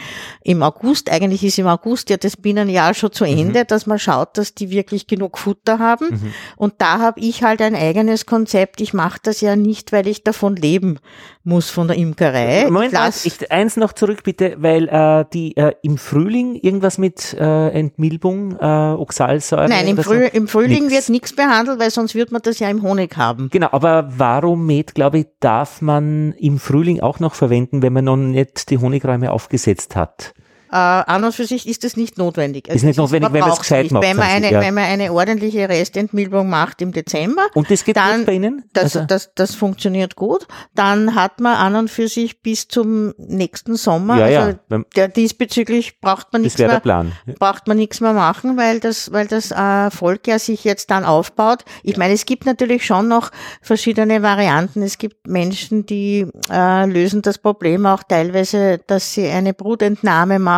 [SPEAKER 4] im August, eigentlich ist im August ja das Bienenjahr schon zu
[SPEAKER 1] Mhm.
[SPEAKER 4] Ende, dass man schaut, dass die wirklich genug Futter haben. Und da habe ich halt ein eigenes Konzept. Ich mache das ja nicht, weil ich davon leben muss von der Imkerei.
[SPEAKER 1] Moment,
[SPEAKER 4] ich lass,
[SPEAKER 1] ich, eins noch zurück bitte, weil äh, die äh, im Frühling irgendwas mit äh, Entmilbung, äh, Oxalsäure.
[SPEAKER 4] nein, im? Früh, im Frühling
[SPEAKER 1] Nix.
[SPEAKER 4] wird nichts behandelt, weil sonst wird man das ja im Honig haben.
[SPEAKER 1] Genau, aber Varomet, glaube ich, darf man im Frühling auch noch verwenden, wenn man noch nicht die Honigräume aufgesetzt hat.
[SPEAKER 4] Äh, an und für sich ist das nicht notwendig.
[SPEAKER 1] ist nicht notwendig, wenn man es gescheit macht.
[SPEAKER 4] Wenn man, eine,
[SPEAKER 1] ja.
[SPEAKER 4] wenn man eine ordentliche Restentmilbung macht im Dezember,
[SPEAKER 1] Und das geht
[SPEAKER 4] dann-
[SPEAKER 1] gut bei Ihnen?
[SPEAKER 4] das,
[SPEAKER 1] Also-
[SPEAKER 4] das, das funktioniert gut, dann hat man an und für sich bis zum nächsten Sommer,
[SPEAKER 1] Ja, ja.
[SPEAKER 4] also
[SPEAKER 1] Beim-
[SPEAKER 4] der, diesbezüglich braucht man
[SPEAKER 1] das
[SPEAKER 4] nichts
[SPEAKER 1] wäre der
[SPEAKER 4] mehr,
[SPEAKER 1] Plan.
[SPEAKER 4] braucht man nichts mehr machen, weil das, weil das äh, Volk ja sich jetzt dann aufbaut. Ich meine, es gibt natürlich schon noch verschiedene Varianten. Es gibt Menschen, die äh, lösen das Problem auch teilweise, dass sie eine Brutentnahme machen,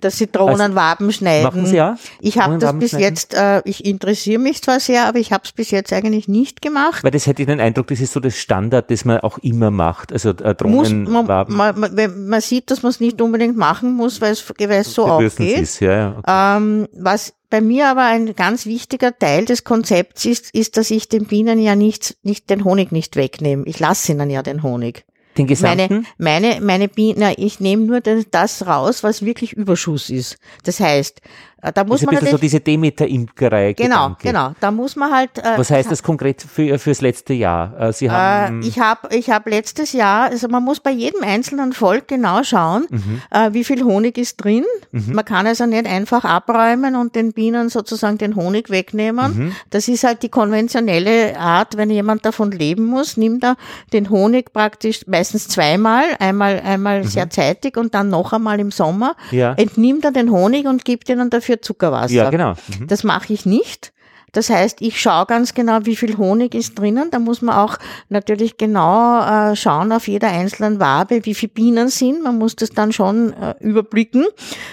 [SPEAKER 4] dass sie Drohnenwaben schneiden.
[SPEAKER 1] Mhm. Machen Sie ja?
[SPEAKER 4] Ich habe das bis
[SPEAKER 1] schneiden?
[SPEAKER 4] jetzt, äh, ich interessiere mich zwar sehr, aber ich habe es bis jetzt eigentlich nicht gemacht.
[SPEAKER 1] Weil das hätte ich den Eindruck, das ist so das Standard, das man auch immer macht. Also äh,
[SPEAKER 4] Muss, man,
[SPEAKER 1] Drohnenwaben.
[SPEAKER 4] man, man, man sieht, dass man es nicht unbedingt machen muss, weil es, es so aufgeht.
[SPEAKER 1] Ist, ja, ja. Okay.
[SPEAKER 4] Ähm, was bei mir aber ein ganz wichtiger Teil des Konzepts ist, ist, dass ich den Bienen ja nicht, nicht den Honig nicht wegnehme. Ich lasse ihnen ja den Honig.
[SPEAKER 1] Den gesamten?
[SPEAKER 4] Meine, meine, meine Bienen, ich nehme nur das, raus, was wirklich Überschuss ist. Das heißt, da muss
[SPEAKER 1] das ist ein
[SPEAKER 4] man
[SPEAKER 1] bisschen so diese Demeter-Imkerei.
[SPEAKER 4] genau, genau, da muss man halt, äh,
[SPEAKER 1] Was heißt das konkret für, fürs letzte Jahr? Äh, Sie
[SPEAKER 4] Äh,
[SPEAKER 1] haben,
[SPEAKER 4] ich habe ich hab letztes Jahr, also man muss bei jedem einzelnen Volk genau schauen,
[SPEAKER 1] Mhm.
[SPEAKER 4] äh, wie viel Honig ist drin. Man kann also nicht einfach abräumen und den Bienen sozusagen den Honig wegnehmen.
[SPEAKER 1] Mhm.
[SPEAKER 4] Das ist halt die konventionelle Art, wenn jemand davon leben muss, nimmt er den Honig praktisch meistens zweimal, einmal, einmal sehr zeitig und dann noch einmal im Sommer,
[SPEAKER 1] Mhm. Ja.
[SPEAKER 4] entnimmt er den Honig und gibt ihnen dafür Zuckerwasser.
[SPEAKER 1] ja, genau. Mhm.
[SPEAKER 4] Das mache ich nicht. Das heißt, ich schaue ganz genau, wie viel Honig ist drinnen. Da muss man auch natürlich genau äh, schauen auf jeder einzelnen Wabe, wie viele Bienen sind. Man muss das dann schon äh, überblicken.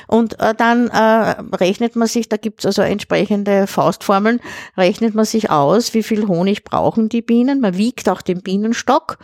[SPEAKER 4] Und äh, dann äh, rechnet man sich, da gibt's also entsprechende Faustformeln, rechnet man sich aus, wie viel Honig brauchen die Bienen. Man wiegt auch den Bienenstock.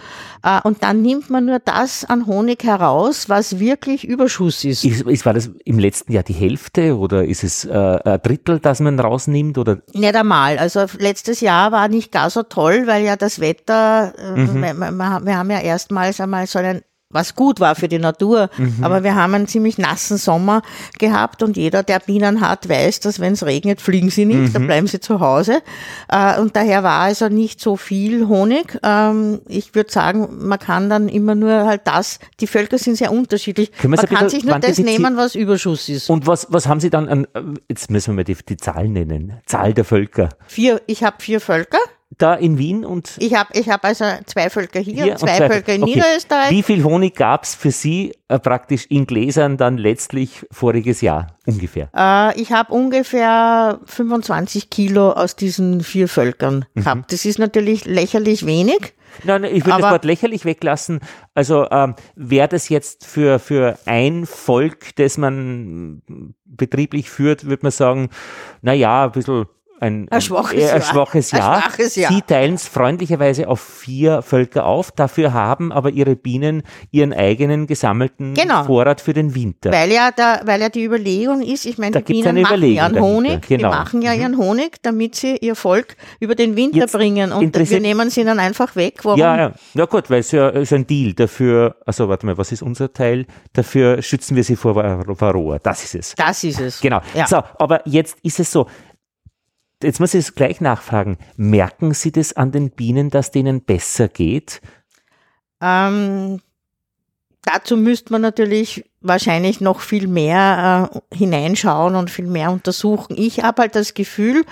[SPEAKER 4] Äh, und dann nimmt man nur das an Honig heraus, was wirklich Überschuss ist.
[SPEAKER 1] Ist, ist, war das im letzten Jahr die Hälfte oder ist es äh, ein Drittel, das man rausnimmt? Oder
[SPEAKER 4] Nicht einmal. Also letztes Jahr war nicht gar so toll, weil ja das Wetter, äh,
[SPEAKER 1] Mhm.
[SPEAKER 4] wir, wir wir haben ja erstmals einmal so einen was gut war für die Natur,
[SPEAKER 1] Mhm.
[SPEAKER 4] aber wir haben einen ziemlich nassen Sommer gehabt und jeder, der Bienen hat, weiß, dass wenn es regnet, fliegen sie nicht,
[SPEAKER 1] Mhm.
[SPEAKER 4] dann bleiben sie zu Hause. Äh, Und daher war also nicht so viel Honig. Ähm, Ich würde sagen, man kann dann immer nur halt das, die Völker sind sehr unterschiedlich. Man kann sich nur das nehmen, was Überschuss ist.
[SPEAKER 1] Und was, was haben Sie dann an, jetzt müssen wir mal die, die Zahl nennen, Zahl der Völker.
[SPEAKER 4] Vier, ich habe vier Völker.
[SPEAKER 1] Da in Wien und
[SPEAKER 4] Ich habe ich hab also zwei Völker hier,
[SPEAKER 1] hier
[SPEAKER 4] und zwei, Völker in
[SPEAKER 1] Okay.
[SPEAKER 4] Niederösterreich.
[SPEAKER 1] Wie viel Honig gab's für Sie äh, praktisch in Gläsern dann letztlich voriges Jahr ungefähr?
[SPEAKER 4] Äh, ich habe ungefähr 25 Kilo aus diesen vier Völkern
[SPEAKER 1] Mhm.
[SPEAKER 4] gehabt. Das ist natürlich lächerlich wenig.
[SPEAKER 1] Nein, nein, ich will das Wort lächerlich weglassen. Also ähm, wäre das jetzt für, für ein Volk, das man betrieblich führt, würde man sagen, na ja, ein bisschen ein,
[SPEAKER 4] Ein schwaches
[SPEAKER 1] ein
[SPEAKER 4] Jahr.
[SPEAKER 1] schwaches
[SPEAKER 4] Ein
[SPEAKER 1] Jahr.
[SPEAKER 4] schwaches Jahr.
[SPEAKER 1] Sie teilen es freundlicherweise auf vier Völker auf. Dafür haben aber ihre Bienen ihren eigenen gesammelten
[SPEAKER 4] Genau.
[SPEAKER 1] Vorrat für den Winter.
[SPEAKER 4] Weil ja, da, weil ja die Überlegung ist, ich meine,
[SPEAKER 1] Da
[SPEAKER 4] die Bienen machen ihren Honig,
[SPEAKER 1] genau.
[SPEAKER 4] die machen ja ihren Honig, damit sie ihr Volk über den Winter
[SPEAKER 1] Jetzt
[SPEAKER 4] bringen. Und wir nehmen sie dann einfach weg. Warum?
[SPEAKER 1] Ja, ja. Na gut, weil es ja ist ein Deal dafür, also warte mal, was ist unser Teil? Dafür schützen wir sie vor Var- Varroa. Das ist es.
[SPEAKER 4] Das ist es.
[SPEAKER 1] Genau.
[SPEAKER 4] Ja.
[SPEAKER 1] So, aber jetzt ist es so. Jetzt muss ich es gleich nachfragen. Merken Sie das an den Bienen, dass denen besser geht?
[SPEAKER 4] Ähm, dazu müsste man natürlich wahrscheinlich noch viel mehr äh, hineinschauen und viel mehr untersuchen. Ich habe halt das Gefühl,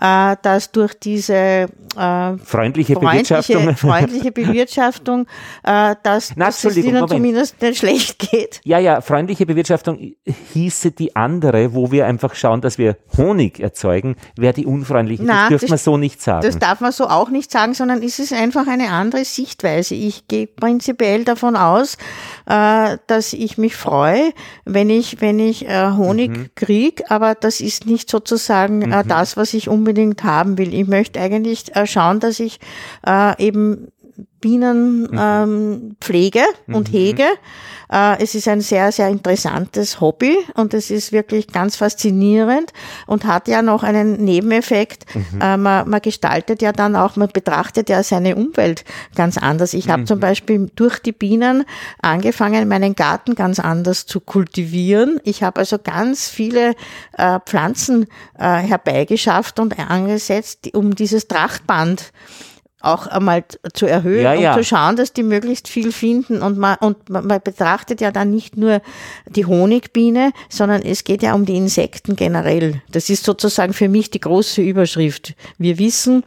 [SPEAKER 4] äh, dass durch diese äh,
[SPEAKER 1] Freundliche,
[SPEAKER 4] freundliche,
[SPEAKER 1] Bewirtschaftung?
[SPEAKER 4] freundliche Bewirtschaftung, äh, dass,
[SPEAKER 1] Na,
[SPEAKER 4] dass es ihnen zumindest nicht schlecht geht.
[SPEAKER 1] Ja, ja, freundliche Bewirtschaftung hieße die andere, wo wir einfach schauen, dass wir Honig erzeugen, wäre die unfreundliche.
[SPEAKER 4] Na,
[SPEAKER 1] das dürfte
[SPEAKER 4] das-
[SPEAKER 1] man so nicht sagen.
[SPEAKER 4] Das darf man so auch nicht sagen, sondern es ist einfach eine andere Sichtweise. Ich gehe prinzipiell davon aus, äh, dass ich mich freue, wenn ich, wenn ich äh, Honig
[SPEAKER 1] Mhm.
[SPEAKER 4] krieg, aber das ist nicht sozusagen äh, das, was ich unbedingt haben will. Ich möchte eigentlich äh, schauen, dass ich äh, eben Bienen
[SPEAKER 1] Mhm.
[SPEAKER 4] ähm, und hege. Äh, es ist ein sehr, sehr interessantes Hobby und es ist wirklich ganz faszinierend und hat ja noch einen Nebeneffekt.
[SPEAKER 1] Mhm.
[SPEAKER 4] Äh, man, man gestaltet ja dann auch, man betrachtet ja seine Umwelt ganz anders. Ich habe
[SPEAKER 1] Mhm.
[SPEAKER 4] zum Beispiel durch die Bienen angefangen, meinen Garten ganz anders zu kultivieren. Ich habe also ganz viele äh, Pflanzen äh, herbeigeschafft und angesetzt, um dieses Trachtband auch einmal zu erhöhen
[SPEAKER 1] Ja,
[SPEAKER 4] und
[SPEAKER 1] ja.
[SPEAKER 4] zu schauen, dass die möglichst viel finden. Und man, und man, man betrachtet ja dann nicht nur die Honigbiene, sondern es geht ja um die Insekten generell. Das ist sozusagen für mich die große Überschrift. Wir wissen,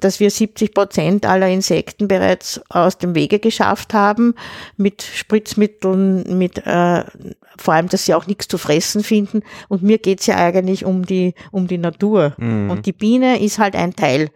[SPEAKER 4] dass wir 70 Prozent aller Insekten bereits aus dem Wege geschafft haben, mit Spritzmitteln, mit äh, vor allem, dass sie auch nichts zu fressen finden. Und mir geht's ja eigentlich um die, um die Natur. Und die Biene ist halt ein Teil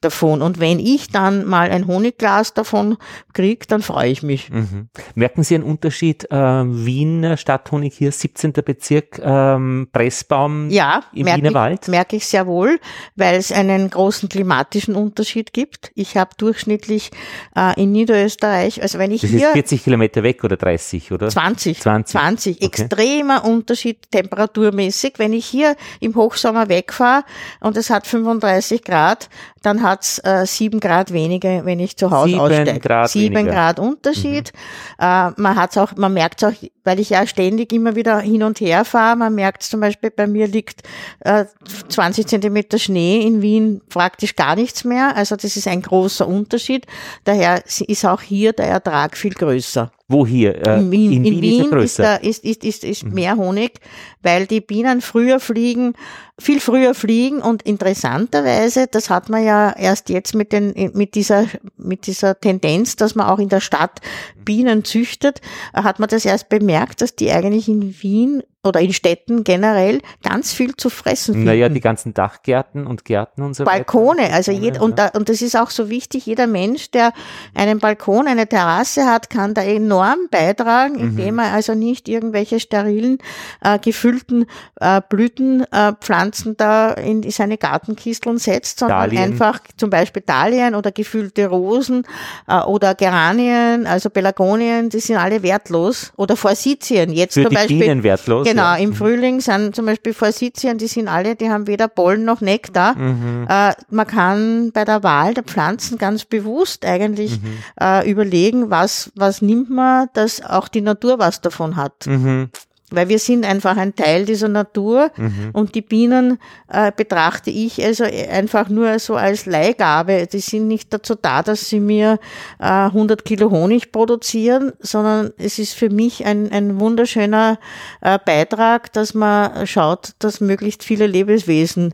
[SPEAKER 4] davon. Und wenn ich dann mal ein Honigglas davon kriege, dann freue ich mich.
[SPEAKER 1] Mhm. Merken Sie einen Unterschied? Äh, Wien, Stadthonig hier, 17. Bezirk, ähm, Pressbaum
[SPEAKER 4] Ja,
[SPEAKER 1] im
[SPEAKER 4] merke
[SPEAKER 1] Wienerwald?
[SPEAKER 4] ich, merke ich sehr wohl, weil es einen großen klimatischen Unterschied gibt. Ich habe durchschnittlich äh, in Niederösterreich, also wenn ich
[SPEAKER 1] Das ist
[SPEAKER 4] hier
[SPEAKER 1] 40 Kilometer weg oder 30, oder?
[SPEAKER 4] 20,
[SPEAKER 1] 20.
[SPEAKER 4] 20,
[SPEAKER 1] Okay.
[SPEAKER 4] extremer Unterschied temperaturmäßig. Wenn ich hier im Hochsommer wegfahre und es hat 35 Grad, dann hat's äh, 7 Grad weniger, wenn ich zu Hause
[SPEAKER 1] Sieben
[SPEAKER 4] aussteige.
[SPEAKER 1] Grad
[SPEAKER 4] 7
[SPEAKER 1] weniger. Mhm.
[SPEAKER 4] Grad Unterschied. Äh, man hat's auch, man merkt's auch, weil ich ja ständig immer wieder hin und her fahre. Man merkt zum Beispiel, bei mir liegt äh, 20 Zentimeter Schnee in Wien praktisch gar nichts mehr. Also das ist ein großer Unterschied. Daher ist auch hier der Ertrag viel größer.
[SPEAKER 1] Wo hier? Äh,
[SPEAKER 4] In Wien, in Wien,
[SPEAKER 1] ist er
[SPEAKER 4] ist,
[SPEAKER 1] größer. Mhm.
[SPEAKER 4] da, ist, ist, ist, ist mehr Honig, weil die Bienen früher fliegen, viel früher fliegen und interessanterweise, das hat man ja erst jetzt mit, den, mit, dieser, mit dieser Tendenz, dass man auch in der Stadt Bienen züchtet, hat man das erst bemerkt, dass die eigentlich in Wien oder in Städten generell ganz viel zu fressen finden.
[SPEAKER 1] naja, die ganzen Dachgärten und Gärten und so
[SPEAKER 4] Balkone, also
[SPEAKER 1] Balkone,
[SPEAKER 4] jeder, und, da, und das ist auch so wichtig, jeder Mensch, der einen Balkon, eine Terrasse hat, kann da enorm beitragen,
[SPEAKER 1] Mhm.
[SPEAKER 4] indem er also nicht irgendwelche sterilen, äh, gefüllten äh, Blütenpflanzen da in seine Gartenkisteln setzt, sondern
[SPEAKER 1] Dahlien.
[SPEAKER 4] einfach zum Beispiel Dahlien oder gefüllte Rosen äh, oder Geranien, also Pelagonien, die sind alle wertlos. Oder Forsythien, jetzt
[SPEAKER 1] Für
[SPEAKER 4] zum
[SPEAKER 1] die
[SPEAKER 4] Beispiel.
[SPEAKER 1] Bienen wertlos.
[SPEAKER 4] Genau,
[SPEAKER 1] ja.
[SPEAKER 4] im Frühling sind zum Beispiel Forsythien, die sind alle, die haben weder Pollen noch Nektar.
[SPEAKER 1] Mhm.
[SPEAKER 4] Äh, man kann bei der Wahl der Pflanzen ganz bewusst eigentlich
[SPEAKER 1] Mhm.
[SPEAKER 4] äh, überlegen, was, was nimmt man, dass auch die Natur was davon hat.
[SPEAKER 1] Mhm.
[SPEAKER 4] Weil wir sind einfach ein Teil dieser Natur
[SPEAKER 1] Mhm.
[SPEAKER 4] und die Bienen äh, betrachte ich also einfach nur so als Leihgabe. Die sind nicht dazu da, dass sie mir äh, 100 Kilo Honig produzieren, sondern es ist für mich ein, ein wunderschöner äh, Beitrag, dass man schaut, dass möglichst viele Lebewesen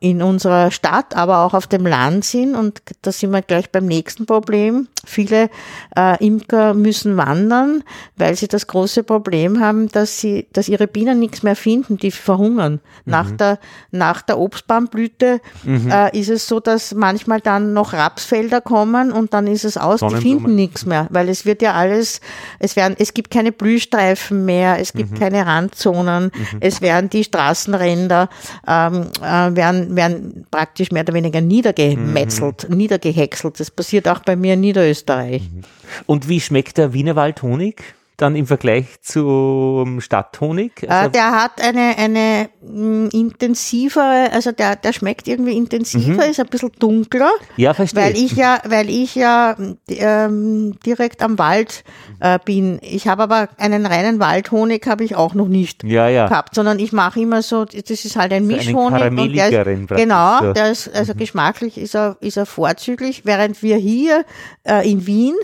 [SPEAKER 4] in unserer Stadt, aber auch auf dem Land sind. Und da sind wir gleich beim nächsten Problem. Viele äh, Imker müssen wandern, weil sie das große Problem haben, dass sie, dass ihre Bienen nichts mehr finden, die verhungern. Nach der, nach der Obstbaumblüte äh, ist es so, dass manchmal dann noch Rapsfelder kommen und dann ist es aus, die finden nichts mehr, weil es wird ja alles, es werden, es gibt keine Blühstreifen mehr, es gibt keine Randzonen, es werden die Straßenränder, ähm, äh, werden, werden praktisch mehr oder weniger niedergemetzelt, niedergehäckselt. Das passiert auch bei mir in Niederösterreich.
[SPEAKER 1] Und wie schmeckt der Wienerwaldhonig dann im Vergleich zum Stadthonig?
[SPEAKER 4] Äh,
[SPEAKER 1] Also,
[SPEAKER 4] der hat eine, eine mh, intensivere, also der, der schmeckt irgendwie intensiver, ist ein bisschen dunkler.
[SPEAKER 1] ja, verstehe.
[SPEAKER 4] Weil ich ja, weil ich ja ähm, direkt am Wald äh, bin. Ich habe aber einen reinen Waldhonig habe ich auch noch nicht
[SPEAKER 1] ja, ja.
[SPEAKER 4] gehabt, sondern ich mache immer so, das ist halt ein
[SPEAKER 1] So
[SPEAKER 4] Mischhonig und der ist, genau, der ist also geschmacklich ist er ist er vorzüglich, während wir hier äh, in Wien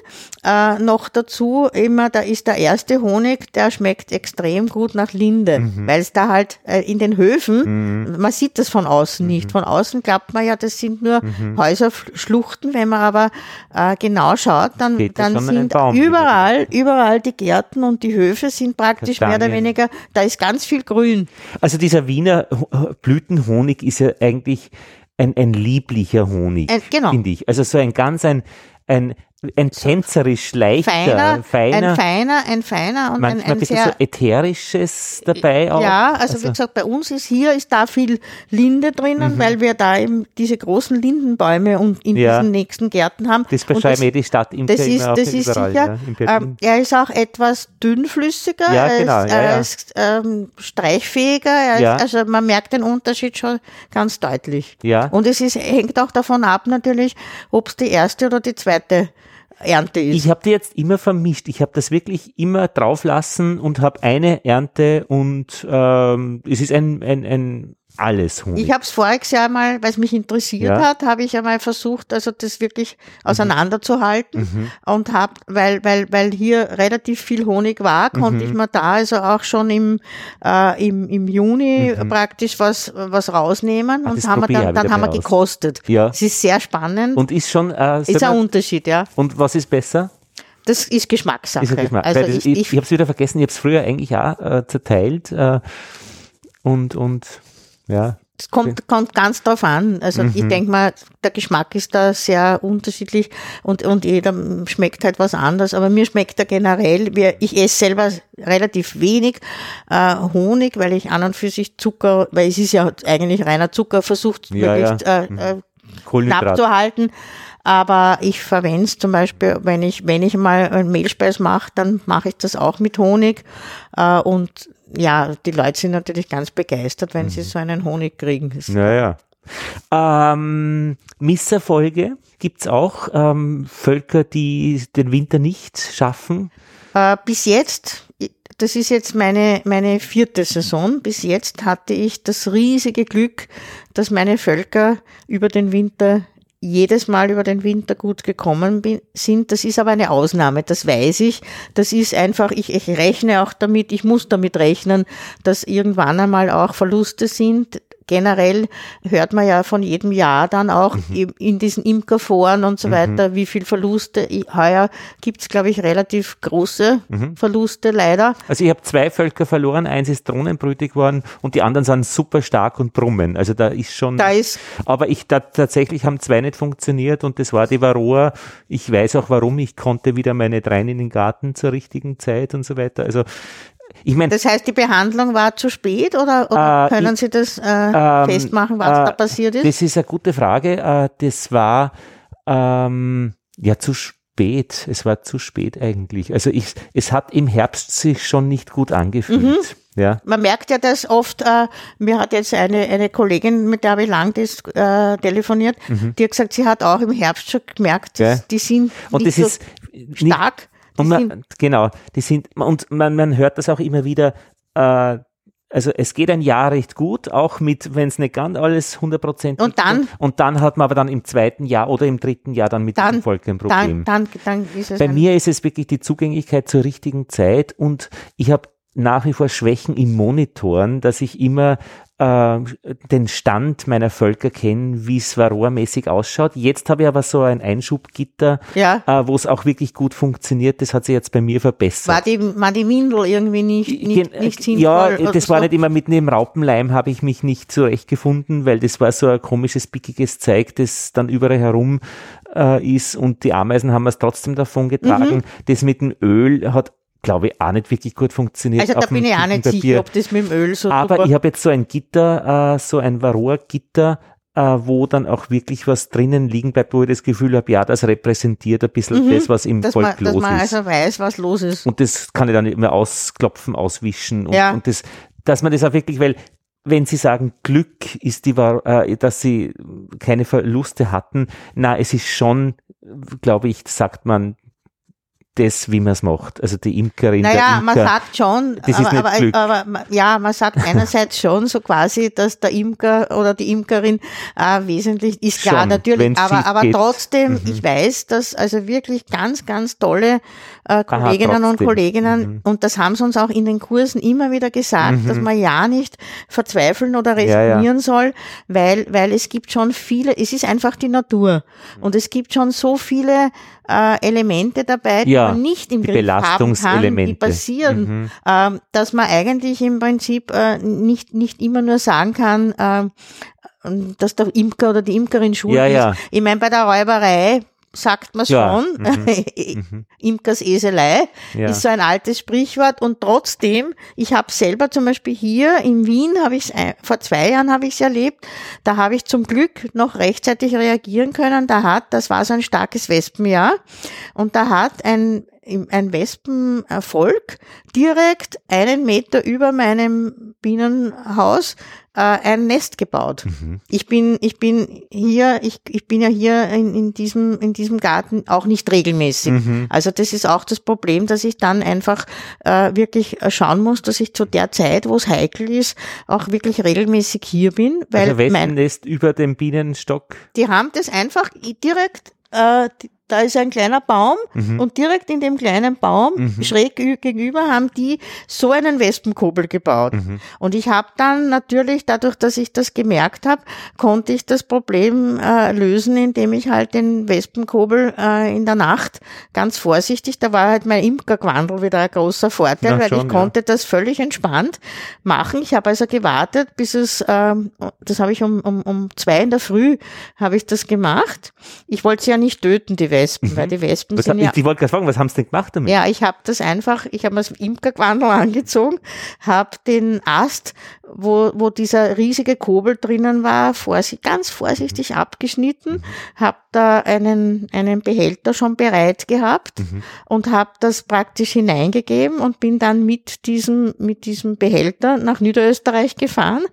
[SPEAKER 4] äh, noch dazu immer, da ist der erste Honig, der schmeckt extrem gut nach Linde,
[SPEAKER 1] Mhm.
[SPEAKER 4] weil es da halt äh, in den Höfen, man sieht das von außen nicht. Von außen glaubt man ja, das sind nur
[SPEAKER 1] Mhm.
[SPEAKER 4] Häuserschluchten. Wenn man aber äh, genau schaut, dann, dann sind überall, überall die Gärten und die Höfe sind praktisch mehr oder
[SPEAKER 1] Kastanien.
[SPEAKER 4] weniger, da ist ganz viel Grün.
[SPEAKER 1] Also dieser Wiener Ho- Blütenhonig ist ja eigentlich ein, ein lieblicher Honig,
[SPEAKER 4] Ein- genau.
[SPEAKER 1] finde ich. Also so ein ganz ein, ein, ein tänzerisch leichter,
[SPEAKER 4] Feiner,
[SPEAKER 1] feiner,
[SPEAKER 4] ein feiner, ein feiner und ein,
[SPEAKER 1] manchmal ein
[SPEAKER 4] ein
[SPEAKER 1] bisschen
[SPEAKER 4] sehr
[SPEAKER 1] so ätherisches dabei auch.
[SPEAKER 4] Ja, also, wie gesagt, bei uns ist hier ist da viel Linde drinnen,
[SPEAKER 1] Mhm.
[SPEAKER 4] weil wir da eben diese großen Lindenbäume und in
[SPEAKER 1] Ja.
[SPEAKER 4] diesen nächsten Gärten haben.
[SPEAKER 1] das beschreiben eh die Stadt im
[SPEAKER 4] das ist, das ist
[SPEAKER 1] überall,
[SPEAKER 4] sicher.
[SPEAKER 1] ja,
[SPEAKER 4] ähm, er ist auch etwas dünnflüssiger,
[SPEAKER 1] Ja,
[SPEAKER 4] er
[SPEAKER 1] genau,
[SPEAKER 4] ist,
[SPEAKER 1] ja,
[SPEAKER 4] er ist ähm, streichfähiger, er ist, also man merkt den Unterschied schon ganz deutlich.
[SPEAKER 1] Ja.
[SPEAKER 4] Und es ist, hängt auch davon ab natürlich, ob es die erste oder die zweite Ernte ist.
[SPEAKER 1] Ich habe die jetzt immer vermischt. Ich habe das wirklich immer drauflassen und habe eine Ernte und ähm, es ist ein, ein, ein alles Honig.
[SPEAKER 4] Ich habe es voriges Jahr mal, weil es mich interessiert
[SPEAKER 1] Ja.
[SPEAKER 4] hat, habe ich einmal versucht, also das wirklich auseinanderzuhalten
[SPEAKER 1] Mhm.
[SPEAKER 4] und habe, weil, weil, weil hier relativ viel Honig war, konnte
[SPEAKER 1] Mhm.
[SPEAKER 4] ich mir da also auch schon im, äh, im, im Juni praktisch was, was rausnehmen
[SPEAKER 1] Mhm. Ah,
[SPEAKER 4] und haben wir dann, dann haben wir gekostet.
[SPEAKER 1] Ja.
[SPEAKER 4] Es ist sehr spannend.
[SPEAKER 1] Und ist schon, äh,
[SPEAKER 4] ist ein Unterschied, ja.
[SPEAKER 1] und was ist besser?
[SPEAKER 4] Das ist Geschmackssache.
[SPEAKER 1] Ist Geschmack.
[SPEAKER 4] Also
[SPEAKER 1] das,
[SPEAKER 4] ich,
[SPEAKER 1] ich
[SPEAKER 4] ich,
[SPEAKER 1] ich habe es wieder vergessen, ich habe es früher eigentlich auch äh, zerteilt äh, und, und ja.
[SPEAKER 4] Es kommt, kommt ganz drauf an. Also
[SPEAKER 1] Mhm.
[SPEAKER 4] ich denke mal, der Geschmack ist da sehr unterschiedlich und, und jeder schmeckt halt was anderes. Aber mir schmeckt er generell, ich esse selber relativ wenig äh, Honig, weil ich an und für sich Zucker, weil es ist ja eigentlich reiner Zucker, versucht
[SPEAKER 1] Ja,
[SPEAKER 4] möglichst
[SPEAKER 1] ja. Mhm.
[SPEAKER 4] Äh, äh, knapp
[SPEAKER 1] Kohlenhydrat.
[SPEAKER 4] zu halten. Aber ich verwende es zum Beispiel, wenn ich, wenn ich mal einen Mehlspeis mache, dann mache ich das auch mit Honig. Äh, und ja, die Leute sind natürlich ganz begeistert, wenn
[SPEAKER 1] Mhm.
[SPEAKER 4] sie so einen Honig kriegen. Das-
[SPEAKER 1] Naja. Ähm, Misserfolge gibt's auch. Ähm, Völker, die den Winter nicht schaffen.
[SPEAKER 4] Äh, bis jetzt, das ist jetzt meine, meine vierte Saison, bis jetzt hatte ich das riesige Glück, dass meine Völker über den Winter jedes Mal über den Winter gut gekommen bin, sind. Das ist aber eine Ausnahme, das weiß ich. Das ist einfach, ich, ich rechne auch damit, ich muss damit rechnen, dass irgendwann einmal auch Verluste sind. Generell hört man ja von jedem Jahr dann auch in- in diesen Imkerforen und so weiter, wie viel Verluste. Heuer gibt's glaube ich, relativ große Verluste leider.
[SPEAKER 1] Also ich habe zwei Völker verloren, eins ist drohnenbrütig geworden und die anderen sind super stark und brummen. Also da ist schon.
[SPEAKER 4] Da ist
[SPEAKER 1] aber ich da, tatsächlich haben zwei nicht funktioniert und das war die Varroa. Ich weiß auch warum. Ich konnte wieder meine dreien in den Garten zur richtigen Zeit und so weiter. Also ich meine,
[SPEAKER 4] Das heißt, die Behandlung war zu spät oder, oder
[SPEAKER 1] Äh,
[SPEAKER 4] können
[SPEAKER 1] ich-
[SPEAKER 4] Sie das äh,
[SPEAKER 1] Ähm,
[SPEAKER 4] festmachen, was
[SPEAKER 1] äh,
[SPEAKER 4] da passiert ist?
[SPEAKER 1] Das ist eine gute Frage. Äh, Das war ähm, ja zu spät. Es war zu spät eigentlich. Also ich, es hat im Herbst sich schon nicht gut angefühlt.
[SPEAKER 4] Mhm.
[SPEAKER 1] Ja.
[SPEAKER 4] Man merkt ja das oft, äh, mir hat jetzt eine, eine Kollegin, mit der habe ich lang das, äh, telefoniert, die hat gesagt, sie hat auch im Herbst schon gemerkt, dass
[SPEAKER 1] Mhm. Ja.
[SPEAKER 4] die sind
[SPEAKER 1] Und
[SPEAKER 4] nicht
[SPEAKER 1] das
[SPEAKER 4] so
[SPEAKER 1] ist nicht,
[SPEAKER 4] stark. Die
[SPEAKER 1] und
[SPEAKER 4] sind,
[SPEAKER 1] man, genau, die sind, und man, man hört das auch immer wieder, äh, also es geht ein Jahr recht gut, auch mit, wenn es nicht ganz alles 100%
[SPEAKER 4] Und dann?
[SPEAKER 1] und dann hat man aber dann im zweiten Jahr oder im dritten Jahr dann mit
[SPEAKER 4] dann,
[SPEAKER 1] dem Volk ein Problem.
[SPEAKER 4] dann, dann, dann ist es
[SPEAKER 1] Bei mir ist es wirklich die Zugänglichkeit zur richtigen Zeit und ich habe nach wie vor Schwächen im Monitoren, dass ich immer äh, den Stand meiner Völker kenne, wie es Varroa-mäßig ausschaut. Jetzt habe ich aber so ein Einschubgitter,
[SPEAKER 4] Ja.
[SPEAKER 1] äh, wo es auch wirklich gut funktioniert. Das hat sich jetzt bei mir verbessert.
[SPEAKER 4] war die, war die Windel irgendwie nicht, nicht,
[SPEAKER 1] Gen-
[SPEAKER 4] nicht sinnvoll?
[SPEAKER 1] ja, das war nicht immer mit dem Raupenleim, habe ich mich nicht zurechtgefunden, weil das war so ein komisches, pickiges Zeug, das dann überall herum äh, ist und die Ameisen haben es trotzdem davon getragen.
[SPEAKER 4] Mhm.
[SPEAKER 1] Das mit dem Öl hat, glaube ich, auch nicht wirklich gut funktioniert.
[SPEAKER 4] Also da bin ich auch nicht
[SPEAKER 1] Küchenpapier.
[SPEAKER 4] sicher, ob das mit dem Öl so
[SPEAKER 1] Aber
[SPEAKER 4] super
[SPEAKER 1] ich habe jetzt so ein Gitter, äh, so ein Varroa-Gitter, äh, wo dann auch wirklich was drinnen liegen bleibt, wo ich das Gefühl habe, ja, das repräsentiert ein bisschen das, was im
[SPEAKER 4] Mhm. dass
[SPEAKER 1] Volk
[SPEAKER 4] man, dass
[SPEAKER 1] los
[SPEAKER 4] man
[SPEAKER 1] ist.
[SPEAKER 4] also weiß, was los ist.
[SPEAKER 1] Und das kann ich dann immer ausklopfen, auswischen. Und,
[SPEAKER 4] Ja.
[SPEAKER 1] und das, dass man das auch wirklich, weil wenn Sie sagen, Glück ist die, äh, dass Sie keine Verluste hatten, na, es ist schon, glaube ich, sagt man, das, wie man es macht. Also die Imkerin,
[SPEAKER 4] Naja,
[SPEAKER 1] Imker.
[SPEAKER 4] man sagt schon,
[SPEAKER 1] Das ist
[SPEAKER 4] aber,
[SPEAKER 1] nicht
[SPEAKER 4] aber, aber ja, man sagt einerseits schon so quasi, dass der Imker oder die Imkerin äh, wesentlich ist klar
[SPEAKER 1] Schon,
[SPEAKER 4] natürlich, aber aber trotzdem,
[SPEAKER 1] Mhm.
[SPEAKER 4] ich weiß, dass also wirklich ganz ganz tolle äh, Kolleginnen und
[SPEAKER 1] trotzdem.
[SPEAKER 4] Kolleginnen
[SPEAKER 1] Mhm.
[SPEAKER 4] und das haben sie uns auch in den Kursen immer wieder gesagt, dass man ja nicht verzweifeln oder
[SPEAKER 1] Ja, ja.
[SPEAKER 4] resignieren soll, weil weil es gibt schon viele, es ist einfach die Natur
[SPEAKER 1] Mhm.
[SPEAKER 4] und es gibt schon so viele äh, Elemente dabei, die
[SPEAKER 1] Ja,
[SPEAKER 4] man nicht im Griff haben kann, die passieren,
[SPEAKER 1] Mhm.
[SPEAKER 4] ähm, dass man eigentlich im Prinzip äh, nicht, nicht immer nur sagen kann, ähm, dass der Imker oder die Imkerin schuld
[SPEAKER 1] Ja,
[SPEAKER 4] ist.
[SPEAKER 1] ja.
[SPEAKER 4] Ich meine, bei der Räuberei sagt man
[SPEAKER 1] Ja,
[SPEAKER 4] schon,
[SPEAKER 1] mhm.
[SPEAKER 4] Imkers Eselei
[SPEAKER 1] Ja.
[SPEAKER 4] ist so ein altes Sprichwort und trotzdem, ich habe selber zum Beispiel hier in Wien, habe ich vor zwei Jahren habe ich es erlebt, da habe ich zum Glück noch rechtzeitig reagieren können. Da hat, das war so ein starkes Wespenjahr und da hat ein ein Wespenvolk direkt einen Meter über meinem Bienenhaus äh, ein Nest gebaut. Mhm. Ich bin, ich bin hier, ich, ich bin ja hier in, in diesem, in diesem Garten auch nicht regelmäßig. Mhm. Also das ist auch das Problem, dass ich dann einfach äh, wirklich schauen muss, dass ich zu der Zeit, wo es heikel ist, auch wirklich regelmäßig hier bin.
[SPEAKER 1] Weil also mein Nest über dem Bienenstock?
[SPEAKER 4] Die haben das einfach direkt äh, da ist ein kleiner Baum mhm. und direkt in dem kleinen Baum, mhm. schräg gegenüber, haben die so einen Wespenkobel gebaut. Mhm. Und ich habe dann natürlich, dadurch, dass ich das gemerkt habe, konnte ich das Problem äh, lösen, indem ich halt den Wespenkobel äh, in der Nacht ganz vorsichtig, da war halt mein Imkerquandel wieder ein großer Vorteil, Na, weil schon, ich konnte das völlig entspannt machen. Ich habe also gewartet, bis es, äh, das habe ich um, um, um zwei in der Früh, habe ich das gemacht. Ich wollte sie ja nicht töten, die Wespen. Wespen, mhm. weil die Wespen
[SPEAKER 1] was
[SPEAKER 4] sind
[SPEAKER 1] ja... Ich wollte gerade fragen, was haben sie denn gemacht damit?
[SPEAKER 4] Ja, ich habe das einfach, ich habe mir das Imkerquandel angezogen, habe den Ast, wo, wo dieser riesige Kobel drinnen war, vorsicht, ganz vorsichtig mhm. abgeschnitten, mhm. habe da einen, einen Behälter schon bereit gehabt mhm. und habe das praktisch hineingegeben und bin dann mit diesem, mit diesem Behälter nach Niederösterreich gefahren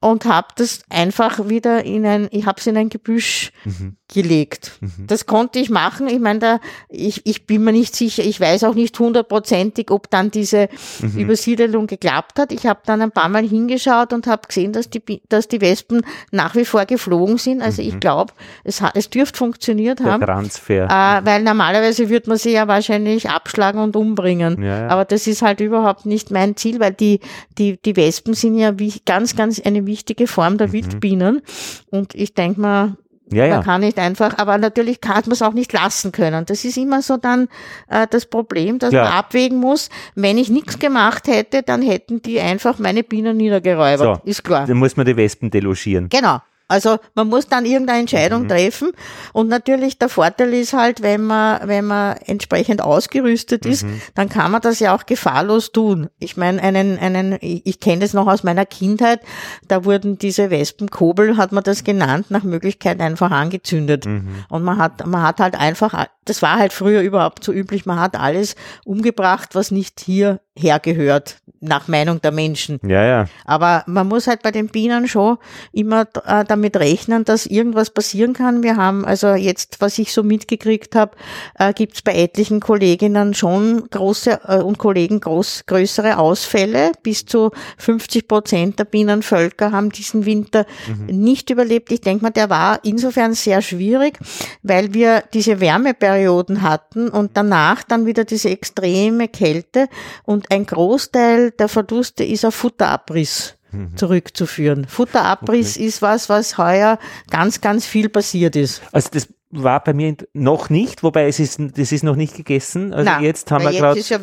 [SPEAKER 4] und habe das einfach wieder in ein, ich habe es in ein Gebüsch mhm. Gelegt. Mhm. Das konnte ich machen. Ich meine, da, ich, ich bin mir nicht sicher, ich weiß auch nicht hundertprozentig, ob dann diese mhm. Übersiedelung geklappt hat. Ich habe dann ein paar Mal hingeschaut und habe gesehen, dass die, dass die Wespen nach wie vor geflogen sind. Also ich mhm. glaube, es, es dürfte funktioniert
[SPEAKER 1] Der
[SPEAKER 4] haben.
[SPEAKER 1] Transfer.
[SPEAKER 4] Äh, weil normalerweise würde man sie ja wahrscheinlich abschlagen und umbringen. Ja, ja. Aber das ist halt überhaupt nicht mein Ziel, weil die, die, die Wespen sind ja wie ganz, ganz eine wichtige Form der mhm. Wildbienen. Und ich denke mal, ja, ja. Man kann nicht einfach, aber natürlich kann man es auch nicht lassen können. Das ist immer so dann äh, das Problem, dass ja. man abwägen muss. Wenn ich nichts gemacht hätte, dann hätten die einfach meine Bienen niedergeräubert. So, ist klar.
[SPEAKER 1] Dann muss man die Wespen delogieren.
[SPEAKER 4] Genau. Also man muss dann irgendeine Entscheidung mhm. treffen und natürlich der Vorteil ist halt, wenn man wenn man entsprechend ausgerüstet ist, mhm. dann kann man das ja auch gefahrlos tun. Ich meine einen einen ich kenne das noch aus meiner Kindheit, da wurden diese Wespenkobel hat man das genannt, nach Möglichkeit einfach angezündet mhm. und man hat man hat halt einfach das war halt früher überhaupt so üblich, man hat alles umgebracht, was nicht hier hergehört, nach Meinung der Menschen.
[SPEAKER 1] Ja, ja.
[SPEAKER 4] Aber man muss halt bei den Bienen schon immer äh, damit rechnen, dass irgendwas passieren kann. Wir haben also jetzt, was ich so mitgekriegt habe, äh, gibt es bei etlichen Kolleginnen schon große äh, und Kollegen groß, größere Ausfälle. Bis zu 50 Prozent der Bienenvölker haben diesen Winter mhm. nicht überlebt. Ich denke mal, der war insofern sehr schwierig, weil wir diese Wärmeperioden hatten und danach dann wieder diese extreme Kälte und ein Großteil der Verluste ist auf Futterabriss mhm. zurückzuführen. Futterabriss okay. ist was, was heuer ganz, ganz viel passiert ist.
[SPEAKER 1] Also das war bei mir noch nicht, wobei es ist, das ist noch nicht gegessen. Also Nein, jetzt haben wir gerade
[SPEAKER 4] ja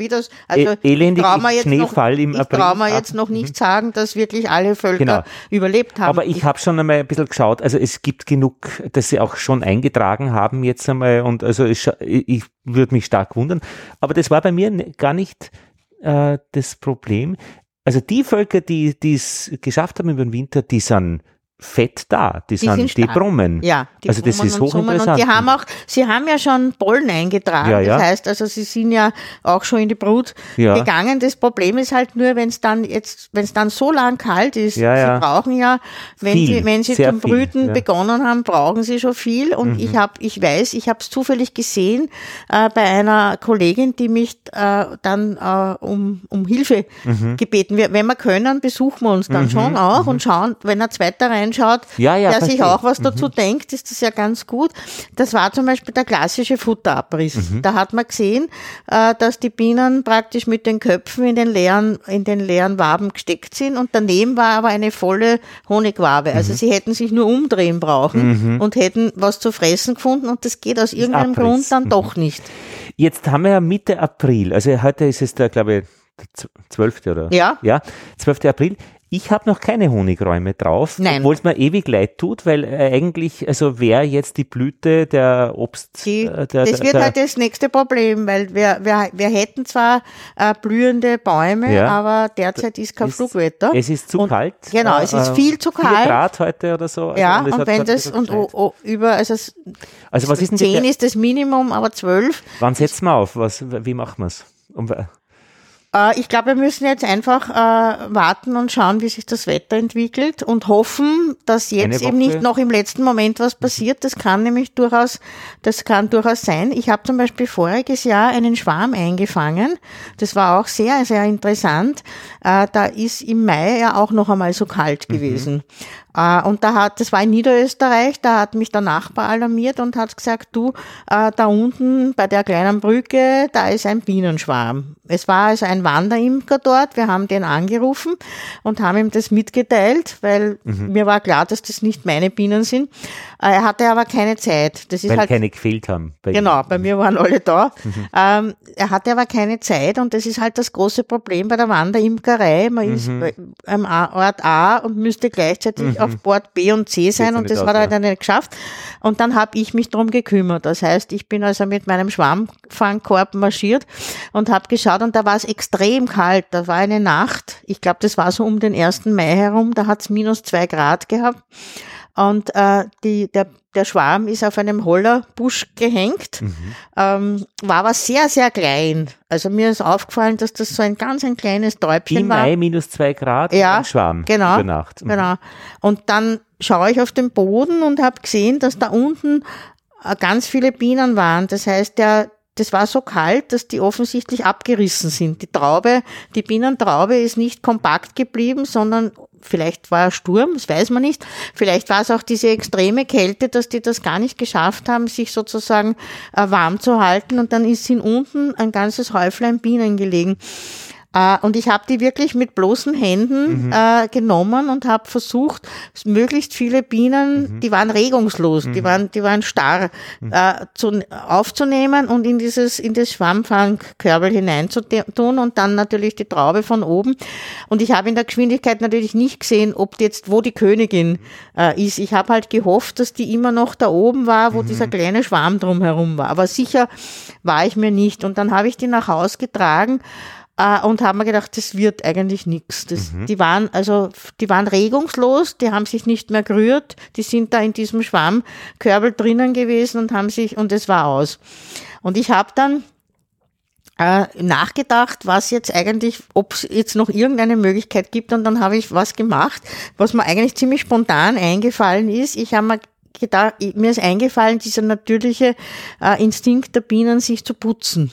[SPEAKER 4] also e elendig Schneefall noch, im April. Ich brauche mir jetzt noch nicht mhm. sagen, dass wirklich alle Völker genau. überlebt haben.
[SPEAKER 1] Aber ich, ich habe schon einmal ein bisschen geschaut, also es gibt genug, dass sie auch schon eingetragen haben jetzt einmal und also ich, ich würde mich stark wundern. Aber das war bei mir gar nicht äh, das Problem. Also die Völker, die es geschafft haben über den Winter, die sind fett da. Die, die sind, sind die brummen.
[SPEAKER 4] Ja,
[SPEAKER 1] die also das ist hochinteressant.
[SPEAKER 4] Und die haben auch, sie haben ja schon Pollen eingetragen. Ja, ja. Das heißt, also sie sind ja auch schon in die Brut ja. gegangen. Das Problem ist halt nur, wenn es dann jetzt, wenn es dann so lang kalt ist, sie brauchen ja, wenn viel, sie, wenn sie zum Brüten viel, begonnen haben, brauchen sie schon viel. Und mhm. ich habe, ich weiß, ich habe es zufällig gesehen äh, bei einer Kollegin, die mich äh, dann äh, um, um Hilfe mhm. gebeten wird. Wenn wir können, besuchen wir uns dann mhm. schon auch und mhm. schauen, wenn er zweiter rein reinschaut, ja, ja, der verstehe. sich auch was dazu mhm. denkt, ist das ja ganz gut. Das war zum Beispiel der klassische Futterabriss. Mhm. Da hat man gesehen, äh, dass die Bienen praktisch mit den Köpfen in den leeren, in den leeren Waben gesteckt sind und daneben war aber eine volle Honigwabe. Also mhm. sie hätten sich nur umdrehen brauchen mhm. und hätten was zu fressen gefunden und das geht aus irgendeinem Abriss. Grund dann doch mhm. nicht.
[SPEAKER 1] Jetzt haben wir ja Mitte April, also heute ist es der, glaube ich, der 12. oder?
[SPEAKER 4] Ja.
[SPEAKER 1] Ja, 12. April. Ich habe noch keine Honigräume drauf,
[SPEAKER 4] Nein.
[SPEAKER 1] obwohl es mir ewig leid tut, weil äh, eigentlich, also wäre jetzt die Blüte der Obst,
[SPEAKER 4] Die,
[SPEAKER 1] äh, der,
[SPEAKER 4] das
[SPEAKER 1] der,
[SPEAKER 4] wird
[SPEAKER 1] der,
[SPEAKER 4] halt das nächste Problem, weil wir, wir, wir hätten zwar äh, blühende Bäume,
[SPEAKER 1] Ja.
[SPEAKER 4] aber derzeit ist kein
[SPEAKER 1] Ist-
[SPEAKER 4] Flugwetter.
[SPEAKER 1] es ist zu
[SPEAKER 4] Und-
[SPEAKER 1] kalt.
[SPEAKER 4] Genau, es ist viel zu kalt.
[SPEAKER 1] Grad heute oder so. Also,
[SPEAKER 4] ja,
[SPEAKER 1] es
[SPEAKER 4] und
[SPEAKER 1] hat
[SPEAKER 4] wenn das, und o, o, über, also es-
[SPEAKER 1] Also was ist denn die,
[SPEAKER 4] 10 ist das Minimum, aber 12.
[SPEAKER 1] wann setzen wir auf? Was, wie machen wir's? Um,
[SPEAKER 4] Äh, ich glaube, wir müssen jetzt einfach äh, warten und schauen, wie sich das Wetter entwickelt und hoffen, dass jetzt eben nicht noch im letzten Moment was passiert. Das kann nämlich durchaus, das kann durchaus sein. Ich habe zum Beispiel voriges Jahr einen Schwarm eingefangen. Das war auch sehr, sehr interessant. Äh, da ist im Mai ja auch noch einmal so kalt gewesen. Äh, und da hat, das war in Niederösterreich, da hat mich der Nachbar alarmiert und hat gesagt, du, da unten bei der kleinen Brücke, da ist ein Bienenschwarm. Es war also ein Wanderimker dort, wir haben den angerufen und haben ihm das mitgeteilt, weil mir war klar, dass das nicht meine Bienen sind. Äh, Er hatte aber keine Zeit. Das ist
[SPEAKER 1] weil
[SPEAKER 4] halt
[SPEAKER 1] keine gefehlt haben. bei
[SPEAKER 4] Genau,
[SPEAKER 1] Ihnen.
[SPEAKER 4] bei mir waren alle da. Ähm, er hatte aber keine Zeit und das ist halt das große Problem bei der Wanderimkerei. Man ist bei- am A- Ort A und müsste gleichzeitig auf Ort B und C sein
[SPEAKER 1] ja
[SPEAKER 4] und das
[SPEAKER 1] aus,
[SPEAKER 4] hat er
[SPEAKER 1] ja.
[SPEAKER 4] halt nicht geschafft. Und dann habe ich mich drum gekümmert. Das heißt, ich bin also mit meinem Schwammfangkorb marschiert und habe geschaut und da war es extrem kalt. Da war eine Nacht, ich glaube, das war so um den 1. Mai herum, da hat es minus zwei Grad gehabt. Und äh, die, der, der Schwarm ist auf einem Hollerbusch gehängt, ähm, war aber sehr, sehr klein. Also mir ist aufgefallen, dass das so ein ganz ein kleines Täubchen
[SPEAKER 1] Im
[SPEAKER 4] war.
[SPEAKER 1] Mai minus zwei Grad
[SPEAKER 4] Ja,
[SPEAKER 1] Schwarm
[SPEAKER 4] genau,
[SPEAKER 1] über Nacht. Mhm.
[SPEAKER 4] Genau. Und dann schaue ich auf den Boden und habe gesehen, dass da unten äh, ganz viele Bienen waren. Das heißt, der, das war so kalt, dass die offensichtlich abgerissen sind. Die Traube, die Bienentraube ist nicht kompakt geblieben, sondern vielleicht war Sturm, das weiß man nicht. Vielleicht war es auch diese extreme Kälte, dass die das gar nicht geschafft haben, sich sozusagen äh, warm zu halten. Und dann ist in unten ein ganzes Häuflein Bienen gelegen. Äh, und ich habe die wirklich mit bloßen Händen äh, genommen und habe versucht, möglichst viele Bienen, die waren regungslos, die waren, die waren starr, äh, zu, aufzunehmen und in dieses, in das Schwammfangkörbel hineinzutun und dann natürlich die Traube von oben. Und ich habe in der Geschwindigkeit natürlich nicht gesehen, ob jetzt, wo die Königin äh, ist. Ich habe halt gehofft, dass die immer noch da oben war, wo dieser kleine Schwarm drumherum war. Aber sicher war ich mir nicht. Und dann habe ich die nach Haus getragen äh, und haben mir gedacht, das wird eigentlich nichts. Die waren also, die waren regungslos, die haben sich nicht mehr gerührt, die sind da in diesem Schwammkörbel drinnen gewesen und haben sich und es war aus. Und ich habe dann äh, nachgedacht, was jetzt eigentlich, ob es jetzt noch irgendeine Möglichkeit gibt und dann habe ich was gemacht, was mir eigentlich ziemlich spontan eingefallen ist. Ich habe mir gedacht, mir ist eingefallen, dieser natürliche äh, Instinkt der Bienen, sich zu putzen.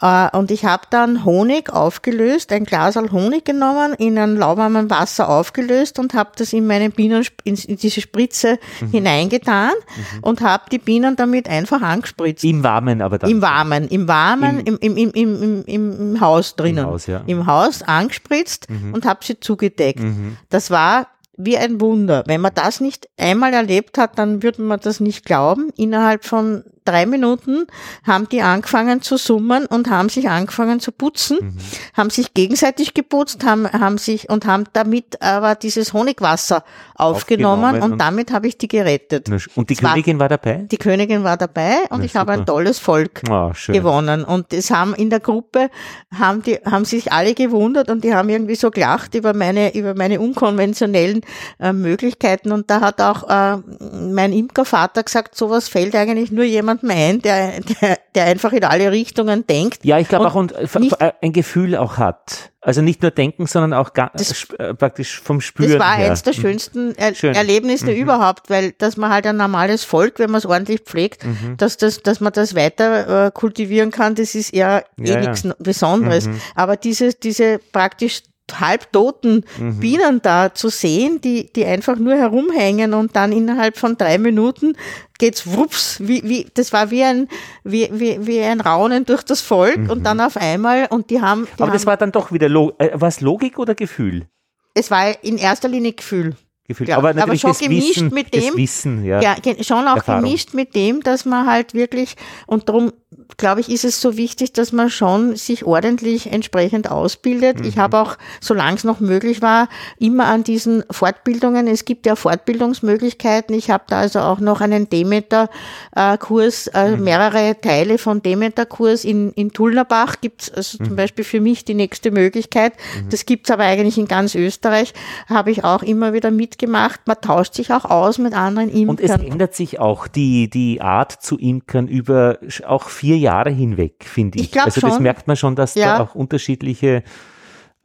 [SPEAKER 4] Äh, und ich habe dann Honig aufgelöst, ein Glas Honig genommen, in ein lauwarmen Wasser aufgelöst und habe das in meine Bienen, in, in diese Spritze hineingetan und habe die Bienen damit einfach angespritzt.
[SPEAKER 1] Im Warmen aber dann.
[SPEAKER 4] Im Warmen, im Warmen, im, im, im, im, im, im, im Haus drinnen.
[SPEAKER 1] Im Haus, ja.
[SPEAKER 4] Im Haus angespritzt und habe sie zugedeckt. Das war wie ein Wunder. Wenn man das nicht einmal erlebt hat, dann würde man das nicht glauben. Innerhalb von drei Minuten haben die angefangen zu summen und haben sich angefangen zu putzen, haben sich gegenseitig geputzt, haben, haben sich und haben damit aber dieses Honigwasser aufgenommen,
[SPEAKER 1] Aufgenommen
[SPEAKER 4] und,
[SPEAKER 1] und-
[SPEAKER 4] damit habe ich die gerettet.
[SPEAKER 1] Und die
[SPEAKER 4] Es war-
[SPEAKER 1] Königin war dabei?
[SPEAKER 4] Die Königin war dabei und
[SPEAKER 1] Na,
[SPEAKER 4] ich habe ein
[SPEAKER 1] super.
[SPEAKER 4] tolles Volk
[SPEAKER 1] schön.
[SPEAKER 4] gewonnen. Und es haben in der Gruppe haben die haben sich alle gewundert und die haben irgendwie so gelacht über meine über meine unkonventionellen äh, Möglichkeiten. Und da hat auch äh, mein Imkervater gesagt, sowas fällt eigentlich nur jemandem ein, der, der der einfach in alle Richtungen denkt.
[SPEAKER 1] Ja, ich glaube auch und äh, ein Gefühl auch hat. Also nicht nur denken, sondern auch ga,
[SPEAKER 4] Das-
[SPEAKER 1] äh, praktisch vom Spüren
[SPEAKER 4] Das war
[SPEAKER 1] her.
[SPEAKER 4] eins der schönsten er
[SPEAKER 1] Schön. Mhm.
[SPEAKER 4] Erlebnisse überhaupt, weil dass man halt ein normales Volk, wenn man es ordentlich pflegt,
[SPEAKER 1] Mhm.
[SPEAKER 4] dass das, dass man das weiter äh, kultivieren kann, das ist eher eh
[SPEAKER 1] Ja, ja.
[SPEAKER 4] nichts Besonderes.
[SPEAKER 1] Mhm.
[SPEAKER 4] Aber diese, diese praktisch halbtoten
[SPEAKER 1] Mhm.
[SPEAKER 4] Bienen da zu sehen, die, die einfach nur herumhängen und dann innerhalb von drei Minuten geht's wups, wie, wie, das war wie ein, wie, wie, wie ein Raunen durch das Volk und dann auf einmal und die haben, die
[SPEAKER 1] Mhm. Aber das
[SPEAKER 4] haben
[SPEAKER 1] war dann doch wieder, Lo äh, was Logik oder Gefühl?
[SPEAKER 4] es war in erster Linie Gefühl.
[SPEAKER 1] Gefühlt.
[SPEAKER 4] Ja,
[SPEAKER 1] aber
[SPEAKER 4] aber
[SPEAKER 1] natürlich
[SPEAKER 4] schon
[SPEAKER 1] das
[SPEAKER 4] gemischt
[SPEAKER 1] Wissen,
[SPEAKER 4] mit dem-
[SPEAKER 1] Wissen, ja.
[SPEAKER 4] Ja, schon auch
[SPEAKER 1] Erfahrung.
[SPEAKER 4] gemischt mit dem, dass man halt wirklich, und darum glaube ich, ist es so wichtig, dass man schon sich ordentlich entsprechend ausbildet.
[SPEAKER 1] Mhm.
[SPEAKER 4] Ich habe auch, solange es noch möglich war, immer an diesen Fortbildungen, es gibt ja Fortbildungsmöglichkeiten. Ich habe da also auch noch einen Demeter-Kurs, äh,
[SPEAKER 1] Mhm.
[SPEAKER 4] mehrere Teile von Demeter-Kurs in, in Tulnerbach gibt es also
[SPEAKER 1] Mhm.
[SPEAKER 4] zum Beispiel für mich die nächste Möglichkeit. Das gibt's aber eigentlich in ganz Österreich, habe ich auch immer wieder mitgemacht. Man tauscht sich auch aus mit anderen Imkern.
[SPEAKER 1] Und es ändert sich auch die, die Art zu imkern über auch vier Jahre hinweg, finde ich.
[SPEAKER 4] Ich
[SPEAKER 1] also das
[SPEAKER 4] schon.
[SPEAKER 1] merkt man schon, dass
[SPEAKER 4] Ja.
[SPEAKER 1] da auch unterschiedliche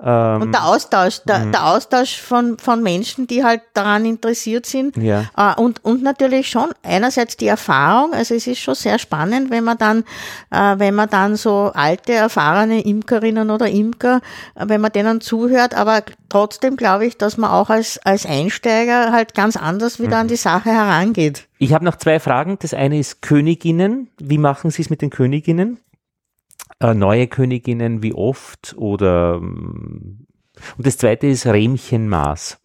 [SPEAKER 1] ähm,
[SPEAKER 4] Und der Austausch, der,
[SPEAKER 1] Mhm.
[SPEAKER 4] der Austausch von, von Menschen, die halt daran interessiert sind.
[SPEAKER 1] Ja.
[SPEAKER 4] Äh, und, und natürlich schon einerseits die Erfahrung, also es ist schon sehr spannend, wenn man dann, äh, wenn man dann so alte, erfahrene Imkerinnen oder Imker, äh, wenn man denen zuhört, aber trotzdem glaube ich, dass man auch als, als Einsteiger halt ganz anders wieder an
[SPEAKER 1] Mhm.
[SPEAKER 4] die Sache herangeht.
[SPEAKER 1] Ich habe noch zwei Fragen. Das eine ist Königinnen. Wie machen Sie es mit den Königinnen? Äh, neue Königinnen, wie oft? Oder ähm, und das zweite ist Rähmchenmaß.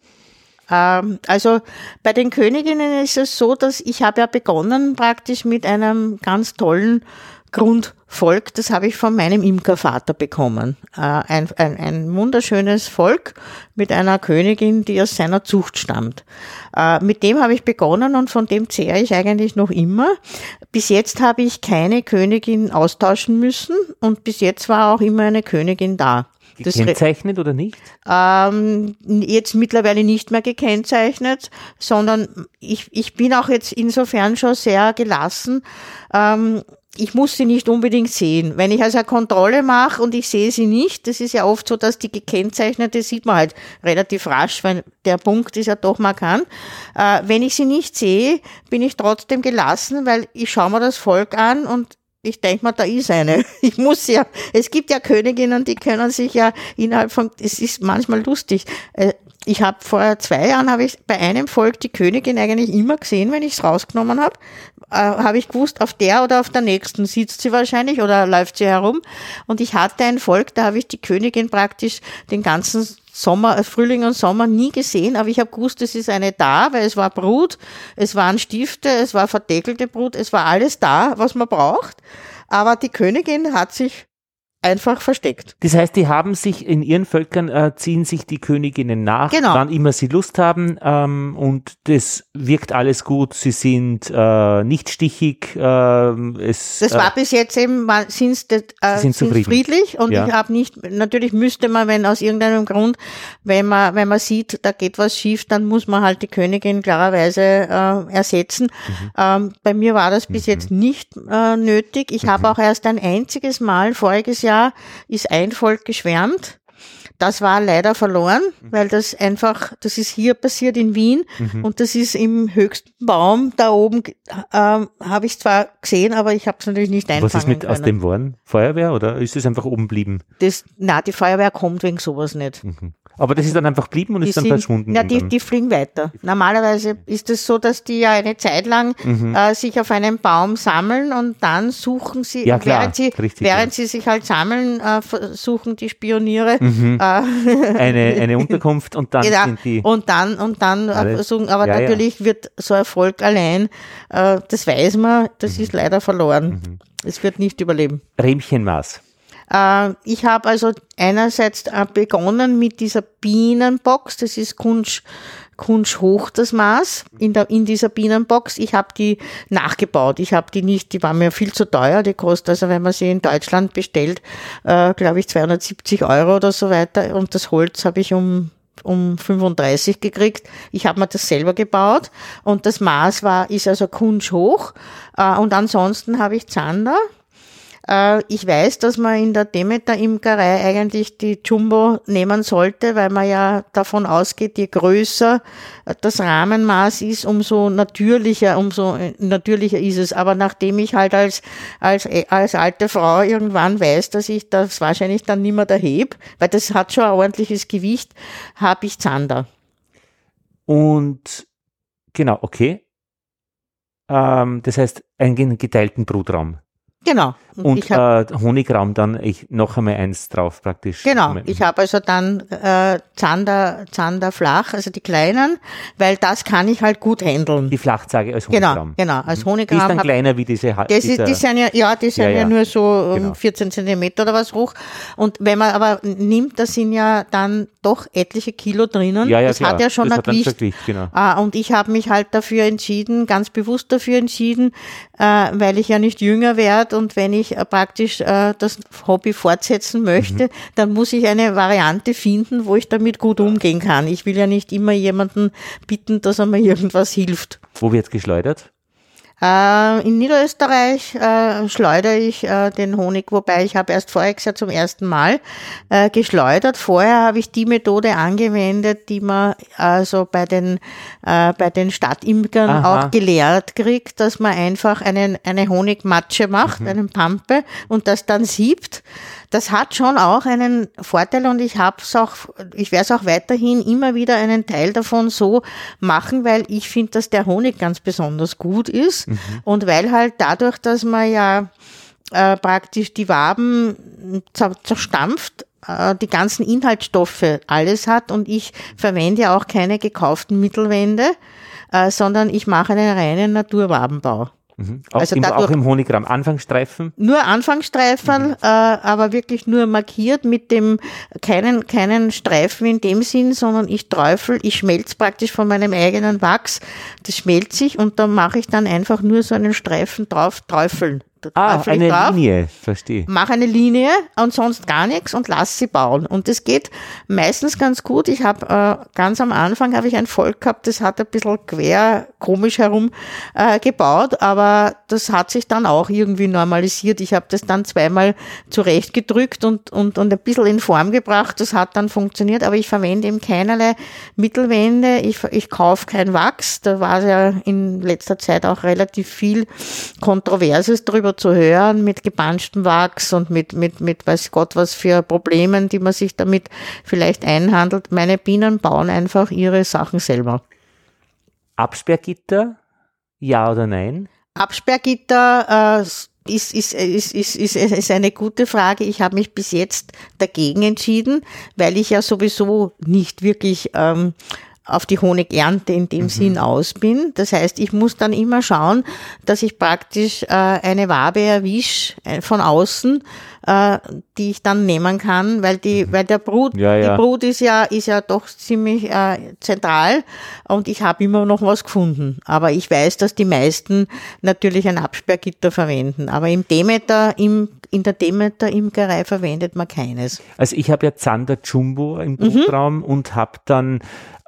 [SPEAKER 4] Ähm, also bei den Königinnen ist es so, dass ich habe ja begonnen praktisch mit einem ganz tollen Grundvolk. Das habe ich von meinem Imkervater bekommen. Äh, ein, ein, ein wunderschönes Volk mit einer Königin, die aus seiner Zucht stammt. Äh, mit dem habe ich begonnen und von dem zehre ich eigentlich noch immer. Bis jetzt habe ich keine Königin austauschen müssen und bis jetzt war auch immer eine Königin da. Das
[SPEAKER 1] Gekennzeichnet oder nicht?
[SPEAKER 4] ähm, jetzt mittlerweile nicht mehr gekennzeichnet, sondern ich, ich bin auch jetzt insofern schon sehr gelassen. Ähm, ich muss sie nicht unbedingt sehen. Wenn ich also eine Kontrolle mache und ich sehe sie nicht, das ist ja oft so, dass die gekennzeichnete sieht man halt relativ rasch, weil der Punkt ist ja doch markant. Äh, wenn ich sie nicht sehe, bin ich trotzdem gelassen, weil ich schaue mir das Volk an und ich denke mal, da ist eine. Ich muss ja, es gibt ja Königinnen, die können sich ja innerhalb von, es ist manchmal lustig. Äh, Ich habe vor zwei Jahren habe ich bei einem Volk die Königin eigentlich immer gesehen, wenn ich es rausgenommen habe. Äh, habe ich gewusst, auf der oder auf der nächsten sitzt sie wahrscheinlich oder läuft sie herum. Und ich hatte ein Volk, da habe ich die Königin praktisch den ganzen Sommer, äh, Frühling und Sommer nie gesehen, aber ich habe gewusst, es ist eine da, weil es war Brut, es waren Stifte, es war verdeckelte Brut, es war alles da, was man braucht. Aber die Königin hat sich einfach versteckt.
[SPEAKER 1] Das heißt, die haben sich in ihren Völkern, äh, ziehen sich die Königinnen nach,
[SPEAKER 4] Genau.
[SPEAKER 1] wann immer sie Lust haben ähm, und das wirkt alles gut. Sie sind äh, nicht stichig. ähm, es,
[SPEAKER 4] Das
[SPEAKER 1] äh,
[SPEAKER 4] war bis jetzt eben, sind's, äh,
[SPEAKER 1] Sie sind
[SPEAKER 4] sind's
[SPEAKER 1] zufrieden.
[SPEAKER 4] friedlich und
[SPEAKER 1] Ja.
[SPEAKER 4] ich habe nicht, natürlich müsste man, wenn aus irgendeinem Grund, wenn man, wenn man sieht, da geht was schief, dann muss man halt die Königin klarerweise äh, ersetzen.
[SPEAKER 1] Mhm.
[SPEAKER 4] Ähm, bei mir war das bis jetzt nicht äh, nötig. Ich
[SPEAKER 1] Mhm.
[SPEAKER 4] habe auch erst ein einziges Mal, voriges Jahr, ist ein Volk geschwärmt. Das war leider verloren,
[SPEAKER 1] Mhm.
[SPEAKER 4] weil das einfach, das ist hier passiert in Wien und das ist im höchsten Baum da oben, ähm, habe ich zwar gesehen, aber ich habe es natürlich nicht einfangen
[SPEAKER 1] was ist mit
[SPEAKER 4] können.
[SPEAKER 1] aus dem Worden? Feuerwehr oder ist es einfach oben blieben?
[SPEAKER 4] das, na, die Feuerwehr kommt wegen sowas nicht.
[SPEAKER 1] Mhm. Aber das ist dann einfach blieben und
[SPEAKER 4] Die
[SPEAKER 1] ist dann
[SPEAKER 4] sind-
[SPEAKER 1] verschwunden.
[SPEAKER 4] Ja, die, die fliegen weiter. Normalerweise ist es so, dass die ja eine Zeit lang
[SPEAKER 1] Mhm.
[SPEAKER 4] äh, sich auf einem Baum sammeln und dann suchen sie,
[SPEAKER 1] Ja, klar,
[SPEAKER 4] während, sie,
[SPEAKER 1] richtig,
[SPEAKER 4] während
[SPEAKER 1] ja.
[SPEAKER 4] sie sich halt sammeln, äh, versuchen die Pioniere
[SPEAKER 1] Mhm.
[SPEAKER 4] äh,
[SPEAKER 1] eine, eine Unterkunft und dann
[SPEAKER 4] Ja,
[SPEAKER 1] sind die.
[SPEAKER 4] und dann, und dann äh, versuchen, aber natürlich wird so ein Volk allein, äh, das weiß man, das
[SPEAKER 1] Mhm.
[SPEAKER 4] ist leider verloren. Es wird nicht überleben.
[SPEAKER 1] Rähmchenmaß.
[SPEAKER 4] Äh, ich habe also einerseits äh, begonnen mit dieser Bienenbox, das ist Kunsch, Kunsch hoch das Maß in, der, in dieser Bienenbox. Ich habe die nachgebaut. Ich habe die nicht, die war mir viel zu teuer. Die kostet, also wenn man sie in Deutschland bestellt, äh, glaube ich 270 Euro oder so weiter. Und das Holz habe ich um um 35 gekriegt. Ich habe mir das selber gebaut und das Maß war ist also Kunsch hoch äh, und ansonsten habe ich Zander ich weiß, dass man in der Demeter-Imkerei eigentlich die Jumbo nehmen sollte, weil man ja davon ausgeht, je größer das Rahmenmaß ist, umso natürlicher, umso äh, natürlicher ist es. Aber nachdem ich halt als, als, als alte Frau irgendwann weiß, dass ich das wahrscheinlich dann nicht mehr erhebe, weil das hat schon ein ordentliches Gewicht, habe ich Zander.
[SPEAKER 1] Und genau, okay. Ähm, das heißt, einen geteilten Brutraum.
[SPEAKER 4] Genau.
[SPEAKER 1] Und, und hab, äh, Honigraum dann ich, noch einmal eins drauf praktisch.
[SPEAKER 4] Genau, ich habe also dann äh, Zander, Zander flach, also die kleinen, weil das kann ich halt gut handeln.
[SPEAKER 1] Die Flachzage als
[SPEAKER 4] Honigraum. Genau, genau, als Honigraum.
[SPEAKER 1] Die ist dann kleiner wie diese
[SPEAKER 4] das ist, Die sind ja, ja, die sind ja, ja. ja nur so genau. 14 Zentimeter oder was hoch. Und wenn man aber nimmt, da sind ja dann doch etliche Kilo drinnen.
[SPEAKER 1] Ja, ja,
[SPEAKER 4] das
[SPEAKER 1] klar.
[SPEAKER 4] hat ja schon
[SPEAKER 1] das
[SPEAKER 4] ein Gewicht.
[SPEAKER 1] Gewicht genau.
[SPEAKER 4] ah, und ich habe mich halt dafür entschieden, ganz bewusst dafür entschieden, weil ich ja nicht jünger werde und wenn ich äh, praktisch äh, das Hobby fortsetzen möchte, mhm. dann muss ich eine Variante finden, wo ich damit gut umgehen kann. Ich will ja nicht immer jemanden bitten, dass er mir irgendwas hilft.
[SPEAKER 1] Wo wird geschleudert?
[SPEAKER 4] Äh, in Niederösterreich äh, schleudere ich äh, den Honig, wobei ich habe erst voriges Jahr zum ersten Mal äh, geschleudert. Vorher habe ich die Methode angewendet, die man also bei den äh, bei den Stadtimkern Aha. auch gelehrt kriegt, dass man einfach einen, eine Honigmatsche macht, mhm. einen Pampe und das dann siebt. Das hat schon auch einen Vorteil und ich habe es auch, ich werde es auch weiterhin immer wieder einen Teil davon so machen, weil ich finde, dass der Honig ganz besonders gut ist mhm. und weil halt dadurch, dass man ja äh, praktisch die Waben zerstampft, äh, die ganzen Inhaltsstoffe alles hat und ich verwende ja auch keine gekauften Mittelwände, äh, sondern ich mache einen reinen Naturwabenbau.
[SPEAKER 1] Mhm. Auch, also im, dadurch, auch im Honigramm Anfangsstreifen?
[SPEAKER 4] Nur Anfangsstreifen, mhm. äh, aber wirklich nur markiert mit dem keinen keinen Streifen in dem Sinn, sondern ich träufel, ich schmelze praktisch von meinem eigenen Wachs, das schmelzt sich und da mache ich dann einfach nur so einen Streifen drauf träufeln
[SPEAKER 1] ah, eine drauf, Linie, verstehe.
[SPEAKER 4] Mache eine Linie und sonst gar nichts und lass sie bauen. Und das geht meistens ganz gut. Ich habe äh, ganz am Anfang habe ich ein Volk gehabt, das hat ein bisschen quer, komisch herum äh, gebaut, aber das hat sich dann auch irgendwie normalisiert. Ich habe das dann zweimal zurechtgedrückt und, und, und ein bisschen in Form gebracht. Das hat dann funktioniert, aber ich verwende eben keinerlei Mittelwände. Ich, ich kaufe kein Wachs. Da war ja in letzter Zeit auch relativ viel Kontroverses drüber zu hören mit gepanschtem Wachs und mit, mit, mit weiß Gott was für Problemen, die man sich damit vielleicht einhandelt. Meine Bienen bauen einfach ihre Sachen selber.
[SPEAKER 1] Absperrgitter? Ja oder nein?
[SPEAKER 4] Absperrgitter äh, ist, ist, ist, ist, ist, ist eine gute Frage. Ich habe mich bis jetzt dagegen entschieden, weil ich ja sowieso nicht wirklich ähm, auf die Honigernte in dem mhm. Sinn aus bin. Das heißt, ich muss dann immer schauen, dass ich praktisch äh, eine Wabe erwische äh, von außen, äh, die ich dann nehmen kann, weil die, mhm. weil der Brut, ja, ja. die Brut ist ja, ist ja doch ziemlich äh, zentral und ich habe immer noch was gefunden. Aber ich weiß, dass die meisten natürlich ein Absperrgitter verwenden. Aber im Demeter, im, in der Demeter-Imkerei verwendet man keines.
[SPEAKER 1] Also ich habe ja Zander Jumbo im Brutraum mhm. und habe dann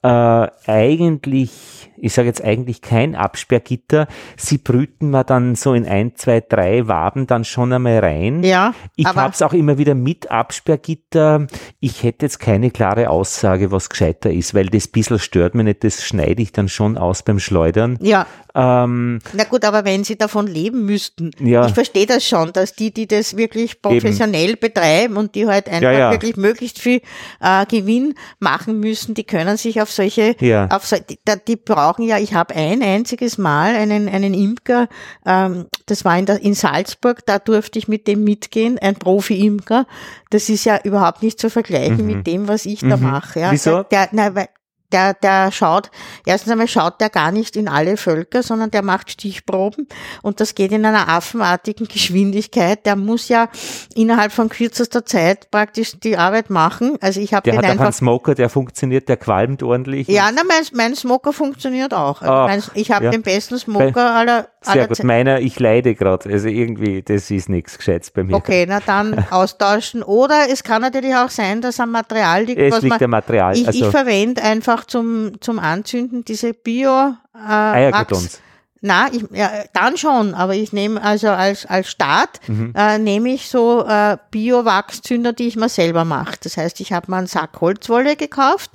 [SPEAKER 1] äh, eigentlich, ich sage jetzt eigentlich kein Absperrgitter. Sie brüten wir dann so in ein, zwei, drei Waben dann schon einmal rein.
[SPEAKER 4] Ja.
[SPEAKER 1] Ich habe es auch immer wieder mit Absperrgitter. Ich hätte jetzt keine klare Aussage, was gescheiter ist, weil das bisschen stört mich nicht, das schneide ich dann schon aus beim Schleudern.
[SPEAKER 4] Ja. Ähm, Na gut, aber wenn sie davon leben müssten,
[SPEAKER 1] ja.
[SPEAKER 4] ich verstehe das schon, dass die, die das wirklich professionell Eben. betreiben und die halt einfach ja, ja. wirklich möglichst viel äh, Gewinn machen müssen, die können sich auf solche,
[SPEAKER 1] ja.
[SPEAKER 4] auf so, die, die brauchen ja, ich habe ein einziges Mal einen, einen Imker, ähm, das war in, der, in Salzburg, da durfte ich mit dem mitgehen, ein Profi-Imker, das ist ja überhaupt nicht zu vergleichen mhm. mit dem, was ich mhm. da mache. Ja.
[SPEAKER 1] Wieso?
[SPEAKER 4] Der, na, weil, der, der schaut, erstens einmal schaut der gar nicht in alle Völker, sondern der macht Stichproben und das geht in einer affenartigen Geschwindigkeit. Der muss ja innerhalb von kürzester Zeit praktisch die Arbeit machen. Also ich habe
[SPEAKER 1] den
[SPEAKER 4] hat
[SPEAKER 1] einfach. einen Smoker, der funktioniert, der qualmt ordentlich.
[SPEAKER 4] Ja, na, mein, mein Smoker funktioniert auch. Also Ach, mein, ich habe ja. den besten Smoker aller,
[SPEAKER 1] aller Sehr gut. Zeit. Meiner, ich leide gerade. Also irgendwie, das ist nichts Gescheites bei mir.
[SPEAKER 4] Okay, na dann austauschen. Oder es kann natürlich auch sein, dass am Material liegt.
[SPEAKER 1] Es liegt man, Material.
[SPEAKER 4] Ich, also, ich verwende einfach auch zum, zum Anzünden diese Bio äh, Eierkartons. Na, ich, ja, dann schon, aber ich nehme also als, als Start mhm. äh, nehme ich so äh, Bio-Wachszünder, die ich mir selber mache. Das heißt, ich habe mir einen Sack Holzwolle gekauft,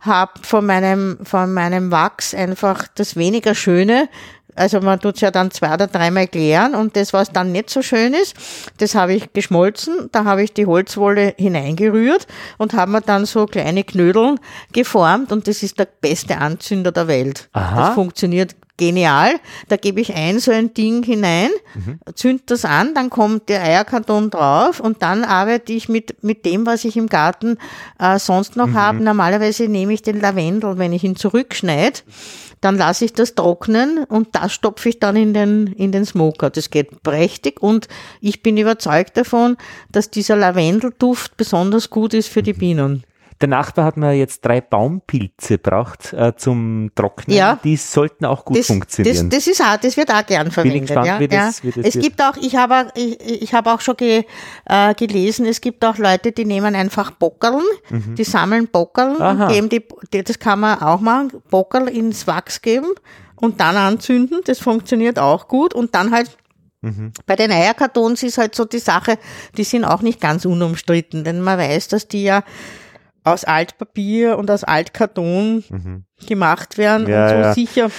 [SPEAKER 4] habe von meinem, von meinem Wachs einfach das weniger Schöne also man tut es ja dann zwei oder dreimal klären und das, was dann nicht so schön ist, das habe ich geschmolzen, da habe ich die Holzwolle hineingerührt und habe mir dann so kleine Knödeln geformt und das ist der beste Anzünder der Welt.
[SPEAKER 1] Aha.
[SPEAKER 4] Das funktioniert genial. Da gebe ich ein so ein Ding hinein,
[SPEAKER 1] Mhm.
[SPEAKER 4] zünd das an, dann kommt der Eierkarton drauf und dann arbeite ich mit, mit dem, was ich im Garten äh, sonst noch
[SPEAKER 1] Mhm.
[SPEAKER 4] habe. Normalerweise nehme ich den Lavendel, wenn ich ihn zurückschneide, dann lasse ich das trocknen und das stopfe ich dann in den, in den Smoker. Das geht prächtig und ich bin überzeugt davon, dass dieser Lavendelduft besonders gut ist für die. Bienen.
[SPEAKER 1] Der Nachbar hat mir jetzt drei Baumpilze braucht äh, zum Trocknen.
[SPEAKER 4] Ja.
[SPEAKER 1] Die sollten auch gut
[SPEAKER 4] das,
[SPEAKER 1] funktionieren.
[SPEAKER 4] Das, das ist auch, das wird auch gern verwendet.
[SPEAKER 1] gespannt,
[SPEAKER 4] ja,
[SPEAKER 1] wie das-
[SPEAKER 4] ja.
[SPEAKER 1] wie das
[SPEAKER 4] es
[SPEAKER 1] wird.
[SPEAKER 4] gibt auch, ich habe, auch- ich, ich habe auch schon ge, äh, gelesen, es gibt auch Leute, die nehmen einfach Bockerln, die sammeln Bockerln
[SPEAKER 1] Mhm. Aha.
[SPEAKER 4] und geben die, die, das kann man auch machen, Bockerl ins Wachs geben und dann anzünden. Das funktioniert auch gut und dann halt
[SPEAKER 1] Mhm.
[SPEAKER 4] bei den Eierkartons ist halt so die Sache, die sind auch nicht ganz unumstritten, denn man weiß, dass die ja aus Altpapier und aus Altkarton gemacht werden
[SPEAKER 1] Mhm. Ja,
[SPEAKER 4] und so
[SPEAKER 1] ja.
[SPEAKER 4] sicher.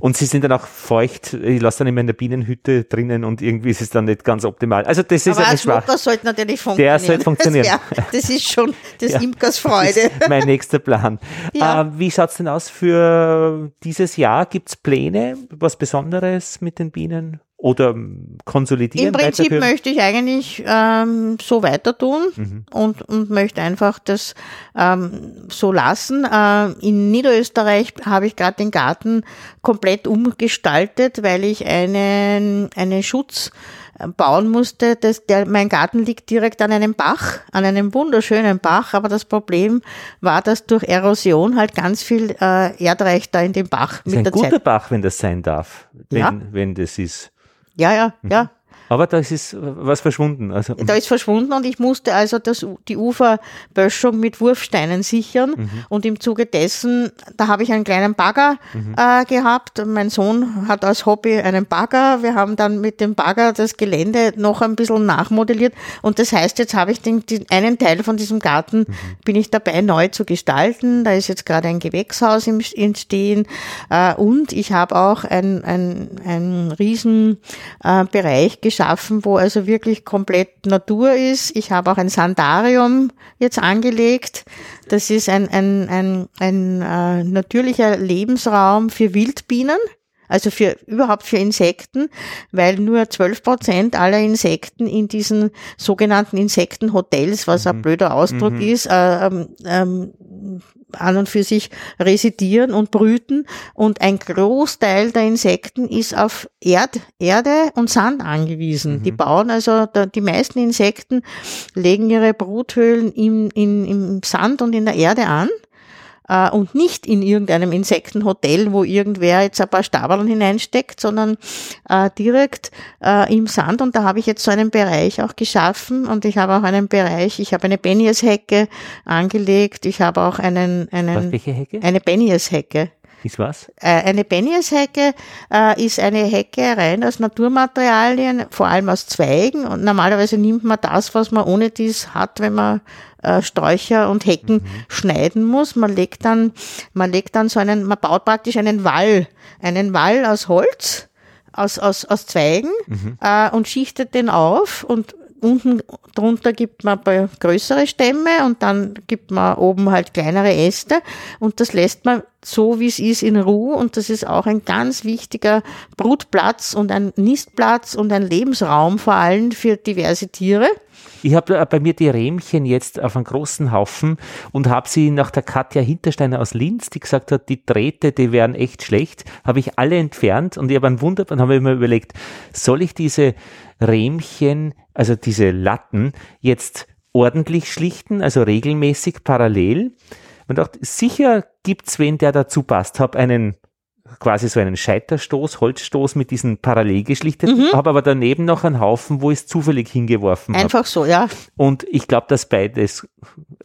[SPEAKER 1] Und sie sind dann auch feucht. Ich lasse dann immer in der Bienenhütte drinnen und irgendwie ist es dann nicht ganz optimal. Also das ist
[SPEAKER 4] Aber
[SPEAKER 1] eine
[SPEAKER 4] ein
[SPEAKER 1] Schwach.
[SPEAKER 4] Smoker sollte natürlich funktionieren.
[SPEAKER 1] Der sollte funktionieren.
[SPEAKER 4] Das, wär, das ist schon des
[SPEAKER 1] Ja.
[SPEAKER 4] Imkers Freude.
[SPEAKER 1] mein nächster Plan.
[SPEAKER 4] Ja.
[SPEAKER 1] Äh, wie schaut's denn aus für dieses Jahr? Gibt's Pläne, was Besonderes mit den Bienen? Oder ähm, konsolidieren?
[SPEAKER 4] Im Prinzip möchte ich eigentlich ähm, so weiter tun
[SPEAKER 1] Mhm.
[SPEAKER 4] und, und möchte einfach das ähm, so lassen. Äh, in Niederösterreich habe ich gerade den Garten komplett umgestaltet, weil ich einen, einen Schutz äh, bauen musste. Das, der, mein Garten liegt direkt an einem Bach, an einem wunderschönen Bach, aber das Problem war, dass durch Erosion halt ganz viel äh, Erdreich da in den Bach
[SPEAKER 1] ist
[SPEAKER 4] mit
[SPEAKER 1] ein
[SPEAKER 4] der
[SPEAKER 1] guter
[SPEAKER 4] Zeit.
[SPEAKER 1] Bach, wenn das sein darf. Wenn,
[SPEAKER 4] Ja.
[SPEAKER 1] wenn das ist.
[SPEAKER 4] Ja, ja, ja.
[SPEAKER 1] Aber da ist was verschwunden. Also,
[SPEAKER 4] Da ist verschwunden und ich musste also das, die Uferböschung mit Wurfsteinen sichern.
[SPEAKER 1] Mhm.
[SPEAKER 4] Und im Zuge dessen, da habe ich einen kleinen Bagger
[SPEAKER 1] Mhm.
[SPEAKER 4] äh, gehabt. Mein Sohn hat als Hobby einen Bagger. Wir haben dann mit dem Bagger das Gelände noch ein bisschen nachmodelliert. Und das heißt, jetzt habe ich den, den einen Teil von diesem Garten,
[SPEAKER 1] Mhm.
[SPEAKER 4] bin ich dabei neu zu gestalten. Da ist jetzt gerade ein Gewächshaus im Entstehen. Äh, und ich habe auch ein, ein, ein riesen äh, Bereich geschaffen, wo also wirklich komplett Natur ist. Ich habe auch ein Sandarium jetzt angelegt. Das ist ein, ein, ein, ein äh, natürlicher Lebensraum für Wildbienen. Also für überhaupt für Insekten, weil nur 12 Prozent aller Insekten in diesen sogenannten Insektenhotels, was ein blöder Ausdruck ist, äh, ähm, ähm, an und für sich residieren und brüten. Und ein Großteil der Insekten ist auf Erd, Erde und Sand angewiesen. Die bauen also, die meisten Insekten legen ihre Bruthöhlen im, in, im Sand und in der Erde an äh, und nicht in irgendeinem Insektenhotel, wo irgendwer jetzt ein paar Stabeln hineinsteckt, sondern äh, direkt äh, im Sand. Und da habe ich jetzt so einen Bereich auch geschaffen und ich habe auch einen Bereich, ich habe eine Bennies-Hecke angelegt, ich habe auch einen,
[SPEAKER 1] was,
[SPEAKER 4] einen
[SPEAKER 1] welche Hecke?
[SPEAKER 4] eine Bennies-Hecke.
[SPEAKER 1] Ist was?
[SPEAKER 4] Äh, Eine Bennies-Hecke äh, ist eine Hecke rein aus Naturmaterialien, vor allem aus Zweigen. Und normalerweise nimmt man das, was man ohne dies hat, wenn man äh, Sträucher und Hecken schneiden muss. Man legt dann, man legt dann so einen, man baut praktisch einen Wall, einen Wall aus Holz, aus, aus, aus Zweigen äh, und schichtet den auf und unten drunter gibt man ein paar größere Stämme und dann gibt man oben halt kleinere Äste und das lässt man so wie es ist in Ruhe und das ist auch ein ganz wichtiger Brutplatz und ein Nistplatz und ein Lebensraum vor allem für diverse Tiere.
[SPEAKER 1] Ich habe bei mir die Rähmchen jetzt auf einen großen Haufen und habe sie nach der Katja Hintersteiner aus Linz, die gesagt hat, die Drähte, die wären echt schlecht, habe ich alle entfernt und ich habe einen Wunderbar, dann habe ich mir überlegt, soll ich diese Rähmchen, also diese Latten, jetzt ordentlich schlichten, also regelmäßig parallel? Man dachte, sicher gibt's wen, der dazu passt. Habe einen quasi so einen Scheiterstoß, Holzstoß mit diesen parallel geschlichteten, habe aber daneben noch einen Haufen, wo ich es zufällig hingeworfen habe.
[SPEAKER 4] Einfach so, ja.
[SPEAKER 1] Und ich glaube, dass beides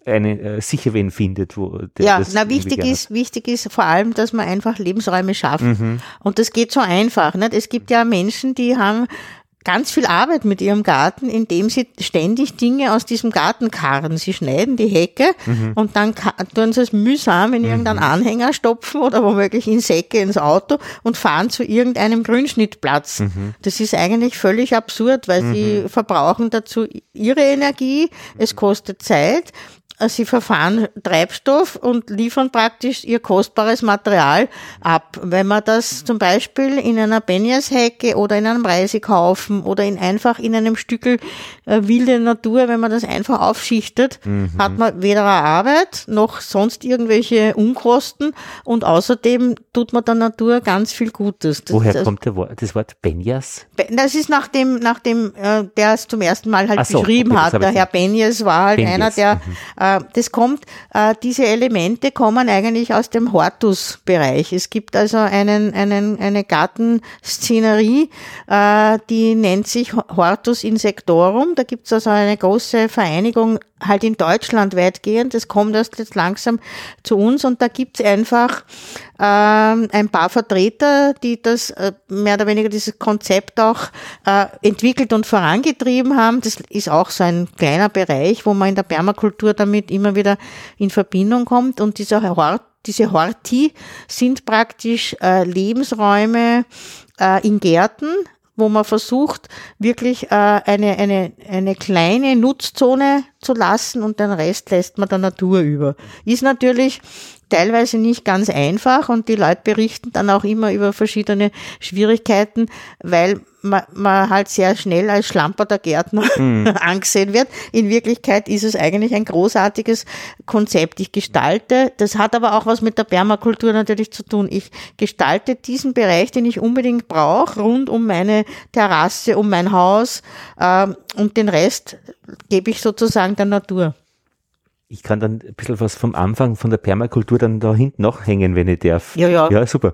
[SPEAKER 1] eine, äh, sicher wen findet, wo der
[SPEAKER 4] Ja,
[SPEAKER 1] das
[SPEAKER 4] na wichtig ist, wichtig ist vor allem, dass man einfach Lebensräume schafft.
[SPEAKER 1] Mhm.
[SPEAKER 4] Und das geht so einfach. Nicht? Es gibt ja Menschen, die haben ganz viel Arbeit mit ihrem Garten, indem sie ständig Dinge aus diesem Garten karren. Sie schneiden die Hecke
[SPEAKER 1] Mhm.
[SPEAKER 4] und dann tun sie es mühsam in irgendeinen Anhänger stopfen oder womöglich in Säcke ins Auto und fahren zu irgendeinem Grünschnittplatz.
[SPEAKER 1] Mhm.
[SPEAKER 4] Das ist eigentlich völlig absurd, weil sie verbrauchen dazu ihre Energie, es kostet Zeit sie verfahren Treibstoff und liefern praktisch ihr kostbares Material ab. Wenn man das zum Beispiel in einer Benjashecke oder in einem Reisekaufen oder in einfach in einem Stückel äh, wilde Natur, wenn man das einfach aufschichtet, mhm. hat man weder eine Arbeit noch sonst irgendwelche Unkosten und außerdem tut man der Natur ganz viel Gutes.
[SPEAKER 1] Das, Woher kommt der Wort, das Wort Benjas?
[SPEAKER 4] Das ist nach dem, nach dem äh, der es zum ersten Mal halt so, beschrieben okay, hat. Der Herr Benjes war halt Benjes. einer, der mhm das kommt, äh, diese Elemente kommen eigentlich aus dem Hortus-Bereich. Es gibt also einen, einen, eine Gartenszenerie, äh, die nennt sich Hortus Insectorum. Da gibt es also eine große Vereinigung halt in Deutschland weitgehend. Das kommt erst jetzt langsam zu uns und da gibt es einfach ähm, ein paar Vertreter, die das äh, mehr oder weniger dieses Konzept auch äh, entwickelt und vorangetrieben haben. Das ist auch so ein kleiner Bereich, wo man in der Permakultur damit immer wieder in Verbindung kommt und dieser Hort diese Horti sind praktisch äh, Lebensräume in Gärten, wo man versucht, wirklich eine, eine, eine kleine Nutzzone zu lassen und den Rest lässt man der Natur über. Ist natürlich teilweise nicht ganz einfach und die Leute berichten dann auch immer über verschiedene Schwierigkeiten, weil man, man halt sehr schnell als schlamperter Gärtner mhm. angesehen wird. In Wirklichkeit ist es eigentlich ein großartiges Konzept. Ich gestalte, das hat aber auch was mit der Permakultur natürlich zu tun. Ich gestalte diesen Bereich, den ich unbedingt brauche, rund um meine Terrasse, um mein Haus äh, und den Rest gebe ich sozusagen der Natur.
[SPEAKER 1] Ich kann dann ein bisschen was vom Anfang von der Permakultur dann da hinten noch hängen, wenn ich darf.
[SPEAKER 4] Ja, ja.
[SPEAKER 1] Ja, super.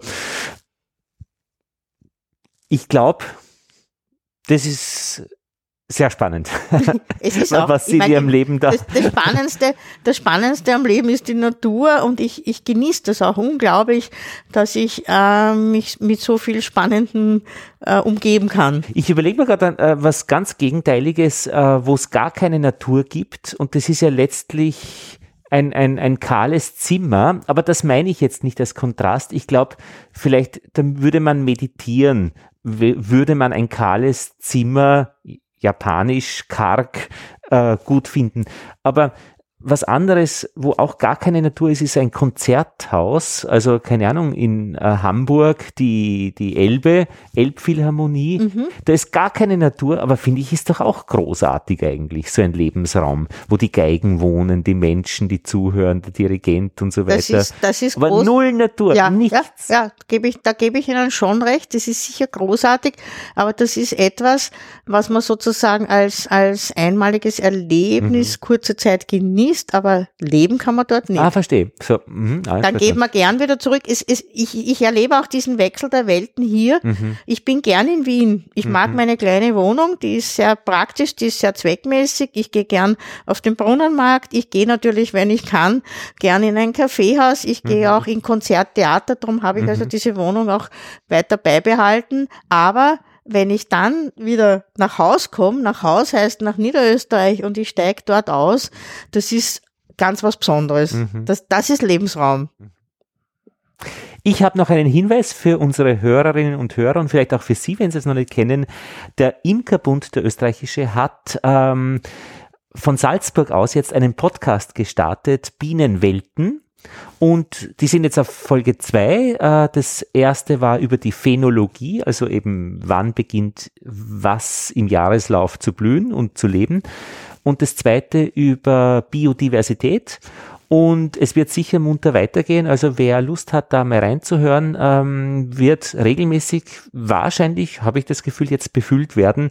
[SPEAKER 1] Ich glaube, das ist sehr spannend.
[SPEAKER 4] Es ist auch,
[SPEAKER 1] was sie in ihrem Leben da.
[SPEAKER 4] Das, das, Spannendste, das Spannendste am Leben ist die Natur und ich, ich genieße das auch unglaublich, dass ich äh, mich mit so viel Spannenden äh, umgeben kann.
[SPEAKER 1] Ich überlege mir gerade äh, was ganz Gegenteiliges, äh, wo es gar keine Natur gibt und das ist ja letztlich ein, ein, ein kahles Zimmer, aber das meine ich jetzt nicht als Kontrast. Ich glaube, vielleicht dann würde man meditieren, würde man ein kahles Zimmer, japanisch, karg, äh, gut finden. Aber was anderes, wo auch gar keine Natur ist, ist ein Konzerthaus. Also keine Ahnung, in äh, Hamburg die, die Elbe, Elbphilharmonie. Mhm. Da ist gar keine Natur, aber finde ich, ist doch auch großartig eigentlich, so ein Lebensraum, wo die Geigen wohnen, die Menschen, die zuhören, der Dirigent und so weiter. Das
[SPEAKER 4] ist, das ist
[SPEAKER 1] aber groß. null Natur,
[SPEAKER 4] ja,
[SPEAKER 1] nichts.
[SPEAKER 4] Ja, ja gebe ich, da gebe ich Ihnen schon recht. Das ist sicher großartig, aber das ist etwas, was man sozusagen als, als einmaliges Erlebnis mhm. kurze Zeit genießt genießt, aber leben kann man dort nicht.
[SPEAKER 1] Ah, verstehe. So, mh,
[SPEAKER 4] Dann geht man gern wieder zurück. Es, es, ich, ich erlebe auch diesen Wechsel der Welten hier. Mhm. Ich bin gern in Wien. Ich mhm. mag meine kleine Wohnung, die ist sehr praktisch, die ist sehr zweckmäßig. Ich gehe gern auf den Brunnenmarkt. Ich gehe natürlich, wenn ich kann, gern in ein Kaffeehaus. Ich gehe mhm. auch in Konzerttheater. Darum habe ich also mhm. diese Wohnung auch weiter beibehalten. Aber wenn ich dann wieder nach Haus komme, nach Haus heißt nach Niederösterreich und ich steige dort aus, das ist ganz was Besonderes. Mhm. Das, das ist Lebensraum.
[SPEAKER 1] Ich habe noch einen Hinweis für unsere Hörerinnen und Hörer und vielleicht auch für Sie, wenn Sie es noch nicht kennen. Der Imkerbund, der österreichische, hat ähm, von Salzburg aus jetzt einen Podcast gestartet, Bienenwelten. Und die sind jetzt auf Folge zwei. Äh, das erste war über die Phänologie, also eben wann beginnt was im Jahreslauf zu blühen und zu leben. Und das zweite über Biodiversität. Und es wird sicher munter weitergehen. Also wer Lust hat, da mal reinzuhören, ähm, wird regelmäßig wahrscheinlich, habe ich das Gefühl, jetzt befüllt werden.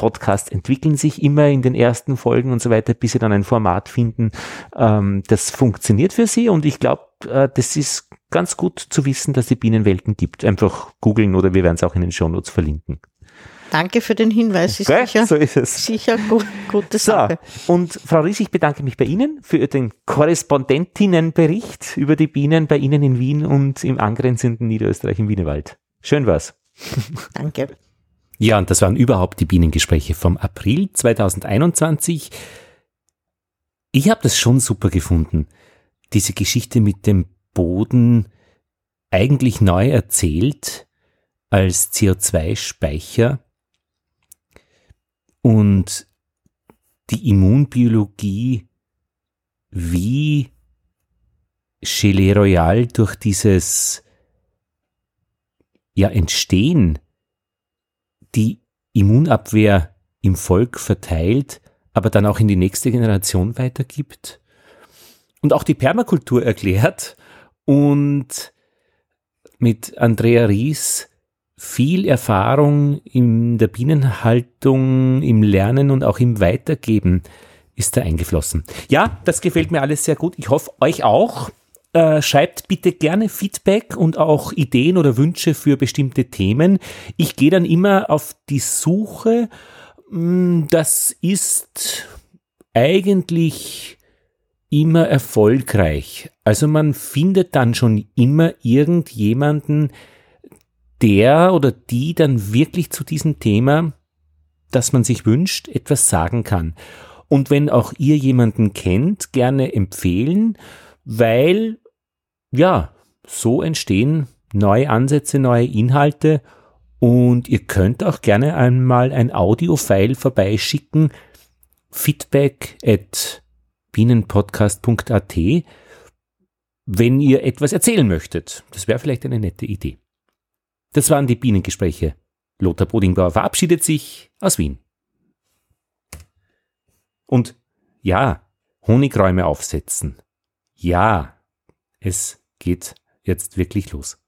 [SPEAKER 1] Podcasts entwickeln sich immer in den ersten Folgen und so weiter, bis sie dann ein Format finden, ähm, das funktioniert für sie. Und ich glaube, äh, das ist ganz gut zu wissen, dass es Bienenwelten gibt. Einfach googeln oder wir werden es auch in den Shownotes verlinken.
[SPEAKER 4] Danke für den Hinweis.
[SPEAKER 1] Ist okay, sicher, so ist es.
[SPEAKER 4] Sicher gut, gute Sache.
[SPEAKER 1] So, und Frau Ries, ich bedanke mich bei Ihnen für den Korrespondentinnenbericht über die Bienen bei Ihnen in Wien und im angrenzenden Niederösterreich im Wienerwald. Schön war's.
[SPEAKER 4] Danke.
[SPEAKER 1] Ja, und das waren überhaupt die Bienengespräche vom April 2021. Ich habe das schon super gefunden. Diese Geschichte mit dem Boden eigentlich neu erzählt als CO2-Speicher und die Immunbiologie wie Gelee Royal durch dieses ja, Entstehen die Immunabwehr im Volk verteilt, aber dann auch in die nächste Generation weitergibt. Und auch die Permakultur erklärt und mit Andrea Ries viel Erfahrung in der Bienenhaltung, im Lernen und auch im Weitergeben ist da eingeflossen. Ja, das gefällt mir alles sehr gut. Ich hoffe, euch auch. Äh, schreibt bitte gerne Feedback und auch Ideen oder Wünsche für bestimmte Themen. Ich gehe dann immer auf die Suche. Mm, das ist eigentlich immer erfolgreich. Also man findet dann schon immer irgendjemanden, der oder die dann wirklich zu diesem Thema, das man sich wünscht, etwas sagen kann. Und wenn auch ihr jemanden kennt, gerne empfehlen, weil, ja, so entstehen neue Ansätze, neue Inhalte und ihr könnt auch gerne einmal ein Audio-File vorbeischicken, feedback at bienenpodcast.at, wenn ihr etwas erzählen möchtet. Das wäre vielleicht eine nette Idee. Das waren die Bienengespräche. Lothar Bodingbauer verabschiedet sich aus Wien. Und ja, Honigräume aufsetzen. Ja, es geht jetzt wirklich los.